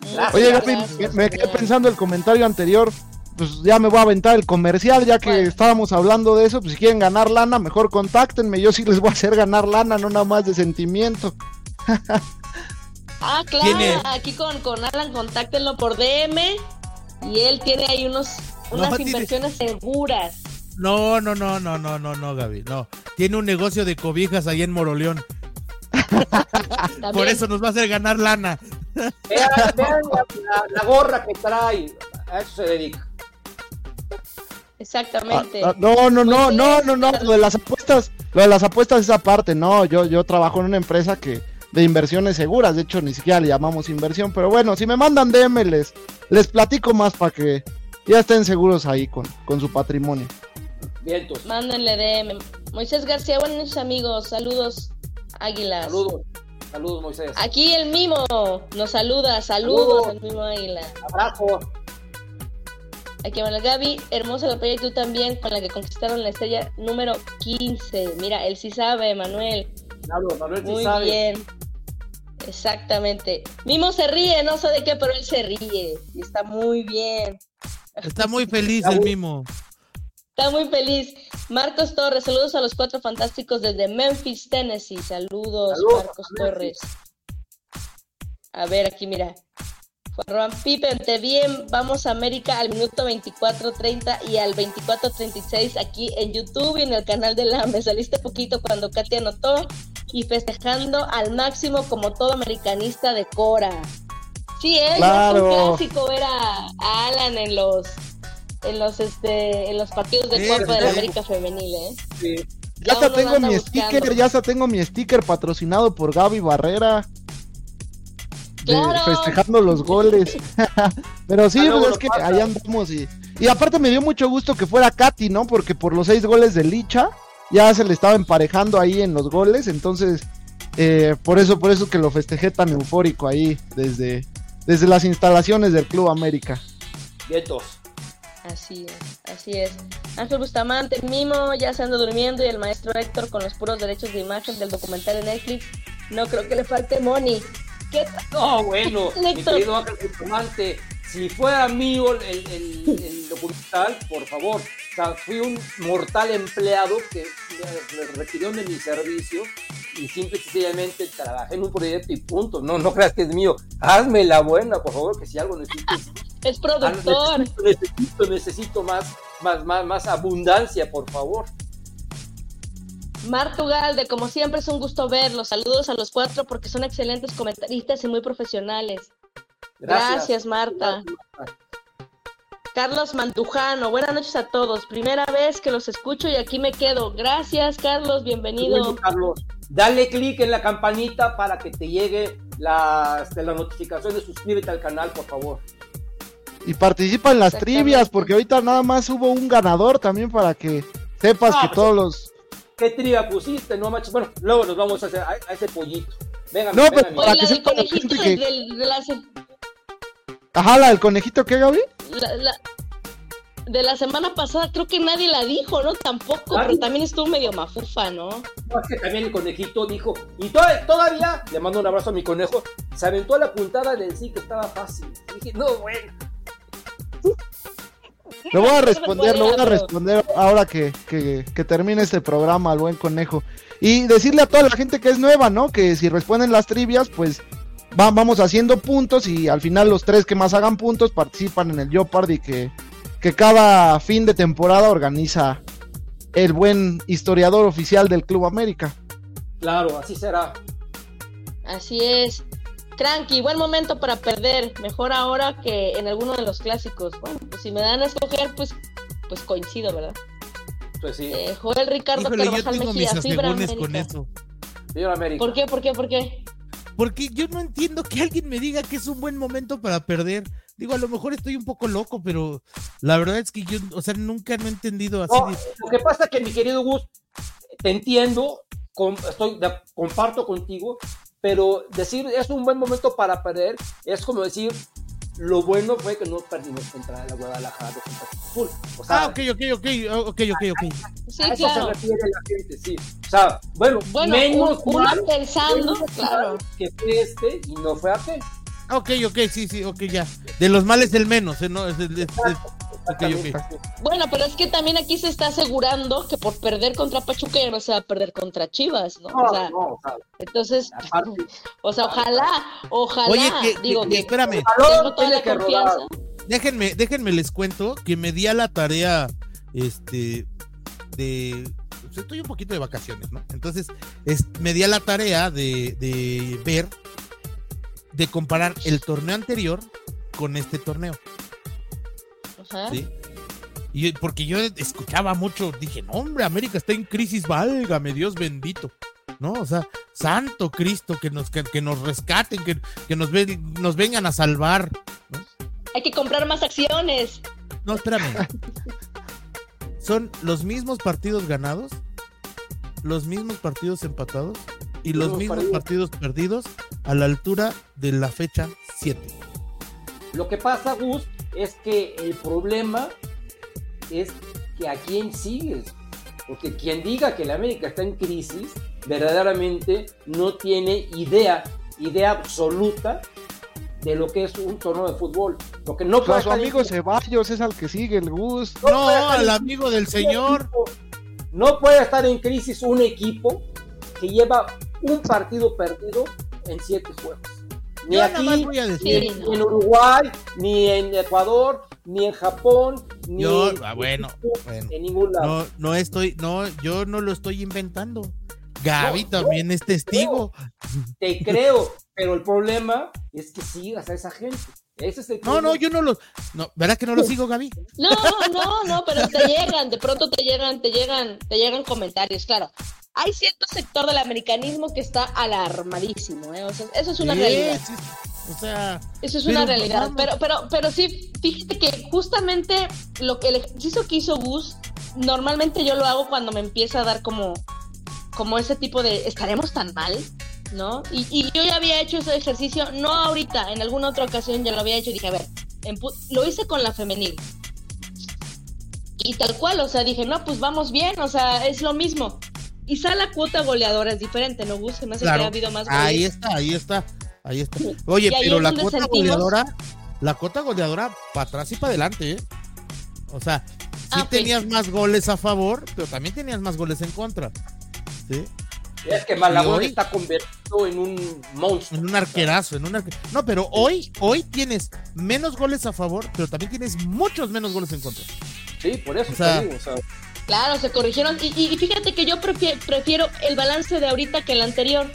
Muchas Oye, Gaby, gracias, me, me quedé pensando el comentario anterior. Pues ya me voy a aventar el comercial, ya que estábamos hablando de eso. Pues si quieren ganar lana, mejor contáctenme. Yo sí les voy a hacer ganar lana, no nada más de sentimiento. Ah, claro, Tiene- aquí con, con Alan, contáctenlo por DM y él tiene ahí unos, unas No, tiene- inversiones seguras. No, no, no, no, no, no, no, Gaby, no. Tiene un negocio de cobijas ahí en Moroleón. Por eso nos va a hacer ganar lana. Vean, vean la, la- la gorra que trae. A eso se dedica. Exactamente. Ah, ah, no, no, no, no, no, no. Lo de las apuestas, lo de las apuestas es aparte. No, yo, yo trabajo en una empresa que de inversiones seguras. De hecho, ni siquiera le llamamos inversión. Pero bueno, si me mandan DM, les, les platico más para que ya estén seguros ahí con, con su patrimonio. Vientos. Mándenle DM. Moisés García, buenas noches amigos, saludos Águilas. Saludos. Saludos, Moisés. Aquí el mimo nos saluda, saludos Saludos. al mimo Águila. Abrazo. Aquí va la Gaby, hermosa la playa y tú también con la que conquistaron la estrella número 15. Mira, él sí sabe, Manuel. Manuel, Manuel sí Muy sabe. bien. Exactamente. Mimo se ríe, no sé de qué, pero él se ríe. Y está muy bien. Está muy feliz Está el muy- mimo. Está muy feliz. Marcos Torres, saludos a los cuatro fantásticos desde Memphis, Tennessee. Saludos, Saludos Marcos a Torres. A ver, aquí mira. Juan Pipe, te vi en Vamos a América al minuto 24.30 y al 24.36 aquí en YouTube y en el canal de la Me saliste poquito cuando Katy anotó y festejando al máximo como todo americanista de Cora. Sí, ¿eh? Fue un Claro. clásico ver a, a Alan en los en los este en los partidos de Sí, Copa de la. América Femenil, ¿eh? Sí. Ya hasta tengo mi buscando. sticker, ya hasta tengo mi sticker patrocinado por Gaby Barrera. De- Claro. festejando los goles. Pero sí, Ah, pues es que pasa. ahí andamos y, y aparte me dio mucho gusto que fuera Katy, ¿no? Porque por los seis goles de Licha ya se le estaba emparejando ahí en los goles, entonces eh, por eso, por eso que lo festejé tan eufórico ahí desde, desde las instalaciones del Club América. Vientos. Así es, así es. Ángel Bustamante, mimo, ya se anda durmiendo y el maestro Héctor con los puros derechos de imagen del documental en Netflix. No creo que le falte money. ¿Qué tal? No, bueno, mi querido Ángel Bustamante, si fuera mío el, el- el documental, por favor. O sea, fui un mortal empleado que me, requirió de mi servicio y simple y sencillamente trabajé en un proyecto y punto. No, no creas que es mío. Hazme la buena, por favor, que si algo necesito, Es productor. necesito, necesito, necesito más, más, más, más abundancia, por favor. Marta Ugalde, como siempre es un gusto verlos. Saludos a los cuatro porque son excelentes comentaristas y muy profesionales. Gracias. Gracias, Marta. Carlos Mantujano, buenas noches a todos. Primera vez que los escucho y aquí me quedo. Gracias, Carlos, bienvenido. Bueno, Carlos, dale clic en la campanita para que te llegue la, este, la notificación de suscríbete al canal, por favor. Y participa en las trivias, porque ahorita nada más hubo un ganador también para que sepas Ah, que pues, todos los... ¿Qué tría pusiste? No manches. Bueno, luego nos vamos a, hacer, a, a ese pollito. Venga, No, venga, pero- mi- para que sepa la conejito gente que- del- de, la, se- Ajá, la del conejito, ¿qué, Gaby? la- la- de la semana pasada, creo que nadie la dijo, ¿no? Tampoco, pero también estuvo medio mafufa, ¿no? No, es que también el conejito dijo, y to- todavía, le mando un abrazo a mi conejo, se aventó a la puntada del sí que estaba fácil. Y dije, no, bueno. Lo voy a responder, lo voy a responder ahora que, que, que termine este programa, al buen conejo. Y decirle a toda la gente que es nueva, ¿no? Que si responden las trivias, pues va- vamos haciendo puntos y al final los tres que más hagan puntos participan en el Jeopardy que, que cada fin de temporada organiza el buen historiador oficial del Club América. Claro, así será. Así es. Cranky, buen momento para perder. Mejor ahora que en alguno de los clásicos. Bueno, pues si me dan a escoger, pues, pues coincido, ¿verdad? Pues sí, Eh, Joel Ricardo Híjole, yo Carvajal tengo mis Mejía, Fibra asegúnes con eso. señor América. ¿Por qué? ¿Por qué? ¿Por qué? Porque yo no entiendo que alguien me diga que es un buen momento para perder. Digo, a lo mejor estoy un poco loco, pero la verdad es que yo, o sea, nunca no he entendido así. No, de- lo que pasa es que mi querido Gus, te entiendo, estoy de- comparto contigo, pero decir es un buen momento para perder es como decir lo bueno fue que no perdimos contra la Guadalajara contra Azul. O sea, Ah, ok, ok, ok, ok, ok, ok. Sí, a eso claro. se refiere la gente, sí. O sea, bueno, Bueno, menos un- uno mal, pensando, menos claro. que fue este y no fue aquel. Ok, ok, sí, sí, ok, ya. De los males el menos, ¿eh? ¿no? Es, es- es- Bueno, pero es que también aquí se está asegurando que por perder contra Pachuca ya no se va a perder contra Chivas, ¿no? No, o sea, no, o sea, entonces, aparte, o sea, ojalá, ojalá, Oye, que, digo que- que espérame, tengo toda la confianza. déjenme, déjenme les cuento que me di a la tarea, este, de, pues, estoy un poquito de vacaciones, ¿no? Entonces, es- me di a la tarea de, de ver, de comparar el torneo anterior con este torneo. Ajá. ¿sí? Y porque yo escuchaba mucho, dije, no, hombre, América está en crisis, válgame, Dios bendito. ¿No? O sea, santo Cristo, que nos, que, que nos rescaten, que, que nos, ven- nos vengan a salvar. Hay que comprar más acciones. No, espérame. Son los mismos partidos ganados, los mismos partidos empatados y los Mismos partidos perdidos a la altura de la fecha 7. Lo que pasa, Gus, es que el problema es que a quién sigues. Porque quien diga que la América está en crisis, verdaderamente no tiene idea, idea absoluta de lo que es un torneo de fútbol. Porque no O sea, puede su amigo Ceballos es al que sigue el Gus. No al amigo del señor. No puede estar en crisis un equipo que lleva un partido perdido en siete juegos. Ni Yo aquí, voy a ni decir. en, ni en Uruguay, ni en Ecuador, ni en Japón, ni Yo, en, ah, bueno, bueno. en ningún lado. No, no estoy, no, yo no lo estoy inventando. Gaby No, también es testigo. Te creo, pero el problema es que sigas a esa gente. Ese es el No, no, yo no lo. No, ¿Verdad que no lo sigo, Gaby? No, no, no, pero te llegan, de pronto te llegan, te llegan, te llegan comentarios, claro. Hay cierto sector del americanismo que está alarmadísimo, ¿eh? O sea, eso es una Sí, realidad. sí, o sea, Eso es una realidad. Pero, pero, pero sí, fíjate que justamente lo que el ejercicio que hizo Gus, normalmente yo lo hago cuando me empieza a dar como, como ese tipo de estaremos tan mal, ¿no? Y, y yo ya había hecho ese ejercicio, no ahorita, en alguna otra ocasión ya lo había hecho y dije, a ver, lo hice con la femenil. Y tal cual, o sea, dije, no, pues vamos bien, o sea, es lo mismo. Quizá la cuota goleadora es diferente, ¿no, Gus? Se me hace que ha habido más goles. Ahí está, ahí está, ahí está. Oye, ahí pero es la cuota sentimos- goleadora, la cuota goleadora para atrás y para adelante, ¿eh? O sea, sí Ah, tenías más goles a favor, pero también tenías más goles en contra. ¿Sí? Es que Malagón hoy- está convertido en un monstruo. En un arquerazo, en un arque- No, pero hoy, hoy tienes menos goles a favor, pero también tienes muchos menos goles en contra. Sí, por eso O sea, te digo, o sea, Claro, se corrigieron. Y, y- y fíjate que yo prefie- prefiero el balance de ahorita que el anterior.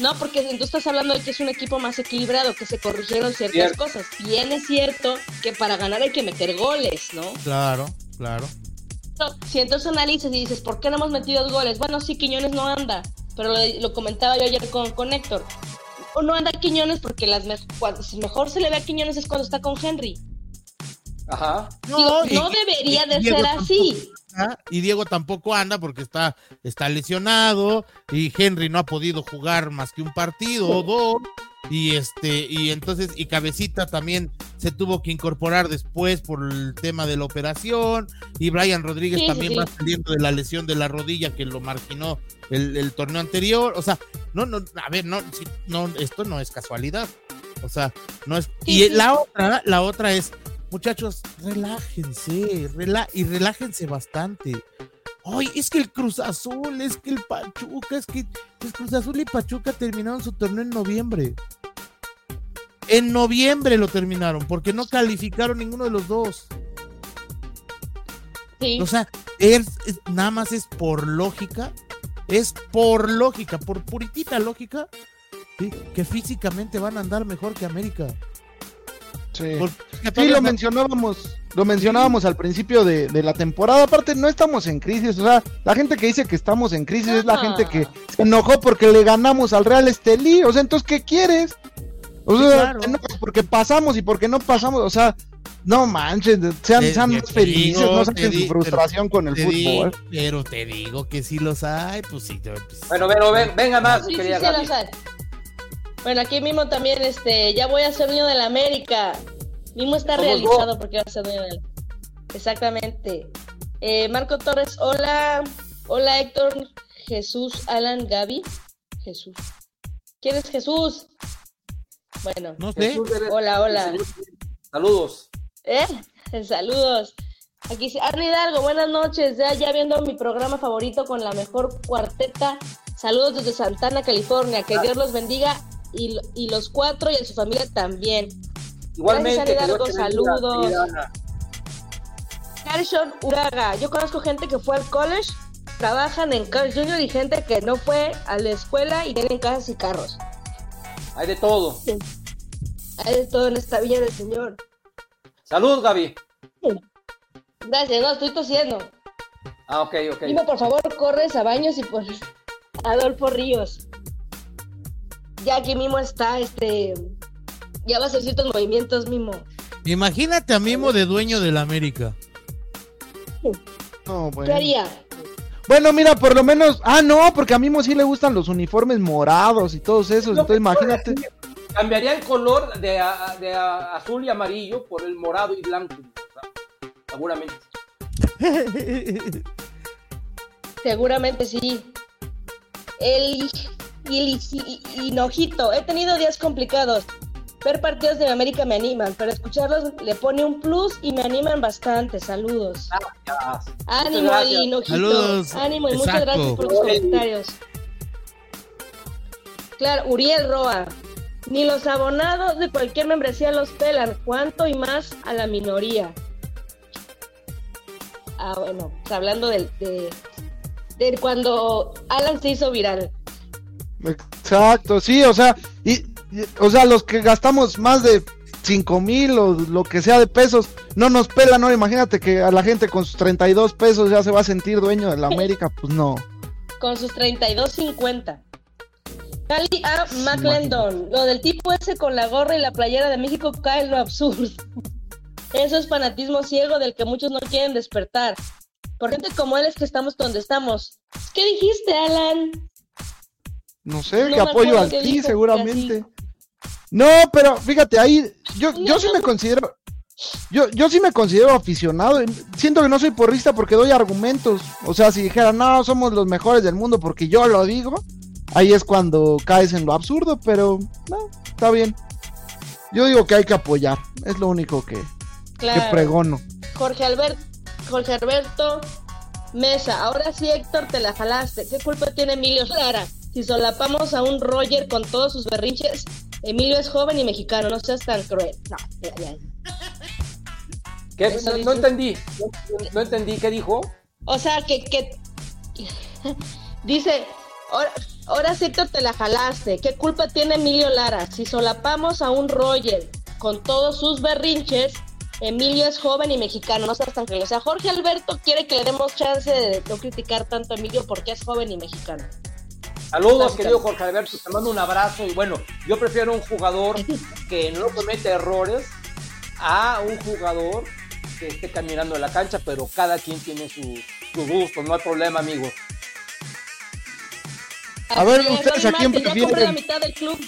No, porque tú estás hablando de que es un equipo más equilibrado, que se corrigieron ciertas Cierto. cosas. Bien es cierto que para ganar hay que meter goles, ¿no? Claro, claro. No, Si entonces analizas y dices, ¿por qué no hemos metido goles? Bueno, sí, Quiñones no anda, pero lo, lo comentaba yo ayer con, con Héctor. O no anda Quiñones porque las me- cuando mejor se le ve a Quiñones es cuando está con Henry. Ajá. Digo, y- no debería y de Diego ser así. anda, Y Diego tampoco anda porque está, está lesionado. Y Henry no ha podido jugar más que un partido o dos. Y este, y entonces, y Cabecita también se tuvo que incorporar después por el tema de la operación. Y Brian Rodríguez Sí, también sí. va saliendo de la lesión de la rodilla que lo marginó el, el torneo anterior. O sea, no, no, a ver, no, no, esto no es casualidad. O sea, no es. Sí, y sí. la otra, la otra es, muchachos, relájense, rela y relájense bastante. Ay, es que el Cruz Azul, es que el Pachuca, es que el Cruz Azul y Pachuca terminaron su torneo en noviembre. En noviembre lo terminaron, porque no calificaron ninguno de los dos. Sí. O sea, es, es- nada más es por lógica, es por lógica, por puritita lógica, ¿sí? que físicamente van a andar mejor que América. Sí. Sí, lo mencionábamos, lo mencionábamos al principio de, de la temporada. Aparte, no estamos en crisis. O sea, la gente que dice que estamos en crisis es la gente que se enojó porque le ganamos al Real Estelí. O sea, entonces, ¿qué quieres? O Sí, sea, claro. te enojas porque pasamos y porque no pasamos. O sea, No manches, sean, Te- sean más felices, digo, no saquen su frustración con el fútbol. pero te digo que sí los hay, pues sí. te- pues, Bueno, pero ven, venga más, Sí, querida sí, Gaby. los hay. Bueno, aquí mismo también, este, ya voy a ser dueño de la América. Mimo está realizado porque va a ser dueño de la Exactamente. Eh, Marco Torres, hola. Hola Héctor, Jesús, Alan, Gaby. Jesús. ¿Quién es Jesús? Bueno, no sé. Jesús, hola, hola. Saludos. ¿Eh? Saludos. Aquí Arne Hidalgo, buenas noches. Ya, ya viendo mi programa favorito con la mejor cuarteta. Saludos desde Santana, California. Que Dios los bendiga y, y los cuatro y a su familia también. Igualmente, bendiga, saludos. Gershon Uraga. Yo conozco gente que fue al college, trabajan en Carl Jr. y gente que no fue a la escuela y tienen casas y carros. Hay de todo. Hay de todo en esta villa del Señor. Saludos, Gaby. Gracias, no, estoy tosiendo. Ah, ok, ok. Dime, por favor, corres a baños y pues Adolfo Ríos. Ya que Mimo está, este, ya va a hacer ciertos movimientos, Mimo. Imagínate a Mimo de dueño de la América. No, ¿Qué bueno. haría? Bueno, mira, por lo menos. Ah, no, porque a Mimo sí le gustan los uniformes morados y todos esos. Entonces, imagínate. Cambiaría el color de, a- de a- azul y amarillo por el morado y blanco. o sea, seguramente. Seguramente sí. El, y y- y- Hinojito, he tenido días complicados. Ver partidos de América me animan, pero escucharlos le pone un plus y me animan bastante. Saludos. Ánimo, gracias. Hinojito. Saludos. Ánimo y muchas gracias por tus comentarios. Claro, Uriel Roa. Ni los abonados de cualquier membresía los pelan. ¿Cuánto y más a la minoría? Ah, bueno, pues hablando del, de, de cuando Alan se hizo viral. Exacto, sí, o sea, y, y- o sea, los que gastamos más de cinco mil o lo que sea de pesos, no nos pelan, ¿no? Imagínate que a la gente con sus 32 pesos ya se va a sentir dueño de la América, pues no. Con sus 32.50. Cali A. McClendon. Lo del tipo ese con la gorra y la playera de México cae en lo absurdo. Eso es fanatismo ciego del que muchos no quieren despertar. Por gente como él es que estamos donde estamos. ¿Qué dijiste, Alan? No sé, No que apoyo al ti, seguramente. No, pero fíjate, ahí yo, yo sí me considero, yo, yo sí me considero aficionado. y Siento que no soy porrista porque doy argumentos. O sea, si dijera, no, somos los mejores del mundo porque yo lo digo, ahí es cuando caes en lo absurdo, pero no, está bien. Yo digo que hay que apoyar, es lo único que, que pregono. Jorge Albert, Jorge Alberto Mesa. Ahora sí, Héctor, te la jalaste. ¿Qué culpa tiene Emilio Lara? Si solapamos a un Roger con todos sus berrinches, Emilio es joven y mexicano, no seas tan cruel. No, ya, ya. ¿Qué? No, entendí. No, no entendí qué dijo. O sea, que, que... dice, ahora, ahora sí te la jalaste. ¿Qué culpa tiene Emilio Lara? Si solapamos a un Roger con todos sus berrinches, Emilio es joven y mexicano, no seas tan cruel. O sea, Jorge Alberto quiere que le demos chance de no criticar tanto a Emilio porque es joven y mexicano. Saludos, Gracias. querido Jorge Alberto. Te mando un abrazo. Y bueno, yo prefiero un jugador que no comete errores a un jugador que esté caminando en la cancha, pero cada quien tiene su, su gusto. No hay problema, amigo. A ver, Así es, ¿ustedes a quién prefieren? compré la mitad del club.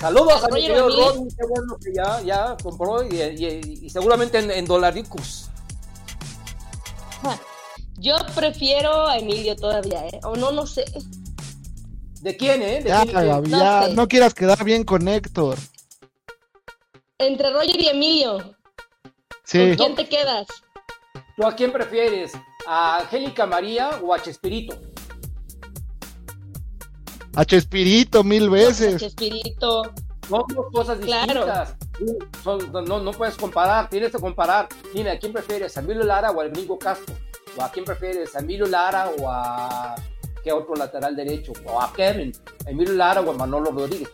Saludos a mi querido. Rodney. Qué bueno que ya, ya compró y, y- y seguramente en, en dolaricus. Yo prefiero a Emilio todavía, ¿eh? O no, no sé. ¿De quién, eh? ¿De Ya, quién-? Gaby, ya, no quieras quedar bien con Héctor. Entre Roger y Emilio, Sí. ¿con quién te quedas? ¿Tú a quién prefieres? ¿A Angélica María o a Chespirito? A Chespirito mil veces. Chespirito. Son dos cosas Claro. distintas. Son- no, no, no puedes comparar, tienes que comparar. Dime, ¿a quién prefieres? ¿A Emilio Lara o al gringo Castro? ¿O a quién prefieres? ¿A Emilio Lara o a qué otro lateral derecho? ¿O a Kevin? ¿A Emilio Lara o a Manolo Rodríguez?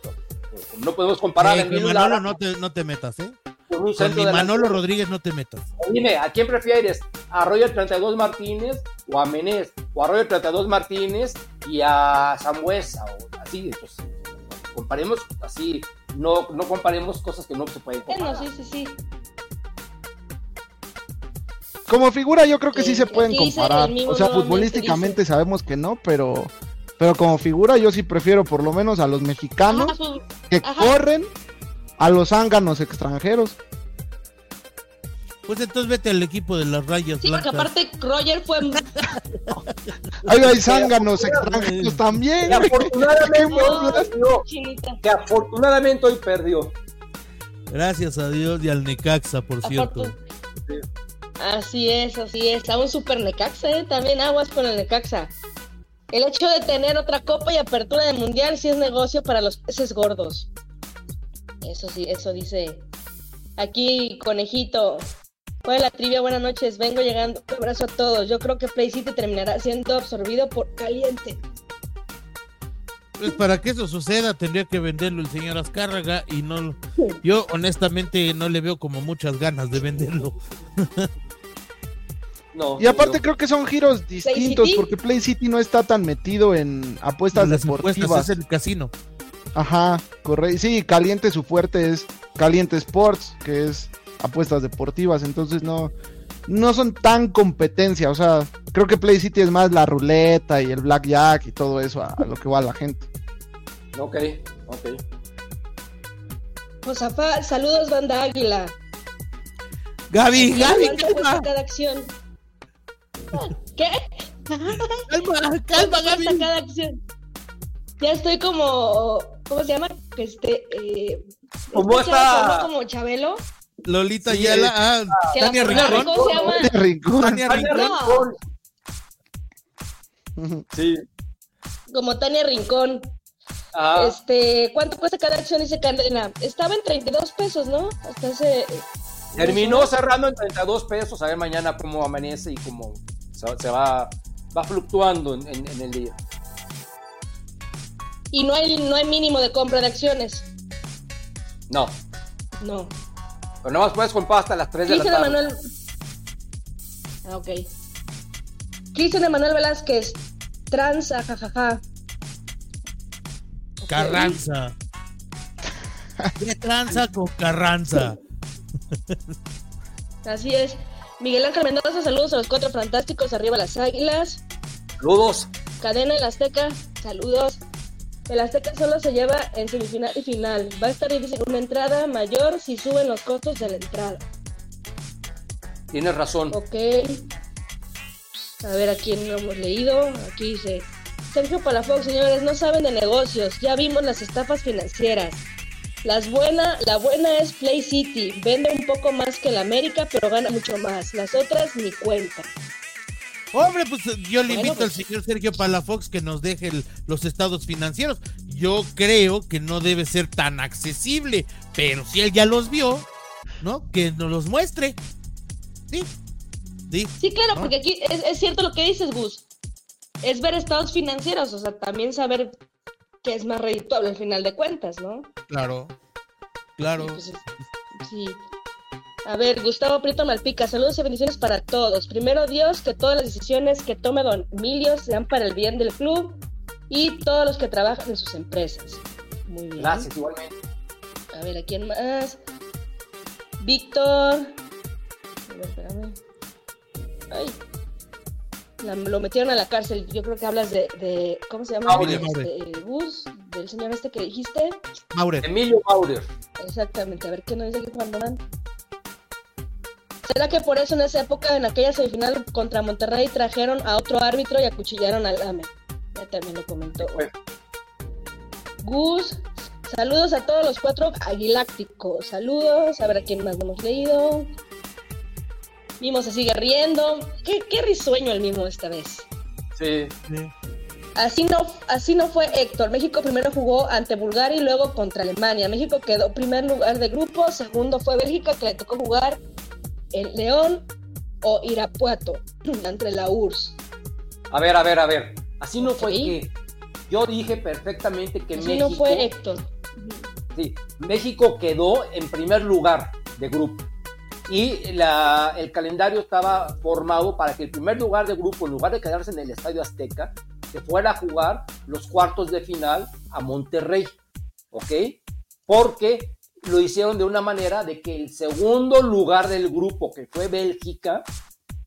No podemos comparar a Eh, con Emilio Manolo Lara no te, no te metas, ¿eh? con un Con centro mi delantero. Manolo Rodríguez no te metas. Dime, ¿a quién prefieres? ¿A Roger 32 Martínez o a Menés? ¿O a Roger 32 Martínez y a Sambuesa? O así, entonces, comparemos así, no, no comparemos cosas que no se pueden Bueno, comparar. sí, sí, sí. Como figura yo creo que sí se pueden comparar. O sea, futbolísticamente sabemos que no, pero pero como figura yo sí prefiero por lo menos a los mexicanos Ajá, su- que ajá. corren a los zánganos extranjeros. Pues entonces vete al equipo de las rayas Sí, porque blancas. aparte Roger fue Ahí hay zánganos extranjeros también. Que afortunadamente. Que afortunadamente hoy perdió. Gracias a Dios y al Necaxa, por cierto. Afortun- Así es, así es. A un super Necaxa, ¿eh? También aguas con el Necaxa. El hecho de tener otra copa y apertura de mundial sí es negocio para los peces gordos. Eso sí, eso dice. Aquí, conejito. ¿Cuál es la trivia? Buenas noches, vengo llegando. Un abrazo a todos. Yo creo que Play City terminará siendo absorbido por caliente. Pues para que eso suceda tendría que venderlo el señor Azcárraga y no yo honestamente no le veo como muchas ganas de venderlo. No. Y aparte no. creo que son giros distintos porque Play City no está tan metido en apuestas Las deportivas. apuestas es el casino. Ajá, correcto. Sí, Caliente su fuerte es Caliente Sports, que es apuestas deportivas, entonces no no son tan competencia, o sea, creo que Play City es más la ruleta y el blackjack y todo eso a, a lo que va la gente. Ok, ok. Josafá, saludos, banda Águila. Gaby, Gaby, ¿Cuánto cuesta calma, cada acción? ¿Qué? calma, calma, ¿Cuánto Gaby. cuesta cada acción? Ya estoy como, ¿cómo se llama? Este, eh, ¿Cómo está? como Chabelo. Lolita Sí, Yala, ah, Tania Rincón. ¿Cómo se llama? De rincón. Tania Tania Rincón. Sí. Como Tania Rincón. Ah, Este, ¿cuánto cuesta cada acción? Dice Cadena. Estaba en 32 pesos, ¿no? Hasta hace. eh, terminó cerrando en 32 pesos. A ver mañana cómo amanece y cómo se, se va, va fluctuando en, en- en el día. Y no hay, no hay mínimo de compra de acciones. No. No. Pero nada más puedes comprar hasta las 3 de la Cristian tarde. Emanuel. Ah, ok. Cristian Emanuel Velázquez. Trans, ajajaja. Ok. Carranza. ¿Qué tranza con Carranza? Así es. Miguel Ángel Mendoza, saludos a los cuatro fantásticos, arriba las águilas. Saludos. Cadena el Azteca, saludos. El Azteca solo se lleva en semifinal y final. Va a estar difícil una entrada mayor si suben los costos de la entrada. Tienes razón. Ok. A ver a quién no hemos leído. Aquí dice. Sergio Palafox, señores, no saben de negocios. Ya vimos las estafas financieras. Las buena, la buena es Play City. Vende un poco más que la América, pero gana mucho más. Las otras ni cuenta. Hombre, pues yo le Bueno, invito pues- al señor Sergio Palafox que nos deje el- los estados financieros. Yo creo que no debe ser tan accesible, pero si él ya los vio, ¿no? Que nos los muestre. Sí, sí. Sí, claro, ¿no? porque aquí es, es cierto lo que dices, Gus. Es ver estados financieros, o sea, también saber qué es más redituable al final de cuentas, ¿no? Claro, claro. Pues, es- sí. A ver, Gustavo Prieto Malpica, saludos y bendiciones para todos. Primero Dios, que todas las decisiones que tome Don Emilio sean para el bien del club y todos los que trabajan en sus empresas. Muy bien. Gracias, igualmente. A ver, ¿a quién más? Víctor. A ver, espérame. Ay. La- lo metieron a la cárcel. Yo creo que hablas de. de- ¿Cómo se llama? Maure, Maure. Este, Gus, del señor este que dijiste. Maurer. Emilio Maurer. Exactamente. A ver qué nos dice aquí Juan Román. ¿Será que por eso en esa época, en aquella semifinal contra Monterrey, trajeron a otro árbitro y acuchillaron al AME? Ya también lo comentó. Bueno. Gus, saludos a todos los cuatro aguilácticos. Saludos, a ver a quién más no hemos leído. Mimo se sigue riendo. Qué, qué risueño el mismo esta vez. Sí. Así no, así no fue Héctor. México primero jugó ante Bulgaria y luego contra Alemania. México quedó primer lugar de grupo. Segundo fue Bélgica, que le tocó jugar en León o Irapuato ante la URSS. A ver, a ver, a ver. Así no fue que. Yo dije perfectamente que Así México. no fue Héctor. Sí, México quedó en primer lugar de grupo. Y el calendario estaba formado para que el primer lugar de grupo, en lugar de quedarse en el Estadio Azteca, se fuera a jugar los cuartos de final a Monterrey. ¿Ok? Porque lo hicieron de una manera de que el segundo lugar del grupo, que fue Bélgica,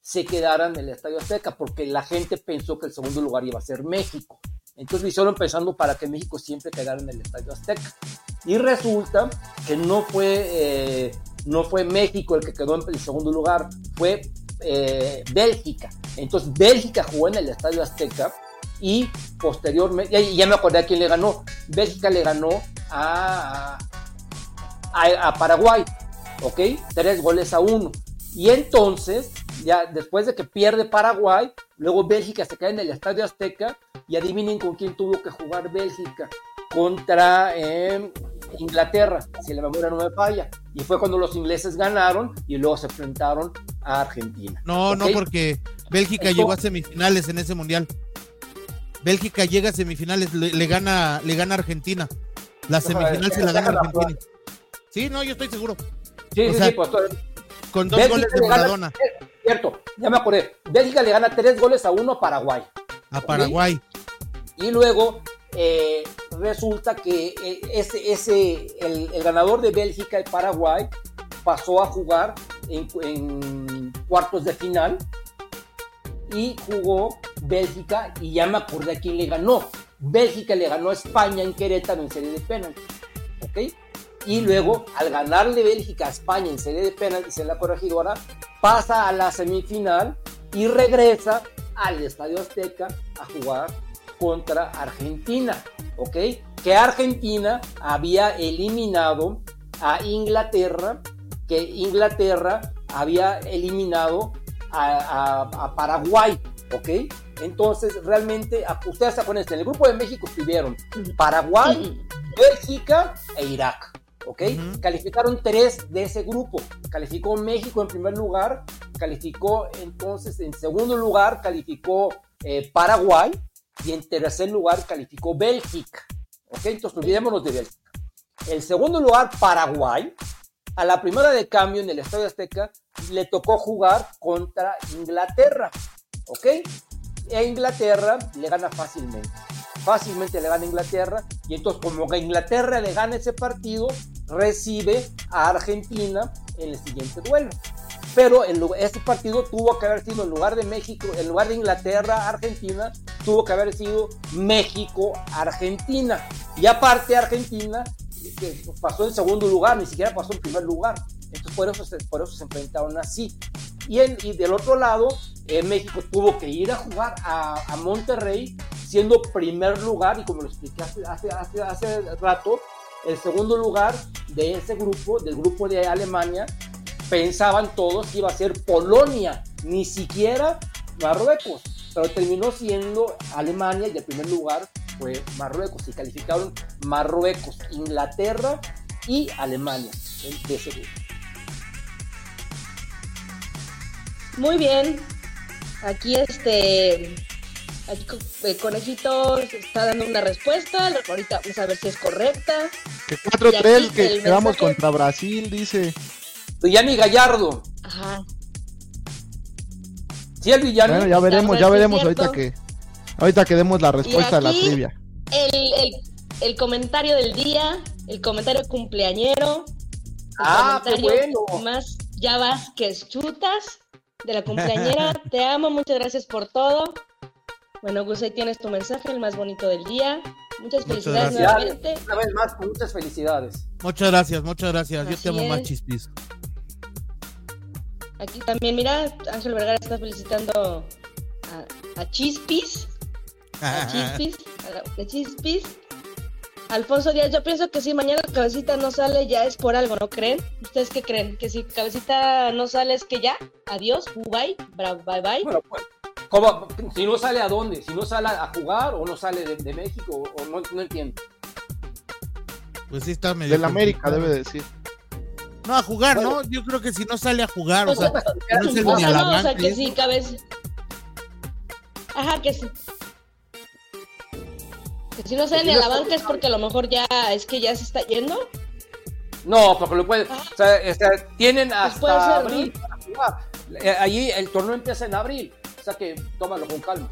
se quedaran en el Estadio Azteca, porque la gente pensó que el segundo lugar iba a ser México. Entonces lo hicieron pensando para que México siempre quedara en el Estadio Azteca. Y resulta que no fue, eh, no fue México el que quedó en el segundo lugar, fue eh, Bélgica. Entonces Bélgica jugó en el Estadio Azteca y posteriormente, ya, me acordé a quién le ganó. Bélgica le ganó a, a, Paraguay, ¿ok? Tres goles a uno. Y entonces, ya después de que pierde Paraguay, luego Bélgica se cae en el Estadio Azteca y adivinen con quién tuvo que jugar Bélgica contra eh, Inglaterra, si la memoria no me falla. Y fue cuando los ingleses ganaron y luego se enfrentaron a Argentina. No, no, porque Bélgica llegó a semifinales en ese mundial. Bélgica llega a semifinales, le, le gana, le gana Argentina. La semifinal se la gana Argentina. Sí, no, yo estoy seguro. Sí, o sí, sea, sí, pues todo- Con dos Bélgica goles de gana- Maradona eh, Cierto, ya me acordé. Bélgica le gana tres goles a uno a Paraguay. a Paraguay. Y luego eh, resulta que eh, ese, el, el ganador de Bélgica y Paraguay pasó a jugar en, cuartos de final y jugó Bélgica y ya me acordé a quién le ganó. Bélgica le ganó a España en Querétaro en serie de penaltis. Y luego, al ganarle Bélgica a España en serie de penaltis en la corregidora, pasa a la semifinal y regresa al Estadio Azteca a jugar contra Argentina, ¿ok? Que Argentina había eliminado a Inglaterra, que Inglaterra había eliminado a, a- a Paraguay, ¿ok? Entonces, realmente, ustedes se acuerdan, en el grupo de México estuvieron Paraguay, Bélgica e Irak. ¿Ok? Calificaron tres de ese grupo. Calificó México en primer lugar, calificó entonces en segundo lugar, calificó eh, Paraguay y en tercer lugar calificó Bélgica. ¿Ok? Entonces olvidémonos de Bélgica. El segundo lugar, Paraguay, a la primera de cambio en el Estadio Azteca le tocó jugar contra Inglaterra. ¿Ok? E Inglaterra le gana fácilmente. Fácilmente le gana Inglaterra. Y entonces, como que Inglaterra le gana ese partido, recibe a Argentina en el siguiente duelo. Pero en lu- ese partido tuvo que haber sido en lugar de México, en lugar de Inglaterra, Argentina, tuvo que haber sido México, Argentina. Y aparte, Argentina que pasó en segundo lugar, ni siquiera pasó en primer lugar. Entonces, por eso se, por eso se enfrentaron así. Y, en- y del otro lado, eh, México tuvo que ir a jugar a, a Monterrey siendo primer lugar, y como lo expliqué hace, hace, hace, hace rato, el segundo lugar de ese grupo, del grupo de Alemania, pensaban todos que iba a ser Polonia, ni siquiera Marruecos, pero terminó siendo Alemania y el primer lugar fue Marruecos y calificaron Marruecos, Inglaterra y Alemania en- de ese grupo. Muy bien. Aquí este. Aquí el conejito está dando una respuesta. Ahorita vamos a ver si es correcta. Que Y 4-3, aquí que quedamos mensaje- contra Brasil, dice. Villani Gallardo, Ajá. ¿sí el Villani? Bueno, ya veremos, ya veremos cierto. ahorita que ahorita que demos la respuesta a la trivia. El, el, el comentario del día, el comentario cumpleañero. el Ah, qué comentario bueno. Más ya vas que chutas de la cumpleañera. Te amo, muchas gracias por todo. Bueno, Gus, ahí tienes tu mensaje, el más bonito del día. Muchas felicidades gracias. nuevamente. Una vez más, muchas felicidades. Muchas gracias, muchas gracias. Yo te amo más. Chispis. Aquí también, mira, Ángel Vergara está felicitando a, a Chispis. A Chispis. A, Chispis. Alfonso Díaz, yo pienso que si mañana Cabecita no sale, ya es por algo, ¿no creen? ¿Ustedes qué creen? ¿Que si Cabecita no sale es que ya? Adiós, bye, bye, bye, bye. Bueno, pues, ¿cómo? si no sale a dónde, si no sale a jugar o no sale de, de México, o no, no entiendo. Pues sí está medio. Del América debe decir. No, a jugar, ¿no? Yo creo que si no sale a jugar, o O sea, sea, no es el O ni sea, a la no, o sea, que eso. sí, Cabecita. Ajá, que sí. Que si no sale a no la banca es porque a lo mejor ya, es que ya se está yendo. No, porque lo puede, o sea, este, tienen hasta puede ser, ¿no? abril para jugar. Eh, allí el torneo empieza en abril, o sea que tómalo con calma.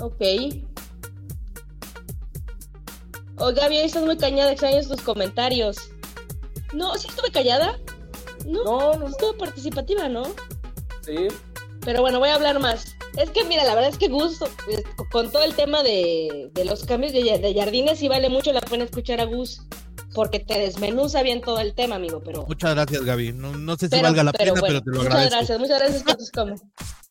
Ok. Oh, Gaby, estás muy cañada, extrañas tus comentarios. No, sí estuve callada. No, No, no, estuvo participativa, ¿no? Sí. Pero bueno, voy a hablar más. Es que, mira, la verdad es que gusto, pues, con todo el tema de, de los cambios de, de jardines, sí vale mucho la pena escuchar a Gus, porque te desmenuza bien todo el tema, amigo, pero... Muchas gracias, Gaby. No, no sé si pero- valga la pero pena, bueno, pero te lo muchas agradezco. gracias, muchas gracias por tus comentarios.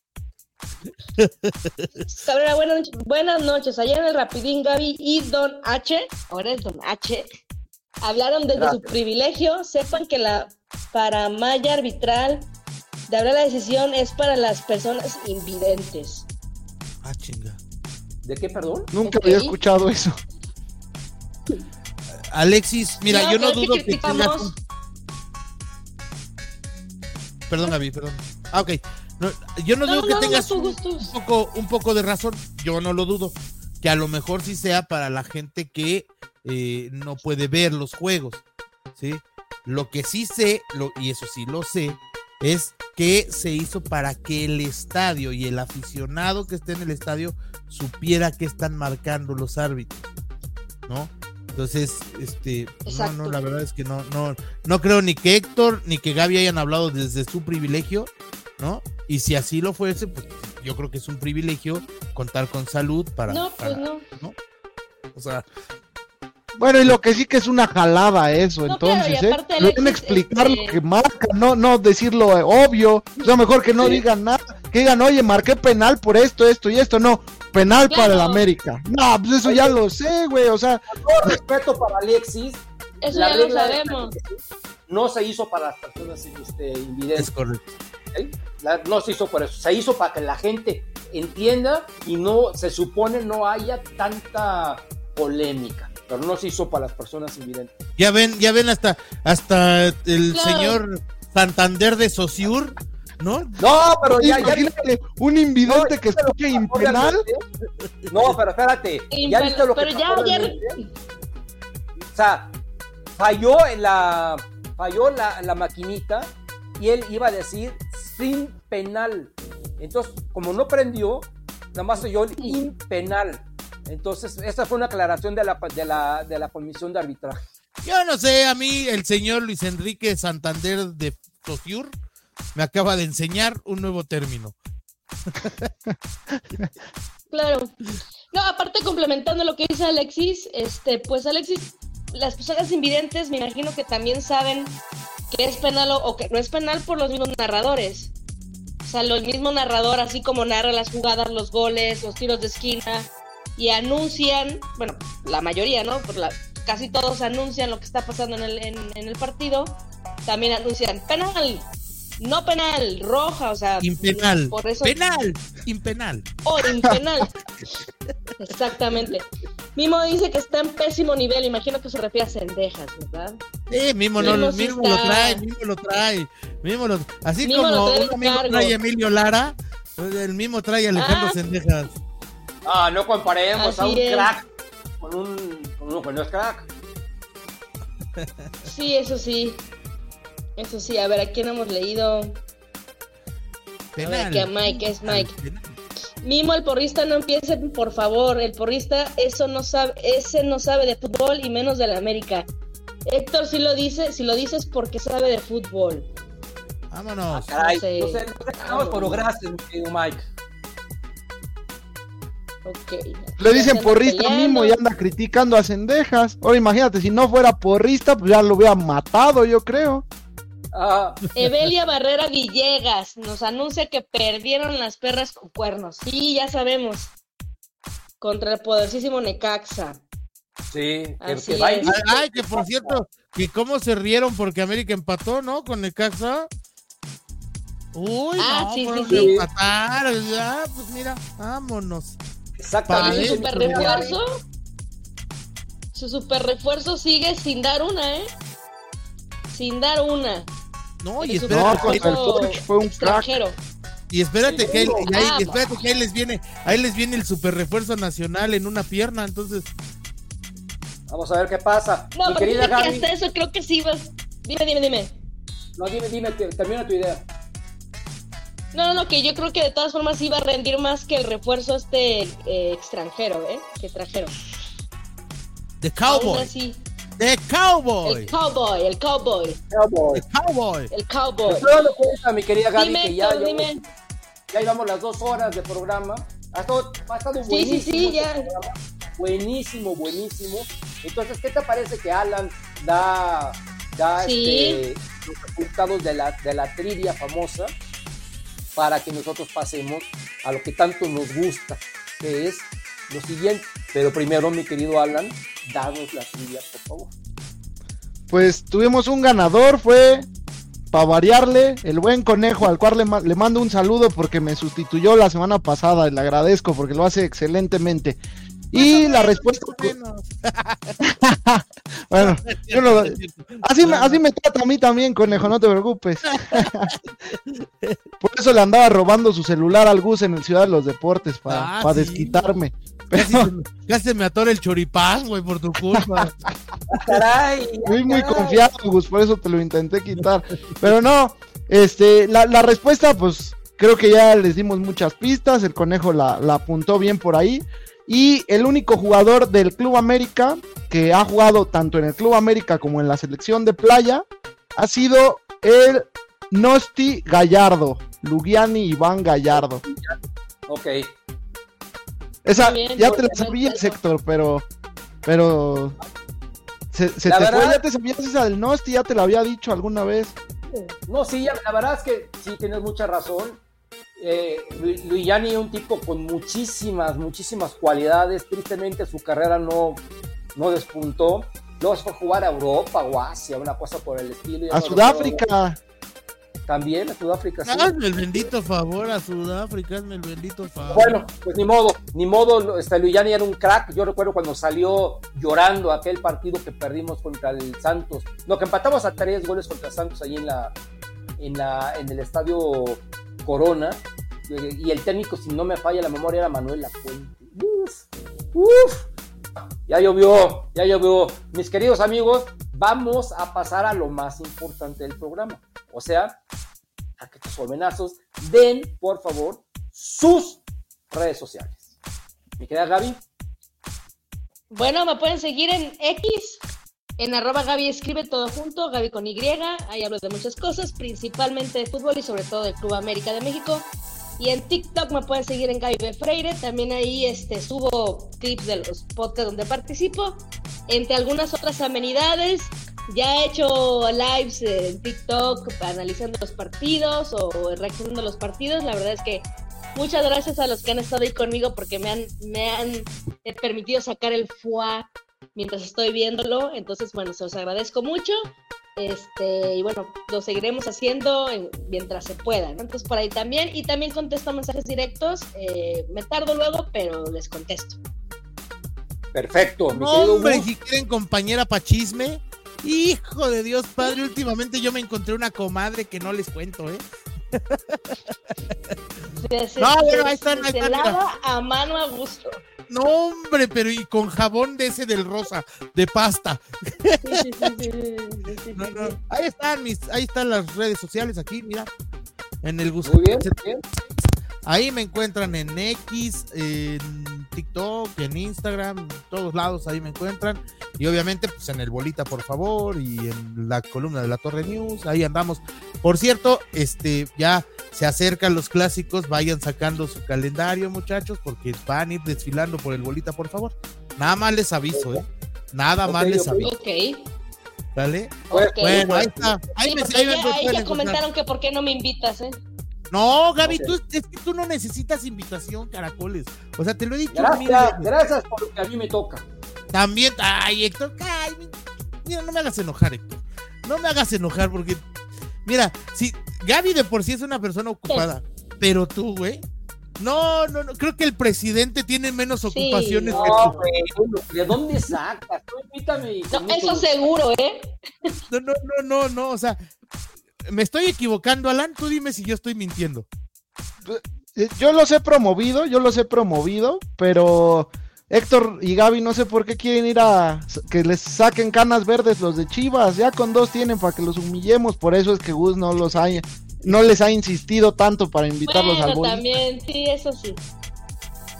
Cabrera, buenas, noches- buenas noches. Ayer en el Rapidín, Gaby y Don H, ahora es Don H, hablaron desde su privilegio. Sepan que la paramaya arbitral de hablar la decisión es para las personas invidentes. Ah, chinga. ¿De qué, perdón? Nunca había escuchado eso. Alexis, mira, No, yo no que dudo que un- Perdón, Gaby, perdón. Ah, ok. No, yo no, No, dudo no, que no, tengas un, un poco, un poco de razón. Yo no lo dudo. Que a lo mejor sí sea para la gente que eh, no puede ver los juegos. ¿sí? Lo que sí sé, lo, y eso sí lo sé, es que se hizo para que el estadio y el aficionado que esté en el estadio supiera que están marcando los árbitros. ¿No? Entonces, este, no, no, la verdad es que no, no, no creo ni que Héctor ni que Gaby hayan hablado desde su privilegio, ¿no? Y si así lo fuese, pues yo creo que es un privilegio contar con salud para. No, pues para- no. O sea, Bueno, y lo que sí que es una jalada eso, No, entonces, claro, ¿eh? Deben explicar este- lo que marca, no, no decirlo eh, obvio. O sea, mejor que no Sí. digan nada, que digan, oye, marqué penal por esto, esto y esto, no, penal para el. América. No, pues eso ya lo sé, güey, o sea, Todo respeto para Alexis. Eso la ya lo sabemos. No se hizo para las personas este, es invidentes. correcto. ¿Sí? La- no se hizo por eso. Se hizo para que la gente entienda y no se supone no haya tanta polémica. Pero no se hizo para las personas invidentes. Ya ven, ya ven hasta, hasta el Claro. señor Santander de Sociur, ¿no? No, pero ya, ya un invidente que escuche impenal. No, pero espérate. ¿Ya viste lo que pero ya pasó ayer- realmente? O sea, falló en la falló la, la maquinita y él iba a decir sin penal. Entonces, como no prendió, nada más oyó el impenal. Entonces, esa fue una aclaración de la, de la, de la comisión de arbitraje. Yo no sé, a mí el señor Luis Enrique Santander de Sociur me acaba de enseñar un nuevo término. Claro. No, aparte complementando lo que dice Alexis, este, pues Alexis, las personas invidentes me imagino que también saben que es penal o, que no es penal por los mismos narradores. O sea, el mismo narrador, así como narra las jugadas, los goles, los tiros de esquina, y anuncian, bueno, la mayoría, ¿no? Por la, casi todos anuncian lo que está pasando en el, en, en el partido. También anuncian penal, no penal, roja, o sea, Impenal. por eso Penal. Impenal. o impenal. Exactamente. Mimo dice que está en pésimo nivel, imagino que se refiere a cendejas, ¿verdad? Eh, mismo, no, Mimo sí mismo lo trae, mismo lo trae. Mismo lo, así Mimo como lo trae un de amigo cargo. trae a Emilio Lara, el mismo trae a Alejandro Ah. Sendejas. Ah, no comparemos a un es. crack con un con uno que no es crack. Sí, eso sí. Eso sí, a ver, ¿a quién hemos leído? Penal. que a Mike, es Mike. Penal. Mimo, el porrista no empiece, por favor. El porrista, eso no sabe, ese no sabe de fútbol y menos de la América. Héctor sí lo dice, si lo dices porque sabe de fútbol. Vámonos. Caray, No sé. sé, vamos, pero gracias, mi querido Mike. Ok. Le dicen porrista peleando. mismo y anda criticando a Cendejas. Ahora imagínate, si no fuera porrista, pues ya lo hubiera matado, yo creo. Ah, Evelia Barrera Villegas nos anuncia que perdieron las perras con cuernos. Sí, ya sabemos. Contra el poderosísimo Necaxa. sí, que, Así que y- Ay, ay, que por cierto, que cómo se rieron porque América empató, ¿no? Con Necaxa. Uy, Ah, no, sí, sí, empatar. Ah, pues mira, vámonos. Exactamente. Y su super refuerzo. Su super refuerzo sigue sin dar una, ¿eh? Sin dar una. No, y No, espérate, contra el fue un crack. extranjero. y espérate que ahí, y ahí- Ah, y espérate que ahí les viene, ahí les viene el super refuerzo nacional en una pierna, entonces Vamos a ver qué pasa. No, mi pero querida que hasta eso creo que sí vas. Dime, dime, dime. no, dime, dime, te- termina tu idea. No, no, no, que yo creo que de todas formas iba a rendir más que el refuerzo este eh, extranjero, ¿eh? Que trajeron. The Aún Cowboy. así. The Cowboy. El cowboy, el cowboy, Cowboy. The Cowboy. el cowboy. Estoy dando cuenta, mi querida Gaby, Dime, que ya, ya llevamos las dos horas de programa. Ha estado, ha estado Sí, buenísimo. sí, sí, este ya. programa. Buenísimo, buenísimo. Entonces, ¿qué te parece que Alan da, da Sí. este, los resultados de la, de la trivia famosa para que nosotros pasemos a lo que tanto nos gusta, que es lo siguiente? Pero primero, mi querido Alan, danos la trivia, por favor. Pues tuvimos un ganador, fue para variarle, el buen conejo, al cual le, ma- le mando un saludo porque me sustituyó la semana pasada y le agradezco porque lo hace excelentemente. Y la respuesta, Menos. bueno, yo lo- así, me, así me trata a mí también, conejo, no te preocupes. Por eso le andaba robando su celular al Gus en el Ciudad de los Deportes, para Ah, sí. desquitarme. Casi, se me- casi se me atora el choripán, güey, por tu culpa. ¡Caray! Fui muy caray. confiado, Gus, por eso te lo intenté quitar. Pero no, este, la, la respuesta, pues creo que ya les dimos muchas pistas. El conejo la, la apuntó bien por ahí. Y el único jugador del Club América que ha jugado tanto en el Club América como en la selección de playa ha sido el Nosti Gallardo, Lugiani Iván Gallardo. Ok. Esa, ya te la sabías. Héctor, pero. Pero. Se, te fue, verdad- ya te sabías esa del Nosti, ya te la había dicho alguna vez. No, sí, ya- la verdad es que sí tienes mucha razón. Eh, Lu- Luiani es un tipo con muchísimas, muchísimas cualidades. Tristemente su carrera no, no despuntó. Luego se fue a jugar a Europa o Asia, una cosa por el estilo. A no Sudáfrica. recuerdo. También a Sudáfrica, sí. Hazme el bendito favor a Sudáfrica, hazme el bendito favor. Bueno, pues ni modo, ni modo, este Luiani era un crack. Yo recuerdo cuando salió llorando aquel partido que perdimos contra el Santos. No, que empatamos a tres goles contra Santos ahí en la, en la, en el estadio Corona. Y el técnico, si no me falla la memoria, era Manuel Lafuente. Uf, uf. Ya llovió, ya llovió. Mis queridos amigos, vamos a pasar a lo más importante del programa. O sea, a que tus jovenazos den, por favor, sus redes sociales. Mi querida Gaby, Bueno, me pueden seguir en X, en arroba Gaby escribe todo junto, Gaby con Y, ahí hablo de muchas cosas, principalmente de fútbol y sobre todo del Club América de México. Y en TikTok me pueden seguir en Gaby B. Freire, también ahí este, subo clips de los podcasts donde participo, entre algunas otras amenidades. Ya he hecho lives en TikTok analizando los partidos o reaccionando a los partidos. La verdad es que muchas gracias a los que han estado ahí conmigo porque me han, me han eh, permitido sacar el FUA mientras estoy viéndolo. Entonces, bueno, se los agradezco mucho. Este, y bueno, lo seguiremos haciendo en- mientras se pueda, ¿no? Entonces, por ahí también. Y también contesto mensajes directos. eh, me tardo luego, pero les contesto. perfecto. Mi hombre, si quieren compañera pa' chisme. Hijo de Dios, padre, últimamente yo me encontré una comadre que no les cuento, ¿eh? Se- se- No, bueno, ahí están, se ahí están, lava a mano a gusto. No, hombre, pero y con jabón de ese del rosa, de pasta. Sí, sí, sí, No, no, Ahí están mis, ahí están las redes sociales aquí, mira. En el gusto. muy bien, bien. Ahí me encuentran en X, en TikTok, en Instagram, en todos lados ahí me encuentran. Y obviamente, pues en el Bolita, por favor, y en la columna de la Torre News, ahí andamos. Por cierto, este, ya se acercan los clásicos, vayan sacando su calendario, muchachos, porque van a ir desfilando por el Bolita, por favor. Nada más les aviso, ¿eh? Nada más Ok, les aviso, Ok. ¿vale? Ok. Bueno, ahí está. Ahí Sí, me, ahí me ya, ahí ya comentaron que por qué no me invitas, ¿eh? No, Gaby, tú, es que tú no necesitas invitación, caracoles. O sea, te lo he dicho Gracias, gracias por lo que a mí me toca. También, ay, Héctor, ay, mi- mira, no me hagas enojar, Héctor. No me hagas enojar porque, mira, si Gaby de por sí es una persona ocupada, pero tú, güey, no, no, no, creo que el presidente tiene menos Sí, ocupaciones No, que tú. güey, ¿de dónde sacas? Tú invítame. No, eso seguro, ¿eh? No, no, no, no, no, o sea, me estoy equivocando, Alan, tú dime si yo estoy mintiendo. Eh, Yo los he promovido, yo los he promovido, pero Héctor y Gaby no sé por qué quieren ir a que les saquen canas verdes los de Chivas, ya con dos tienen para que los humillemos, por eso es que Gus no los ha, no les ha insistido tanto para invitarlos al Bueno, boli. también, sí, eso sí.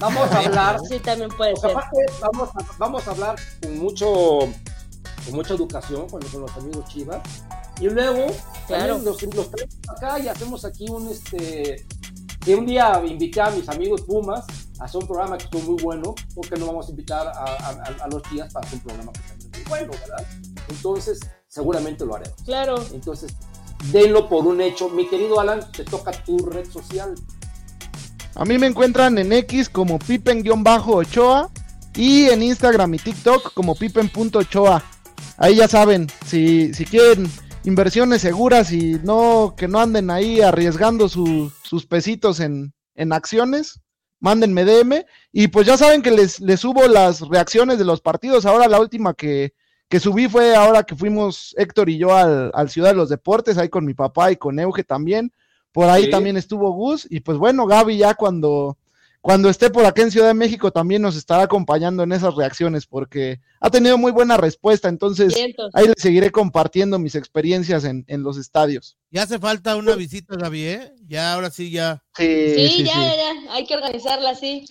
Vamos a hablar. Sí, también puede ser. aparte, vamos a, vamos a hablar con mucho con mucha educación con, con los amigos Chivas. Y luego Claro. los, los traemos acá y hacemos aquí un este que un día invité a mis amigos Pumas a hacer un programa que estuvo muy bueno, porque no vamos a invitar a, a- a los Chivas para hacer un programa que también es muy bueno, ¿verdad? Entonces, seguramente lo haremos. Claro. Entonces, denlo por un hecho. Mi querido Alan, te toca tu red social. A mí me encuentran en X como pipen-ochoa y en Instagram y TikTok como pipen.ochoa. Ahí ya saben, si, si quieren inversiones seguras y no que no anden ahí arriesgando su- sus pesitos en, en acciones, mándenme DM. Y pues ya saben que les, les subo las reacciones de los partidos. Ahora la última que, que subí fue ahora que fuimos Héctor y yo al, al Ciudad de los Deportes, ahí con mi papá y con Euge también. Por ahí Sí. también estuvo Gus. Y pues bueno, Gaby ya cuando, cuando esté por acá en Ciudad de México también nos estará acompañando en esas reacciones porque ha tenido muy buena respuesta. Entonces ahí les seguiré compartiendo mis experiencias en, en los estadios. Ya hace falta una visita, Gaby, ¿eh? Ya, ahora sí, ya. Sí, Sí, sí, ya, sí. ya, ya. Hay que organizarla así.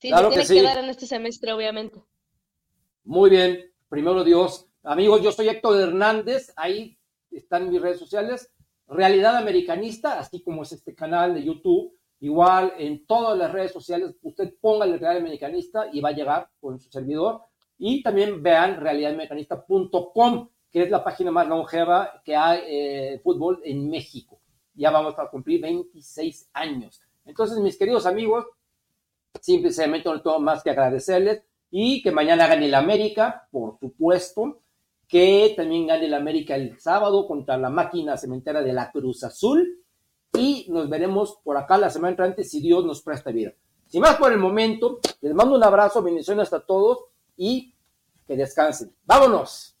Sí, Claro se que tiene que, sí. dar en este semestre, obviamente. Muy bien, primero Dios. Amigos, yo soy Héctor Hernández, ahí están mis redes sociales, Realidad Americanista, así como es este canal de YouTube, igual en todas las redes sociales, usted ponga Realidad Americanista y va a llegar con su servidor. Y también vean realidadamericanista.com, que es la página más longeva que hay eh, fútbol en México. Ya vamos a cumplir 26 años. Entonces, mis queridos amigos, simplemente no tengo más que agradecerles y que mañana gane el América, por supuesto, que también gane el América el sábado contra la máquina cementera de la Cruz Azul y nos veremos por acá la semana entrante si Dios nos presta vida. Sin más por el momento, les mando un abrazo, bendiciones a todos y que descansen. ¡Vámonos!